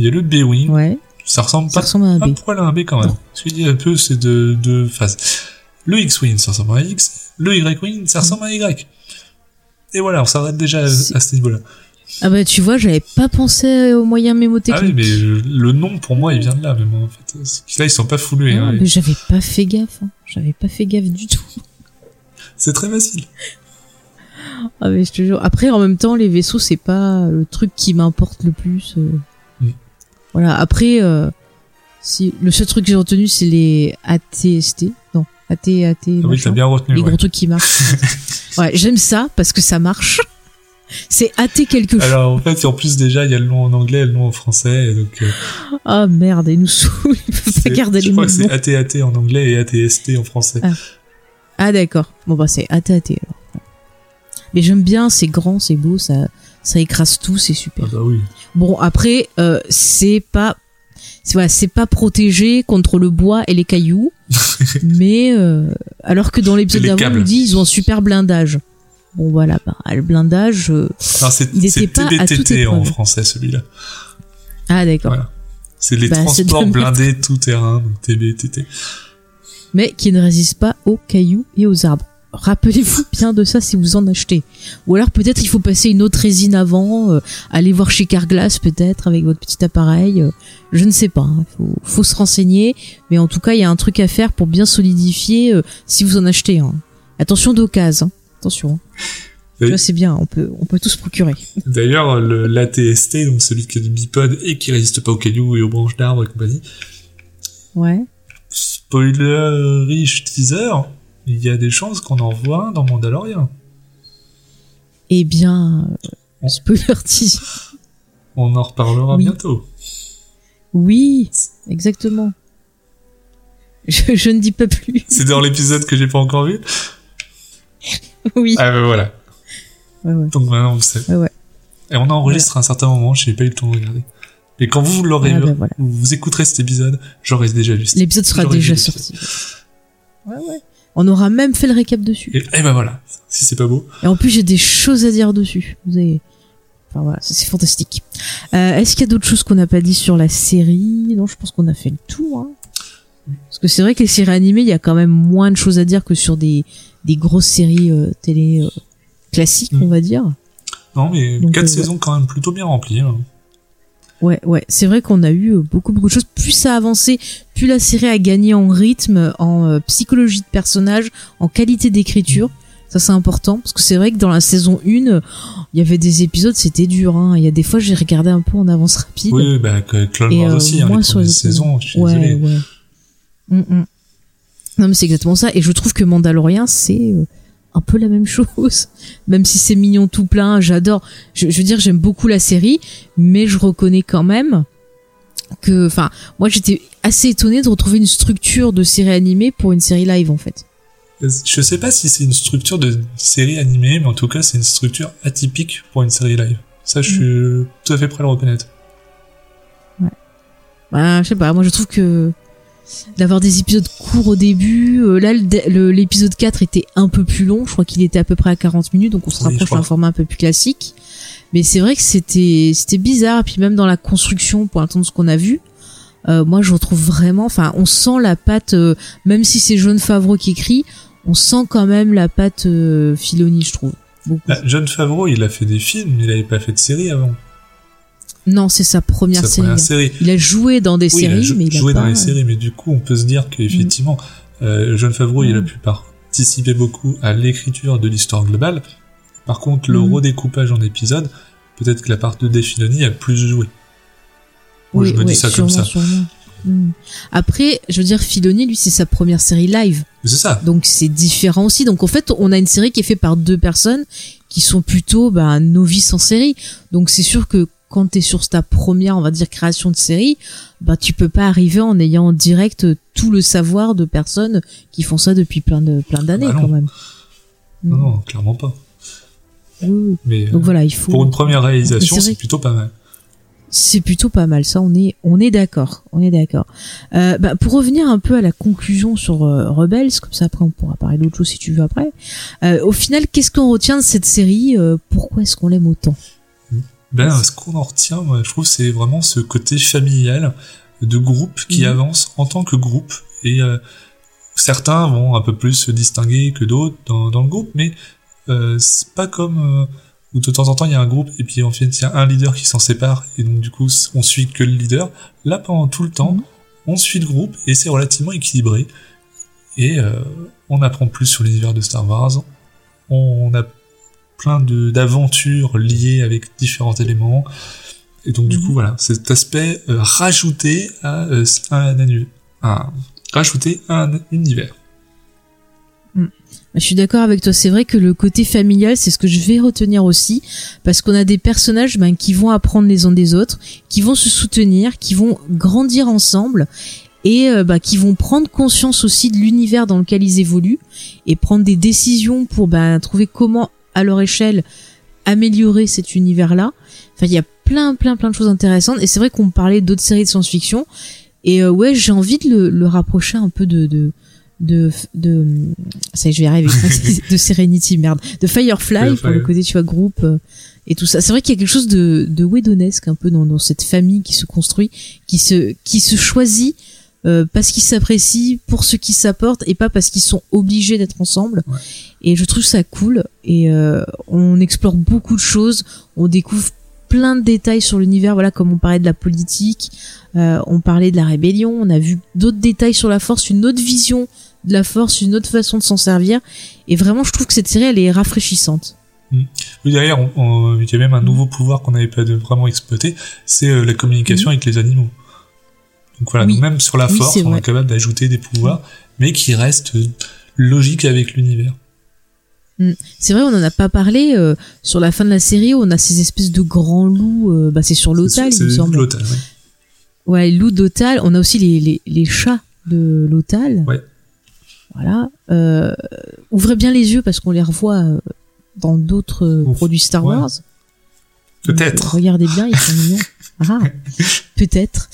Il y a le B-Wing, Ouais, ça ressemble ça pas ressemble à un B. poil à un B quand même. Parce qu'il a un peu ces deux, deux phases. Le X-Wing, ça ressemble à un X. Le Y-Wing, ça ressemble à un Y. Et voilà, on s'arrête déjà à, C'est- à ce niveau-là. Ah bah tu vois, j'avais pas pensé aux moyens Ah oui, mémotechniques. mais le nom, pour moi, il vient de là, même, en fait. C'est Là, ils sont pas foulés. Ah, hein. mais j'avais pas fait gaffe. hein. J'avais pas fait gaffe du tout. [LAUGHS] C'est très facile. Ah mais je te jure. Après, en même temps, les vaisseaux, c'est pas le truc qui m'importe le plus. euh. Voilà. Après, euh, si le seul truc que j'ai retenu, c'est les ATST. Non, AT, AT. Ah oui, t'as bien retenu. les ouais. gros trucs qui marchent. [LAUGHS] ouais, j'aime ça parce que ça marche. C'est AT quelque chose. Alors, en fait, en plus, déjà, il y a le nom en anglais et le nom en français. et donc, euh, Ah merde, ils nous saoulent. Ils peuvent pas garder je les crois mêmes que c'est noms. AT-AT en anglais et ATST en français. Ah. Ah d'accord. Bon bah c'est AT AT alors. Mais j'aime bien, c'est grand, c'est beau, ça, ça écrase tout, c'est super. Ah bah oui. Bon après, euh, c'est pas, c'est voilà, c'est pas protégé contre le bois et les cailloux, [LAUGHS] mais euh, alors que dans l'épisode d'avant, on dit ils ont un super blindage. Bon voilà, bah, le blindage. euh, Non, c'est Il était pas à toute TBTT en épreuve. français, celui-là. Ah d'accord. Voilà. C'est les Bah, transports blindés tout terrain, donc TBTT. mais qui ne résiste pas aux cailloux et aux arbres. Rappelez-vous bien de ça si vous en achetez. Ou alors peut-être il faut passer une autre résine avant, euh, aller voir chez Carglass peut-être avec votre petit appareil. euh, je ne sais pas, il faut, faut se renseigner. Mais en tout cas, il y a un truc à faire pour bien solidifier euh, si vous en achetez un. Attention d'occasion, hein. attention. hein. C'est bien, on peut, on peut tous procurer. D'ailleurs, le- l'ATST, donc celui qui est du bipode et qui résiste pas aux cailloux et aux branches d'arbres et compagnie, Ouais. spoiler riche teaser, il y a des chances qu'on en voit un dans Mandalorian. Eh bien, euh, spoiler. [LAUGHS] On en reparlera Oui. bientôt. Oui, exactement. Je, je ne dis pas plus. [LAUGHS] C'est dans l'épisode que j'ai pas encore vu. [LAUGHS] Oui. Ah ben voilà. Ouais, ouais. Donc maintenant vous savez. Ouais. Et on enregistre à un certain moment, je n'ai pas eu le temps de regarder. Et quand vous l'aurez Ah vu, ben voilà. vous écouterez cet épisode, j'aurai déjà vu. L'épisode sera déjà sorti. Ouais, ouais. On aura même fait le récap dessus. Et, et ben voilà, si c'est pas beau. Et en plus, j'ai des choses à dire dessus. Vous avez... Enfin voilà, c'est fantastique. Euh, Est-ce qu'il y a d'autres choses qu'on n'a pas dit sur la série? Non, je pense qu'on a fait le tour. Hein. Parce que c'est vrai que les séries animées, il y a quand même moins de choses à dire que sur des, des grosses séries euh, télé euh, classiques, Mm. on va dire. Non mais Donc, quatre saisons quand même plutôt bien remplies. hein. Ouais, ouais, c'est vrai qu'on a eu euh, beaucoup, beaucoup de choses. Plus ça a avancé, plus la série a gagné en rythme, en euh, psychologie de personnage, en qualité d'écriture. Ça, c'est important. Parce que c'est vrai que dans la saison 1, euh, il y avait des épisodes, c'était dur. Hein. Il y a des fois, j'ai regardé un peu en avance rapide. Oui, bah Clone Wars euh, aussi, hein, moins les sur les saisons, je suis ouais, désolé. ouais. Mm, mm. Non, mais c'est exactement ça. Et je trouve que Mandalorian, c'est euh, un peu la même chose. [LAUGHS] Même si c'est mignon tout plein, j'adore. Je, je veux dire, j'aime beaucoup la série, mais je reconnais quand même que, enfin, moi j'étais assez étonnée de retrouver une structure de série animée pour une série live en fait. Je sais pas si c'est une structure de série animée, mais en tout cas, c'est une structure atypique pour une série live. Ça, je suis tout à fait prêt à le reconnaître. Bah, je sais pas, moi je trouve que d'avoir des épisodes courts au début, euh, là l'épisode 4 était un peu plus long, je crois qu'il était à peu près à 40 minutes, donc on se rapproche d'un format un peu plus classique. Mais c'est vrai que c'était c'était bizarre, puis même dans la construction, pour l'instant de ce qu'on a vu, euh, moi je retrouve vraiment, enfin on sent la patte, euh, même si c'est John Favreau qui écrit, on sent quand même la patte euh, Filoni, je trouve. Bah, John Favreau, il a fait des films, il avait pas fait de série avant. Non, c'est sa première Sa série. première série. Il a joué dans des Oui, il a séries, jou- mais il a joué pas... dans les séries, mais du coup, on peut se dire qu'effectivement, euh, John Favreau, il a Mm. pu participer beaucoup à l'écriture de l'histoire globale. Par contre, le Mm. redécoupage en épisodes, peut-être que la part de Defiloni a plus joué. Moi, je me dis ça comme sûrement, ça. sûrement. Hmm. Après, je veux dire, Filoni, lui, c'est sa première série live. C'est ça. Donc, c'est différent aussi. Donc, en fait, on a une série qui est faite par deux personnes qui sont plutôt bah, novices en série. Donc, c'est sûr que quand t'es sur ta première, on va dire, création de série, bah, tu peux pas arriver en ayant en direct tout le savoir de personnes qui font ça depuis plein de plein d'années, Bah quand même. Non, Hmm. non, clairement pas. Oui. Mais euh, Donc, voilà, il faut. pour une première réalisation, c'est plutôt pas mal. C'est plutôt pas mal, ça on est on est d'accord, on est d'accord. Euh, bah, pour revenir un peu à la conclusion sur euh, Rebels, comme ça après on pourra parler d'autre chose si tu veux après. Euh, au final, qu'est-ce qu'on retient de cette série euh, Pourquoi est-ce qu'on l'aime autant? Ben, ce qu'on en retient, moi, je trouve, c'est vraiment ce côté familial de groupe qui Mhm. avance en tant que groupe. Et euh, certains vont un peu plus se distinguer que d'autres dans, dans le groupe, mais euh, c'est pas comme euh, où de temps en temps il y a un groupe et puis en fait il y a un leader qui s'en sépare et donc du coup on suit que le leader. Là, pendant tout le temps, Mhm. on suit le groupe et c'est relativement équilibré. Et euh, on apprend plus sur l'univers de Star Wars. On a plein de d'aventures liées avec différents éléments. Et donc du Mhm. coup voilà, cet aspect euh, rajouté à euh, un, un- rajouté à un univers. Bah, Je suis d'accord avec toi. C'est vrai que le côté familial, c'est ce que je vais retenir aussi, parce qu'on a des personnages ben, qui vont apprendre les uns des autres, qui vont se soutenir, qui vont grandir ensemble et euh, bah, qui vont prendre conscience aussi de l'univers dans lequel ils évoluent et prendre des décisions pour ben, trouver comment, à leur échelle, améliorer cet univers-là. Enfin, il y a plein, plein, plein de choses intéressantes. Et c'est vrai qu'on parlait d'autres séries de science-fiction. Et euh, ouais, j'ai envie de le, le rapprocher un peu de, de, de, de, ça y est, je vais y arriver, [LAUGHS] de Serenity, merde, de Firefly, Firefly, pour le côté, tu vois, groupe euh, et tout ça. C'est vrai qu'il y a quelque chose de, de Whedonesque un peu dans, dans cette famille qui se construit, qui se, qui se choisit euh, parce qu'ils s'apprécient, pour ce qu'ils s'apportent et pas parce qu'ils sont obligés d'être ensemble. Ouais. Et je trouve ça cool. Et euh, on explore beaucoup de choses, on découvre plein de détails sur l'univers, voilà, comme on parlait de la politique, euh, on parlait de la rébellion, on a vu d'autres détails sur la force, une autre vision de la force, une autre façon de s'en servir. Et vraiment, je trouve que cette série, elle est rafraîchissante. Oui, derrière, il y a même un nouveau pouvoir qu'on n'avait pas de vraiment exploité, c'est la communication avec les animaux. Donc voilà, Oui. donc même sur la Oui, force, on est capable d'ajouter des pouvoirs, mais qui restent logiques avec l'univers. C'est vrai, on en a pas parlé euh, sur la fin de la série. On a ces espèces de grands loups. euh, bah, c'est sur l'Otal, il me semble. l'Otal, ouais. Ouais, loups d'Otal. On a aussi les, les, les chats de l'Otal. Ouais. Voilà. Euh, ouvrez bien les yeux parce qu'on les revoit dans d'autres produits Star. Wars. Peut-être. regardez bien, ils sont mignons. Ah, [LAUGHS] peut-être.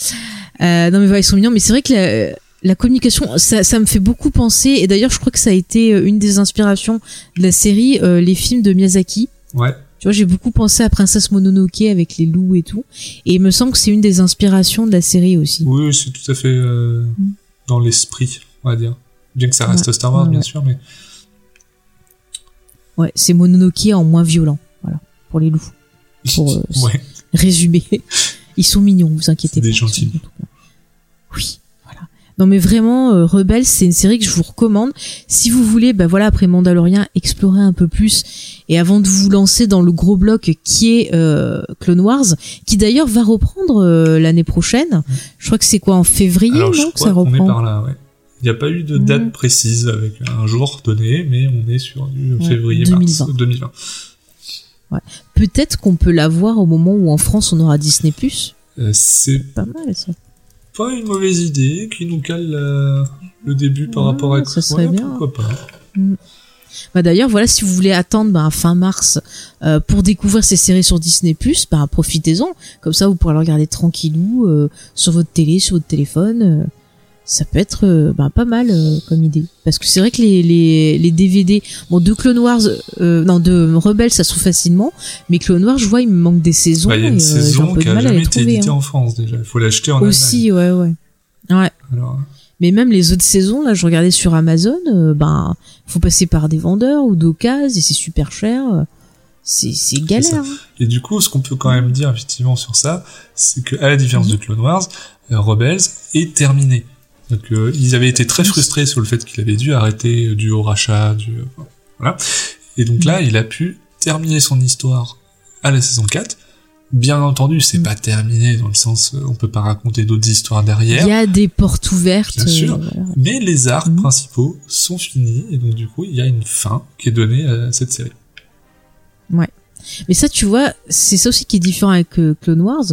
Euh, non mais voilà, ils sont mignons. Mais c'est vrai que la, la communication, ça, ça me fait beaucoup penser. Et d'ailleurs, je crois que ça a été euh, une des inspirations de la série, euh, les films de Miyazaki. Ouais. Tu vois, j'ai beaucoup pensé à Princesse Mononoke avec les loups et tout. Et il me semble que c'est une des inspirations de la série aussi. Oui, c'est tout à fait euh, Mm. dans l'esprit, on va dire. Bien que ça reste Ouais, Star Wars, ouais, bien sûr, mais Ouais, c'est Mononoke en moins violent. Voilà, pour les loups. [LAUGHS] Pour euh, résumer. Ils sont mignons, vous inquiétez des pas. ils sont Oui, voilà. Non mais vraiment, euh, Rebels, c'est une série que je vous recommande. Si vous voulez, bah voilà, après Mandalorian, explorer un peu plus. Et avant de vous lancer dans le gros bloc qui est euh, Clone Wars, qui d'ailleurs va reprendre euh, l'année prochaine. Je crois que c'est quoi en février, Alors, je non que crois ça qu'on est reprend. par là, ouais. Il n'y a pas eu de date précise avec un jour donné, mais on est sur du Ouais, février-mars 2020. 2020. Peut-être qu'on peut la voir au moment où en France on aura Disney+. Euh, c'est Pas mal ça. Pas une mauvaise idée qui nous cale le début par Ouais, rapport à ça serait bien. Pourquoi pas Bah d'ailleurs, voilà, si vous voulez attendre ben, fin mars euh, pour découvrir ces séries sur Disney+, ben, profitez-en. Comme ça, vous pourrez le regarder tranquillou euh, sur votre télé, sur votre téléphone. euh, ça peut être euh, ben, pas mal euh, comme idée. Parce que c'est vrai que les, les, les DVD, bon, de Clone Wars, euh, non, de Rebels, ça se trouve facilement. Mais Clone Wars, je vois, il me manque des saisons. Il y a et, une euh, j'ai un saison qui a jamais été éditée hein. en France déjà. Il faut l'acheter en Aussi, ouais, ouais. Ouais. Alors, Mais même les autres saisons, là, je regardais sur Amazon, euh, ben, faut passer par des vendeurs ou d'occasions et c'est super cher. euh, C'est, c'est galère. hein. Et du coup, ce qu'on peut quand même dire effectivement sur ça, c'est que à la différence de Clone Wars, euh, Rebels est terminé. Donc euh, ils avaient été très frustrés sur le fait qu'il avait dû arrêter euh, dû au rachat, du euh, voilà. Et donc là, Mhm. il a pu terminer son histoire à la saison 4. Bien entendu, c'est Mhm. pas terminé dans le sens euh, on peut pas raconter d'autres histoires Il derrière. y a des portes ouvertes. Bien sûr. voilà. Mais les arcs Mhm. principaux sont finis et donc du coup il y a une fin qui est donnée à cette série. Mais ça, tu vois, c'est ça aussi qui est différent avec Clone Wars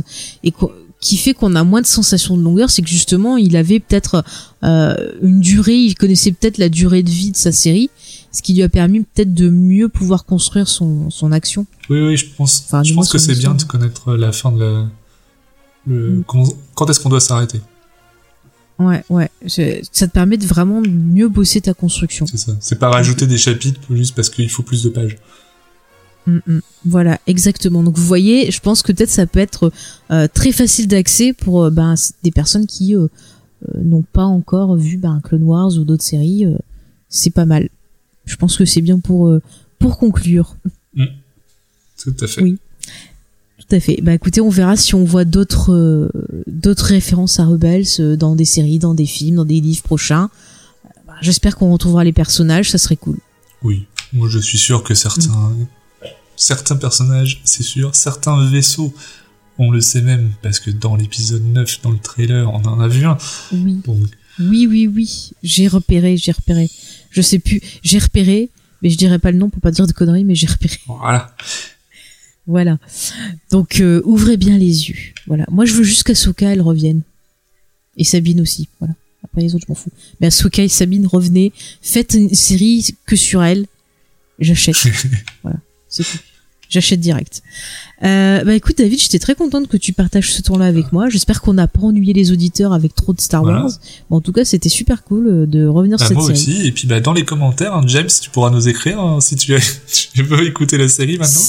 et qu'o- qui fait qu'on a moins de sensation de longueur, c'est que justement, il avait peut-être euh, une durée, il connaissait peut-être la durée de vie de sa série, ce qui lui a permis peut-être de mieux pouvoir construire son, son action. Oui, oui, je pense, Enfin, je pense que c'est bien de connaître la fin de la. Le, Mm. comment- quand est-ce qu'on doit s'arrêter Ouais, ouais. Ça te permet de vraiment mieux bosser ta construction. C'est ça. C'est pas rajouter des chapitres juste parce qu'il faut plus de pages. Mm, mm. Voilà, exactement. Donc vous voyez, je pense que peut-être ça peut être euh, très facile d'accès pour euh, ben, des personnes qui euh, n'ont pas encore vu ben, Clone Wars ou d'autres séries. c'est pas mal. Je pense que c'est bien pour pour conclure. Tout à fait. Oui. Tout à fait. Bah écoutez, on verra si on voit d'autres d'autres références à Rebels dans des séries, dans des films, dans des livres prochains. Bah, J'espère qu'on retrouvera les personnages, ça serait cool. Oui. Moi, je suis sûr que certains, Mm. Certains personnages, c'est sûr, certains vaisseaux, on le sait même parce que dans l'épisode 9, dans le trailer, on en a vu un. Oui. Oui, oui, oui. J'ai repéré, j'ai repéré. Je sais plus. J'ai repéré, mais je dirais pas le nom pour pas dire de conneries, mais j'ai repéré. voilà. Voilà. Donc euh, ouvrez bien les yeux. Voilà. Moi, je veux juste qu'Asoka elle revienne. Et Sabine aussi. Voilà. Après les autres, je m'en fous. Mais Asoka et Sabine, revenez. Faites une série que sur elle. J'achète. [LAUGHS] voilà. C'est tout. J'achète direct. Euh, bah écoute David, j'étais très contente que tu partages ce temps-là avec moi. J'espère qu'on n'a pas ennuyé les auditeurs avec trop de Star Voilà. Wars. En tout cas, c'était super cool euh, de revenir Bah, sur cette moi série. aussi. Et puis, bah, dans les commentaires, hein, James, tu pourras nous écrire hein, si tu, [LAUGHS] tu veux écouter la série maintenant.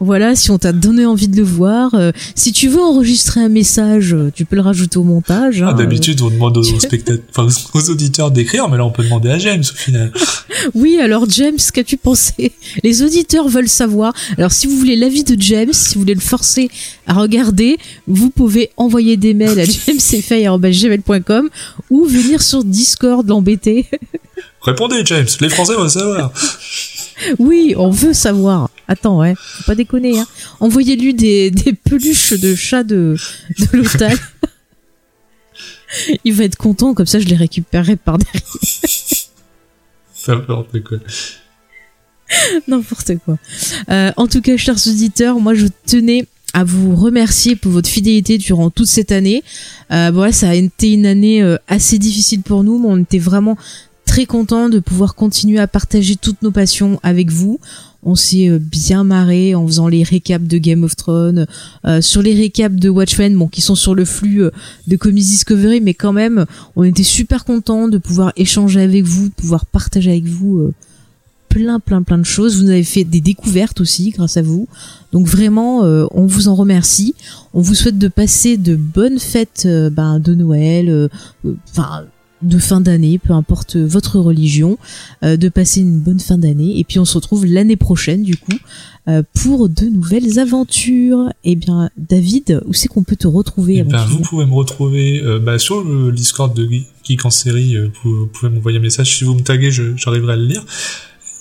Voilà, si on t'a donné envie de le voir, euh, si tu veux enregistrer un message, euh, tu peux le rajouter au montage. Ah, hein, D'habitude, on demande aux [LAUGHS] spectateurs, enfin, aux auditeurs d'écrire, mais là, on peut demander à James au final. euh. Oui, alors James, qu'as-tu pensé? [LAUGHS] Les auditeurs veulent savoir. Alors si vous voulez l'avis de James, si vous voulez le forcer à regarder, vous pouvez envoyer des mails à jamesfay.gmail.com ou venir sur Discord l'embêter. [LAUGHS] Répondez, James. Les Français vont savoir. Oui, on veut savoir. Attends, ouais, faut pas déconner. Hein. Envoyez-lui des, des peluches de chats de, de l'hôtel. Il va être content, comme ça je les récupérerai par derrière. [LAUGHS] N'importe quoi. N'importe quoi. Euh, en tout cas, chers auditeurs, moi je tenais à vous remercier pour votre fidélité durant toute cette année. Euh, bon, ouais, ça a été une année euh, assez difficile pour nous, mais on était vraiment très contents de pouvoir continuer à partager toutes nos passions avec vous. On s'est euh, bien marré en faisant les récaps de Game of Thrones, euh, sur les récaps de Watchmen, bon, qui sont sur le flux euh, de Comics Discovery, mais quand même, on était super contents de pouvoir échanger avec vous, de pouvoir partager avec vous plein, plein, plein de choses. Vous nous avez fait des découvertes aussi grâce à vous. Donc vraiment, on vous en remercie. On vous souhaite de passer de bonnes fêtes ben, de Noël, enfin de fin d'année, peu importe votre religion, euh, de passer une bonne fin d'année. Et puis on se retrouve l'année prochaine du coup euh, pour de nouvelles aventures. Eh bien, David, où c'est qu'on peut te retrouver Eh avant ben, vous pouvez me retrouver euh, bah, sur le Discord de Geek- en série. euh, vous pouvez m'envoyer un message si vous me taguez, j'arriverai à le lire.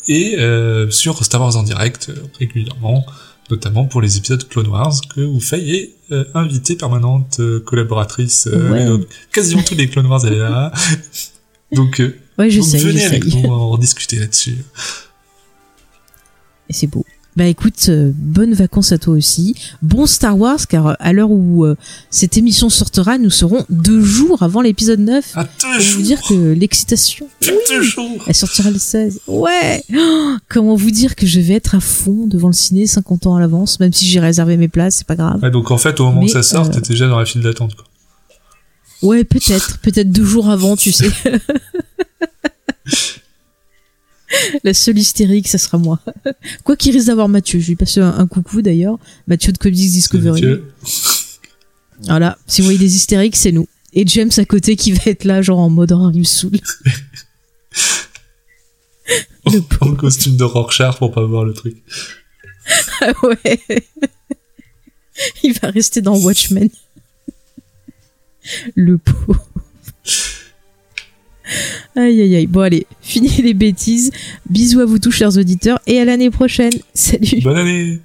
Et euh, sur Star Wars en direct euh, régulièrement, notamment pour les épisodes Clone Wars que vous est euh, invitée permanente euh, collaboratrice. euh, Ouais. donc, quasiment tous les Clone Wars elle est là. [LAUGHS] Donc, euh, Ouais, donc venez avec nous, on va en discuter là-dessus. Et c'est beau. Bah écoute, euh, bonnes vacances à toi aussi. Bon Star Wars, car euh, à l'heure où euh, cette émission sortira, nous serons deux jours avant l'épisode 9. À deux vous jours. dire que l'excitation, Deux jours. elle sortira le 16. Ouais Oh, Comment vous dire que je vais être à fond devant le ciné 50 ans à l'avance, même si j'ai réservé mes places, c'est pas grave. Ouais, donc en fait, au moment Mais, où ça sort, t'es déjà dans la file d'attente. quoi. Ouais, peut-être, peut-être deux jours avant, tu sais. [LAUGHS] [LAUGHS] La seule hystérique, ça sera moi. Quoi qu'il risque d'avoir Mathieu, je lui passe un, un coucou d'ailleurs. Mathieu de Comics Discovery. Voilà, si vous voyez des hystériques, c'est nous. Et James à côté qui va être là, genre en mode oh, il me saoule. En costume de Rorschach pour pas voir le truc. Ah ouais. Il va rester dans Watchmen. Le pauvre. Aïe aïe aïe. Bon allez, fini les bêtises. Bisous à vous tous chers auditeurs et à l'année prochaine. Salut. Bonne année